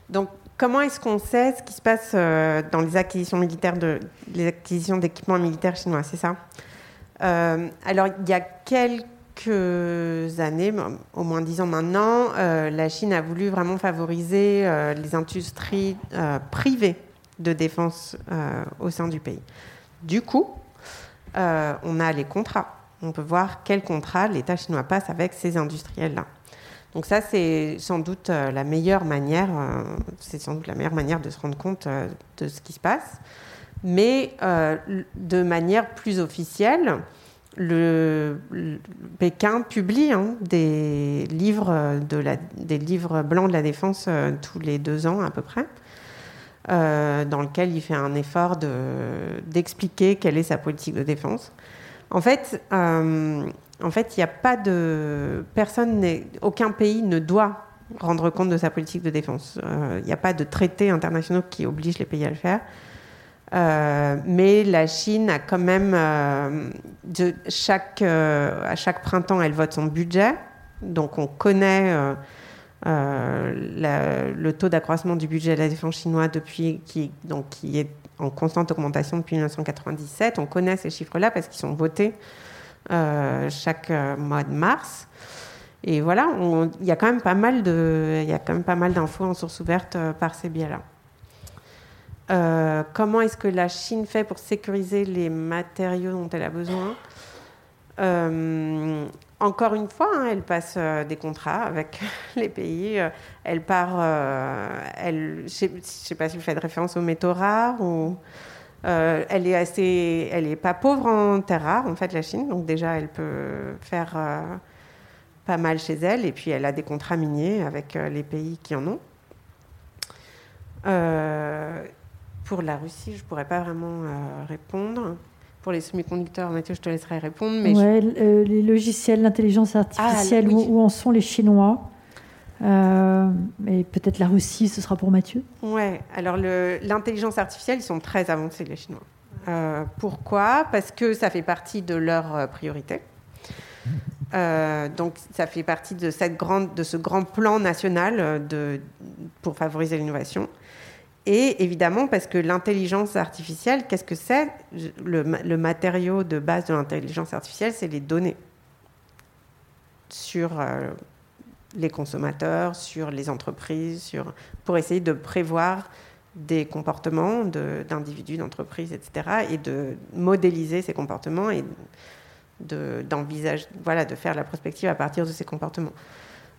Donc, Comment est-ce qu'on sait ce qui se passe euh, dans les acquisitions militaires de les acquisitions d'équipements militaires chinois, c'est ça? Euh, Alors il y a quelques années, au moins dix ans maintenant, euh, la Chine a voulu vraiment favoriser les industries privées de défense au sein du pays. Du coup, on a les contrats. On peut voir quels contrats l'État chinois passe avec ces industriels-là. Donc ça, c'est sans doute euh, la meilleure manière, euh, c'est sans doute la meilleure manière de se rendre compte euh, de ce qui se passe. Mais de manière plus officielle, le, Pékin publie hein, des, livres des livres blancs de la défense tous les deux ans à peu près, dans lequel il fait un effort d'expliquer quelle est sa politique de défense. En fait, en fait, il n'y a pas de personne, aucun pays ne doit rendre compte de sa politique de défense. Euh, il n'y a pas de traités internationaux qui obligent les pays à le faire. Euh, mais la Chine a quand même, euh, à chaque printemps, elle vote son budget. Donc on connaît le taux d'accroissement du budget de la défense chinois depuis, qui, donc, qui est en constante augmentation depuis 1997. On connaît ces chiffres-là parce qu'ils sont votés chaque euh, mois de mars. Et voilà, il y a quand même pas mal de, il quand même pas mal d'infos en source ouverte euh, par ces biais-là. comment est-ce que la Chine fait pour sécuriser les matériaux dont elle a besoin? Encore une fois, hein, elle passe des contrats avec les pays. elle part, elle, je ne sais, pas si vous faites référence aux métaux rares ou euh, elle est assez, elle est pas pauvre en terres rares en fait la Chine, donc déjà elle peut faire euh, pas mal chez elle, et puis elle a des contrats miniers avec euh, les pays qui en ont. pour la Russie, je pourrais pas vraiment répondre. pour les semi-conducteurs, Mathieu, je te laisserai répondre. Mais ouais, les logiciels, l'intelligence artificielle, ah, où, en sont les Chinois euh, et peut-être la Russie, ce sera pour Mathieu. Ouais. Alors l'intelligence artificielle, ils sont très avancés les Chinois. Euh, pourquoi? Parce que ça fait partie de leurs euh, priorités. donc ça fait partie de, cette grande, de ce grand plan national de, pour favoriser l'innovation. Et évidemment, parce que l'intelligence artificielle, qu'est-ce que c'est? Le, le, matériau de base de l'intelligence artificielle, c'est les données sur les consommateurs, sur les entreprises, sur, pour essayer de prévoir des comportements d'individus, d'entreprises, etc., et de modéliser ces comportements et d'envisager, voilà, de faire la prospective à partir de ces comportements.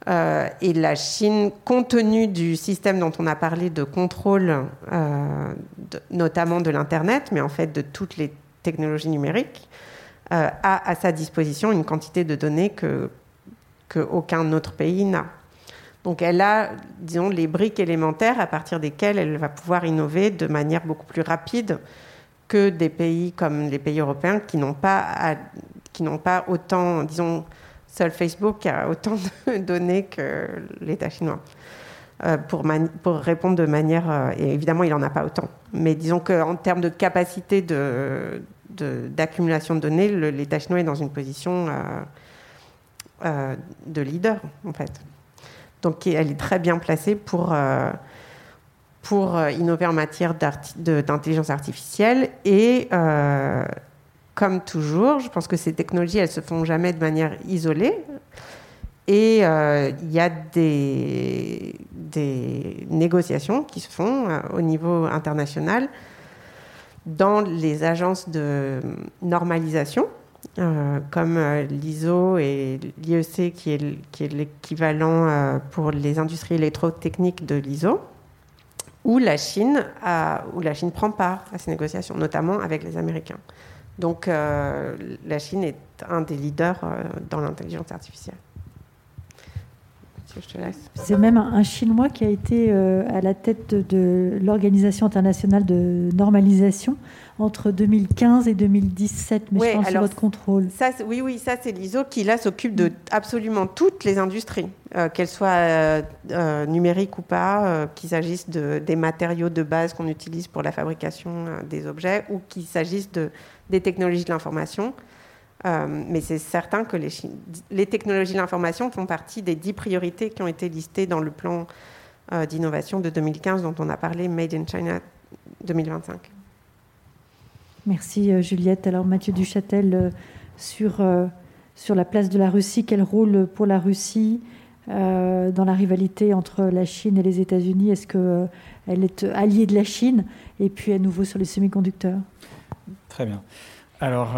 Euh, et la Chine, compte tenu du système dont on a parlé de contrôle, euh, notamment de l'Internet, mais en fait de toutes les technologies numériques, euh, a à sa disposition une quantité de données que qu'aucun autre pays n'a. Donc elle a, disons, les briques élémentaires à partir desquelles elle va pouvoir innover de manière beaucoup plus rapide que des pays comme les pays européens qui n'ont pas, qui n'ont pas autant, disons, seul Facebook a autant de données que l'État chinois. Euh, pour, répondre de manière... Euh, et évidemment, il n'en a pas autant. Mais disons qu'en termes de capacité d'accumulation de, de, données, l'État chinois est dans une position... Euh, euh, de leader, en fait. Donc, elle est très bien placée pour, euh, pour euh, innover en matière d'intelligence artificielle. Et comme toujours, je pense que ces technologies, elles se font jamais de manière isolée. Et il y a des, des, négociations qui se font au niveau international dans les agences de normalisation euh, comme euh, l'ISO et l'IEC, qui est, qui est l'équivalent euh, pour les industries électrotechniques de l'ISO, où la Chine où la Chine prend part à ces négociations, notamment avec les Américains. Donc la Chine est un des leaders dans l'intelligence artificielle. C'est même un Chinois qui a été à la tête de l'Organisation internationale de normalisation entre 2015 et 2017, mais je pense alors, votre contrôle. Ça, oui, oui, ça c'est l'ISO qui là s'occupe de absolument toutes les industries, euh, qu'elles soient euh, euh, numériques ou pas, qu'il s'agisse de, des matériaux de base qu'on utilise pour la fabrication des objets ou qu'il s'agisse de, des technologies de l'information. Mais c'est certain que les, les technologies de l'information font partie des dix priorités qui ont été listées dans le plan d'innovation de 2015 dont on a parlé, Made in China 2025. Merci euh, Juliette. Alors Mathieu Duchâtel, euh, sur, euh, sur la place de la Russie, quel rôle pour la Russie dans la rivalité entre la Chine et les États-Unis? Est-ce qu'elle est alliée de la Chine? Et puis à nouveau sur les semi-conducteurs Très bien. Alors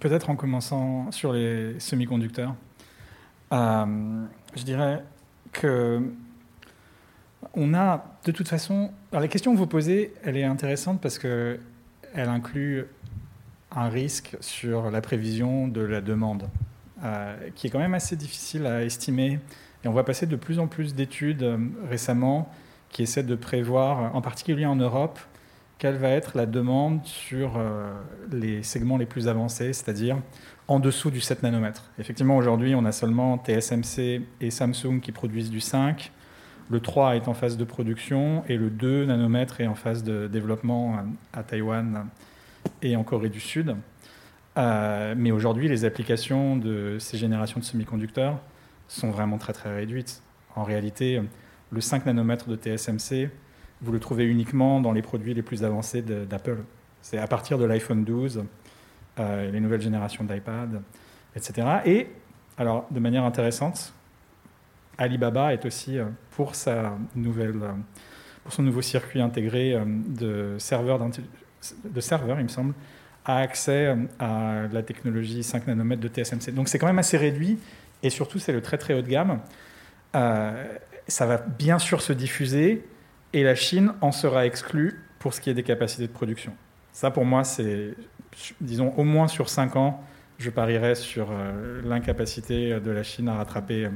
peut-être en commençant sur les semi-conducteurs, je dirais que on a de toute façon. Alors la question que vous posez, elle est intéressante parce que elle inclut un risque sur la prévision de la demande, euh, qui est quand même assez difficile à estimer. Et on voit passer de plus en plus d'études euh, récemment qui essaient de prévoir, en particulier en Europe, quelle va être la demande sur euh, les segments les plus avancés, c'est-à-dire en dessous du 7 nanomètres. Effectivement, aujourd'hui, on a seulement TSMC et Samsung qui produisent du 5. Le 3 est en phase de production et le 2 nanomètres est en phase de développement à Taïwan et en Corée du Sud. Euh, mais aujourd'hui, les applications de ces générations de semi-conducteurs sont vraiment très très réduites. En réalité, le 5 nanomètres de TSMC, vous le trouvez uniquement dans les produits les plus avancés d'Apple. C'est à partir de l'iPhone 12, euh, les nouvelles générations d'iPad, etc. Et, alors, de manière intéressante, Alibaba est aussi euh, pour sa nouvelle, euh, pour son nouveau circuit intégré de serveurs, de serveurs, il me semble, a accès à la technologie 5 nanomètres de TSMC. Donc c'est quand même assez réduit et surtout c'est le très très haut de gamme. ça va bien sûr se diffuser et la Chine en sera exclue pour ce qui est des capacités de production. Ça pour moi c'est, disons, au moins sur 5 ans, je parierais sur l'incapacité de la Chine à rattraper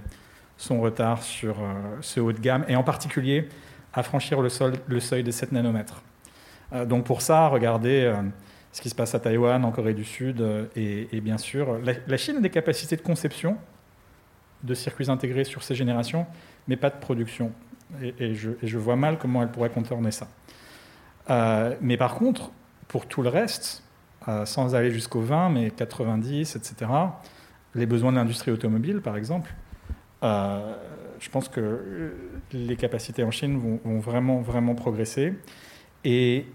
son retard sur euh, ce haut de gamme, et en particulier à franchir le, seuil des 7 nanomètres. Euh, donc pour ça, regardez, euh, ce qui se passe à Taïwan, en Corée du Sud, et, bien sûr, la, Chine a des capacités de conception de circuits intégrés sur ces générations, mais pas de production. Et, je, vois mal comment elle pourrait contourner ça. mais par contre, pour tout le reste, sans aller jusqu'au 20, mais 90, etc., les besoins de l'industrie automobile, par exemple, euh, je pense que euh, les capacités en Chine vont, vraiment, vraiment progresser. Et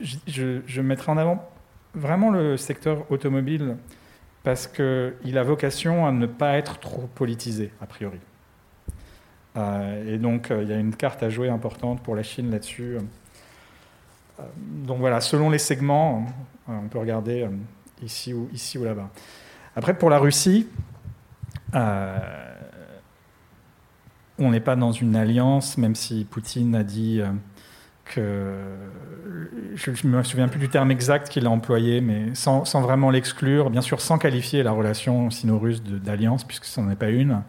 je, je, mettrai en avant vraiment le secteur automobile parce qu'il a vocation à ne pas être trop politisé, a priori. Euh, et donc, il y a une carte à jouer importante pour la Chine là-dessus. donc voilà, selon les segments, on peut regarder ici ou, ici ou là-bas. Après, pour la Russie, euh, on n'est pas dans une alliance, même si Poutine a dit euh, que. Je ne me souviens plus du terme exact qu'il a employé, mais sans, vraiment l'exclure, bien sûr sans qualifier la relation sino-russe d'alliance, puisque ce n'en est pas une.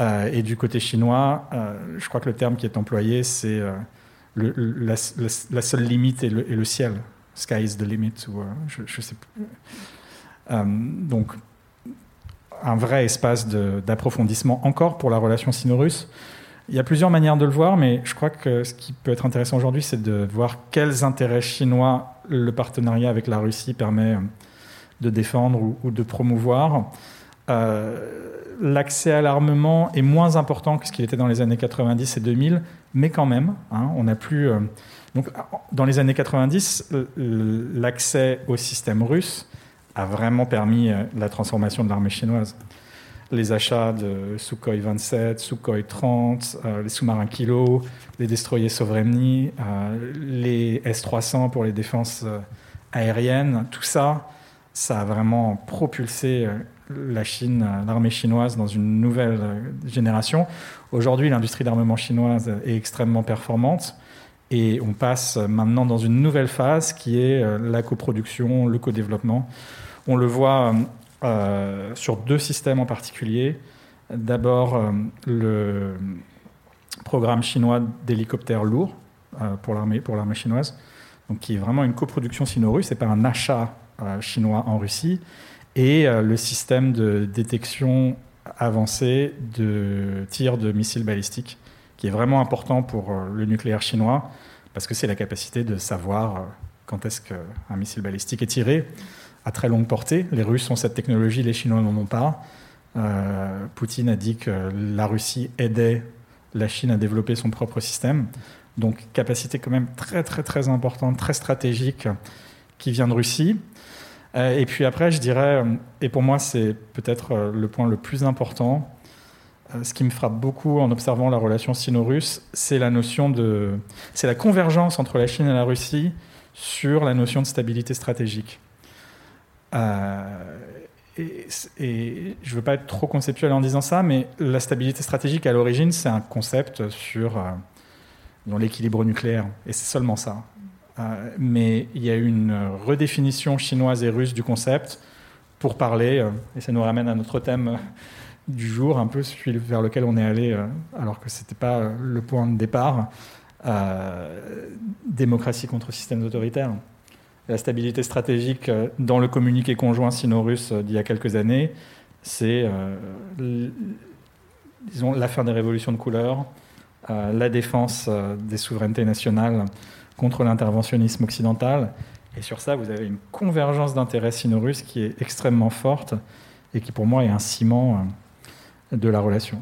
Euh, et du côté chinois, je crois que le terme qui est employé, c'est la, seule limite est le, ciel. Sky is the limit, ou je, je sais plus. Euh, donc, un vrai espace d'approfondissement encore pour la relation sino-russe. Il y a plusieurs manières de le voir, mais je crois que ce qui peut être intéressant aujourd'hui, c'est de voir quels intérêts chinois le partenariat avec la Russie permet de défendre ou, de promouvoir. Euh, l'accès à l'armement est moins important que ce qu'il était dans les années 90 et 2000, mais quand même, hein. Euh, dans les années 90, l'accès au système russe a vraiment permis euh, la transformation de l'armée chinoise. Les achats de Sukhoi 27, Sukhoi 30, euh, les sous-marins Kilo, les destroyers Sovremny, euh, les S-300 pour les défenses aériennes, tout ça, ça a vraiment propulsé l'armée chinoise dans une nouvelle génération. Aujourd'hui, l'industrie d'armement chinoise est extrêmement performante. Et on passe maintenant dans une nouvelle phase qui est la coproduction, le co-développement. On le voit euh, sur deux systèmes en particulier. D'abord, euh, le programme chinois d'hélicoptères lourds euh, pour l'armée chinoise, donc qui est vraiment une coproduction sino-russe, c'est pas un achat chinois en Russie, et le système de détection avancé de tir de missiles balistiques, qui est vraiment important pour le nucléaire chinois, parce que c'est la capacité de savoir quand est-ce qu'un missile balistique est tiré à très longue portée. Les Russes ont cette technologie, les Chinois n'en ont pas. Euh, Poutine a dit que la Russie aidait la Chine à développer son propre système. Donc capacité quand même très très très importante, très stratégique qui vient de Russie. Euh, et puis après, je dirais, et pour moi c'est peut-être euh, le point le plus important, ce qui me frappe beaucoup en observant la relation sino-russe, c'est la notion de, c'est la convergence entre la Chine et la Russie sur la notion de stabilité stratégique. Euh, et, je ne veux pas être trop conceptuel en disant ça, mais la stabilité stratégique à l'origine, c'est un concept sur euh, l'équilibre nucléaire, et c'est seulement ça. Euh, mais il y a une redéfinition chinoise et russe du concept pour parler, et ça nous ramène à notre thème du jour, un peu celui vers lequel on est allé, alors que ce n'était pas le point de départ, démocratie contre système autoritaire. La stabilité stratégique euh, dans le communiqué conjoint sino-russe euh, d'il y a quelques années, c'est euh, disons, la fin des révolutions de couleur, la défense des souverainetés nationales contre l'interventionnisme occidental. Et sur ça, vous avez une convergence d'intérêts sino-russes qui est extrêmement forte et qui, pour moi, est un ciment de la relation.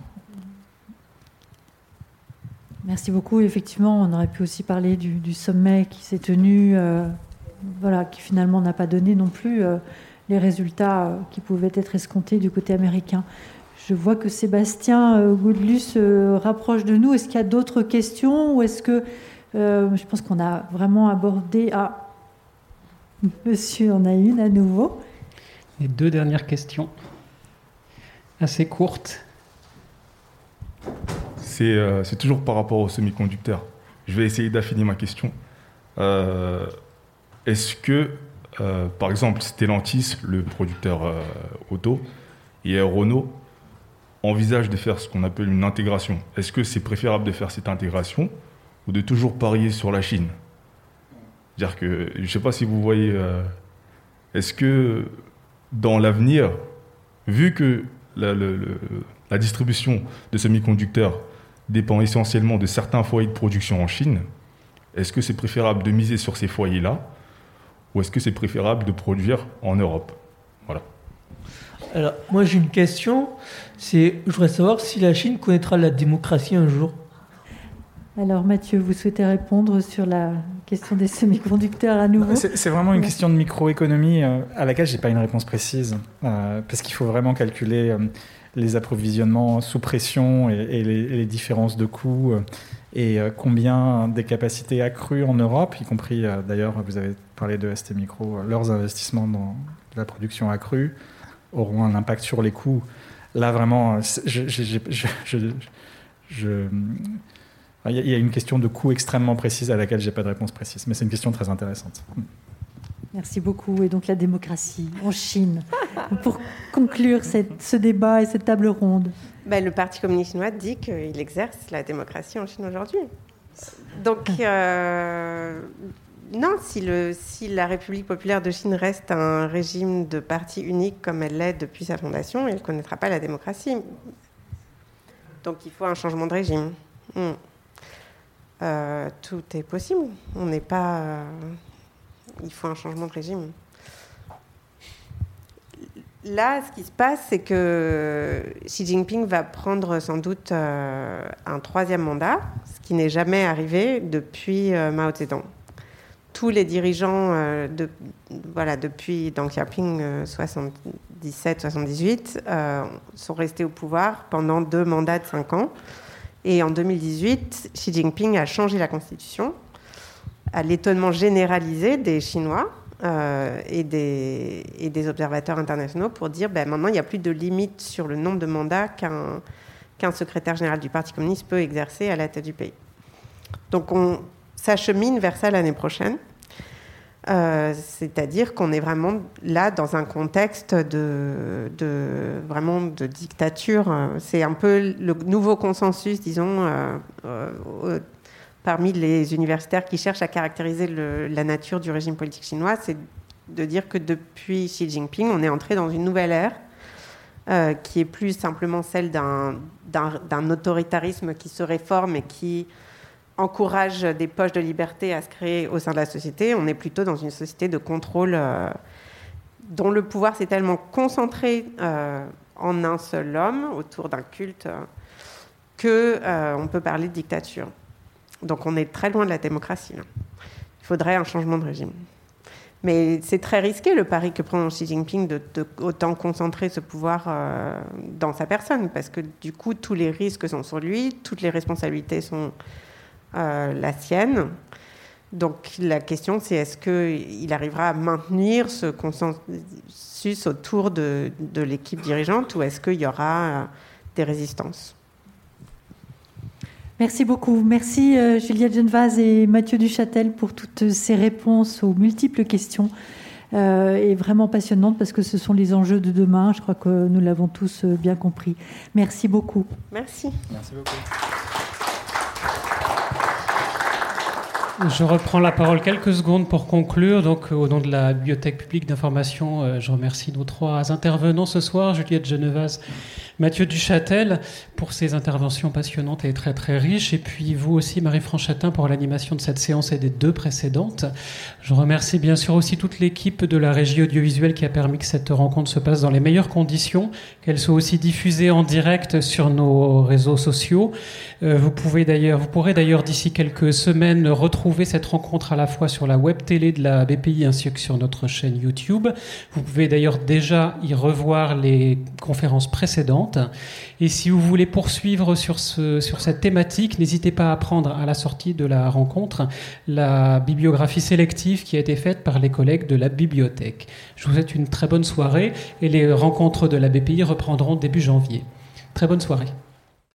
Merci beaucoup. Effectivement, on aurait pu aussi parler du, sommet qui s'est tenu voilà, qui finalement n'a pas donné non plus euh, les résultats euh, qui pouvaient être escomptés du côté américain. Je vois que Sébastien euh, Goudlus se rapproche de nous. Est-ce qu'il y a d'autres questions ou est-ce que je pense qu'on a vraiment abordé Ah, Monsieur en a une à nouveau. Les deux dernières questions, assez courtes. C'est toujours par rapport aux semi-conducteurs. Je vais essayer d'affiner ma question. Euh, est-ce que, euh, par exemple, Stellantis, le producteur euh, auto, et Renault envisagent de faire ce qu'on appelle une intégration? Est-ce que c'est préférable de faire cette intégration ou de toujours parier sur la Chine C'est-à-dire que, je ne sais pas si vous voyez, euh, est-ce que dans l'avenir, vu que la, la distribution de semi-conducteurs dépend essentiellement de certains foyers de production en Chine, est-ce que c'est préférable de miser sur ces foyers-là ou est-ce que c'est préférable de produire en Europe? Voilà. Alors, moi j'ai une question, c'est, je voudrais savoir si la Chine connaîtra la démocratie un jour. Alors Mathieu, vous souhaitez répondre sur la question des semi-conducteurs à nouveau C'est vraiment une question de microéconomie euh, à laquelle je n'ai pas une réponse précise, euh, parce qu'il faut vraiment calculer euh, les approvisionnements sous pression et, les, différences de coûts et combien des capacités accrues en Europe, y compris d'ailleurs, vous avez parlé de ST Micro, leurs investissements dans la production accrue auront un impact sur les coûts. Là, vraiment, je, il y a une question de coût extrêmement précise à laquelle je n'ai pas de réponse précise, mais c'est une question très intéressante. Merci beaucoup. Et donc la démocratie en Chine. Pour conclure cette, ce débat et cette table ronde. Ben, le Parti communiste chinois dit qu'il exerce la démocratie en Chine aujourd'hui. Donc, euh, non, si, le, si, la République populaire de Chine reste un régime de parti unique comme elle l'est depuis sa fondation, elle ne connaîtra pas la démocratie. Donc il faut un changement de régime. Hmm. Euh, tout est possible. On n'est pas. Euh, il faut un changement de régime. Là, ce qui se passe, c'est que Xi Jinping va prendre sans doute euh, un troisième mandat, ce qui n'est jamais arrivé depuis Mao Zedong. Tous les dirigeants, voilà, depuis Deng Xiaoping 77-78, sont restés au pouvoir pendant deux mandats de cinq ans. Et en 2018, Xi Jinping a changé la constitution, à l'étonnement généralisé des Chinois euh, et, des, observateurs internationaux pour dire ben, maintenant il n'y a plus de limite sur le nombre de mandats qu'un secrétaire général du Parti communiste peut exercer à la tête du pays. Donc on s'achemine vers ça l'année prochaine. Euh, c'est-à-dire qu'on est vraiment là dans un contexte de, vraiment de dictature. C'est un peu le nouveau consensus, disons, euh, euh, parmi les universitaires qui cherchent à caractériser la nature du régime politique chinois, c'est de dire que depuis Xi Jinping, on est entré dans une nouvelle ère qui est plus simplement celle d'un autoritarisme qui se réforme et qui encourage des poches de liberté à se créer au sein de la société. On est plutôt dans une société de contrôle euh, dont le pouvoir s'est tellement concentré euh, en un seul homme, autour d'un culte, euh, que on peut parler de dictature. Donc on est très loin de la démocratie. Il faudrait un changement de régime. Mais c'est très risqué le pari que prend Xi Jinping de, autant concentrer ce pouvoir dans sa personne, parce que du coup tous les risques sont sur lui, toutes les responsabilités sont la sienne. Donc la question, c'est est-ce qu'il arrivera à maintenir ce consensus autour de, l'équipe dirigeante ou est-ce qu'il y aura euh, des résistances? Merci beaucoup. Merci euh, Juliette Genevaz et Mathieu Duchâtel pour toutes ces réponses aux multiples questions. et vraiment passionnantes parce que ce sont les enjeux de demain. Je crois que nous l'avons tous bien compris. Merci beaucoup. Merci. Merci beaucoup. Je reprends la parole quelques secondes pour conclure. Donc, au nom de la Bibliothèque publique d'information, euh, je remercie nos trois intervenants ce soir, Juliette Genevaz, Mathieu Duchâtel pour ses interventions passionnantes et très très riches. Et puis vous aussi, Marie Franchatin, pour l'animation de cette séance et des deux précédentes. Je remercie bien sûr aussi toute l'équipe de la régie audiovisuelle qui a permis que cette rencontre se passe dans les meilleures conditions, qu'elle soit aussi diffusée en direct sur nos réseaux sociaux. Euh, vous, pouvez vous pourrez d'ailleurs d'ici quelques semaines retrouver cette rencontre à la fois sur la web télé de la BPI ainsi que sur notre chaîne YouTube. Vous pouvez d'ailleurs déjà y revoir les conférences précédentes. Et si vous voulez poursuivre sur, ce, sur cette thématique, n'hésitez pas à prendre à la sortie de la rencontre la bibliographie sélective qui a été faite par les collègues de la bibliothèque. Je vous souhaite une très bonne soirée et les rencontres de la BPI reprendront début janvier. Très bonne soirée.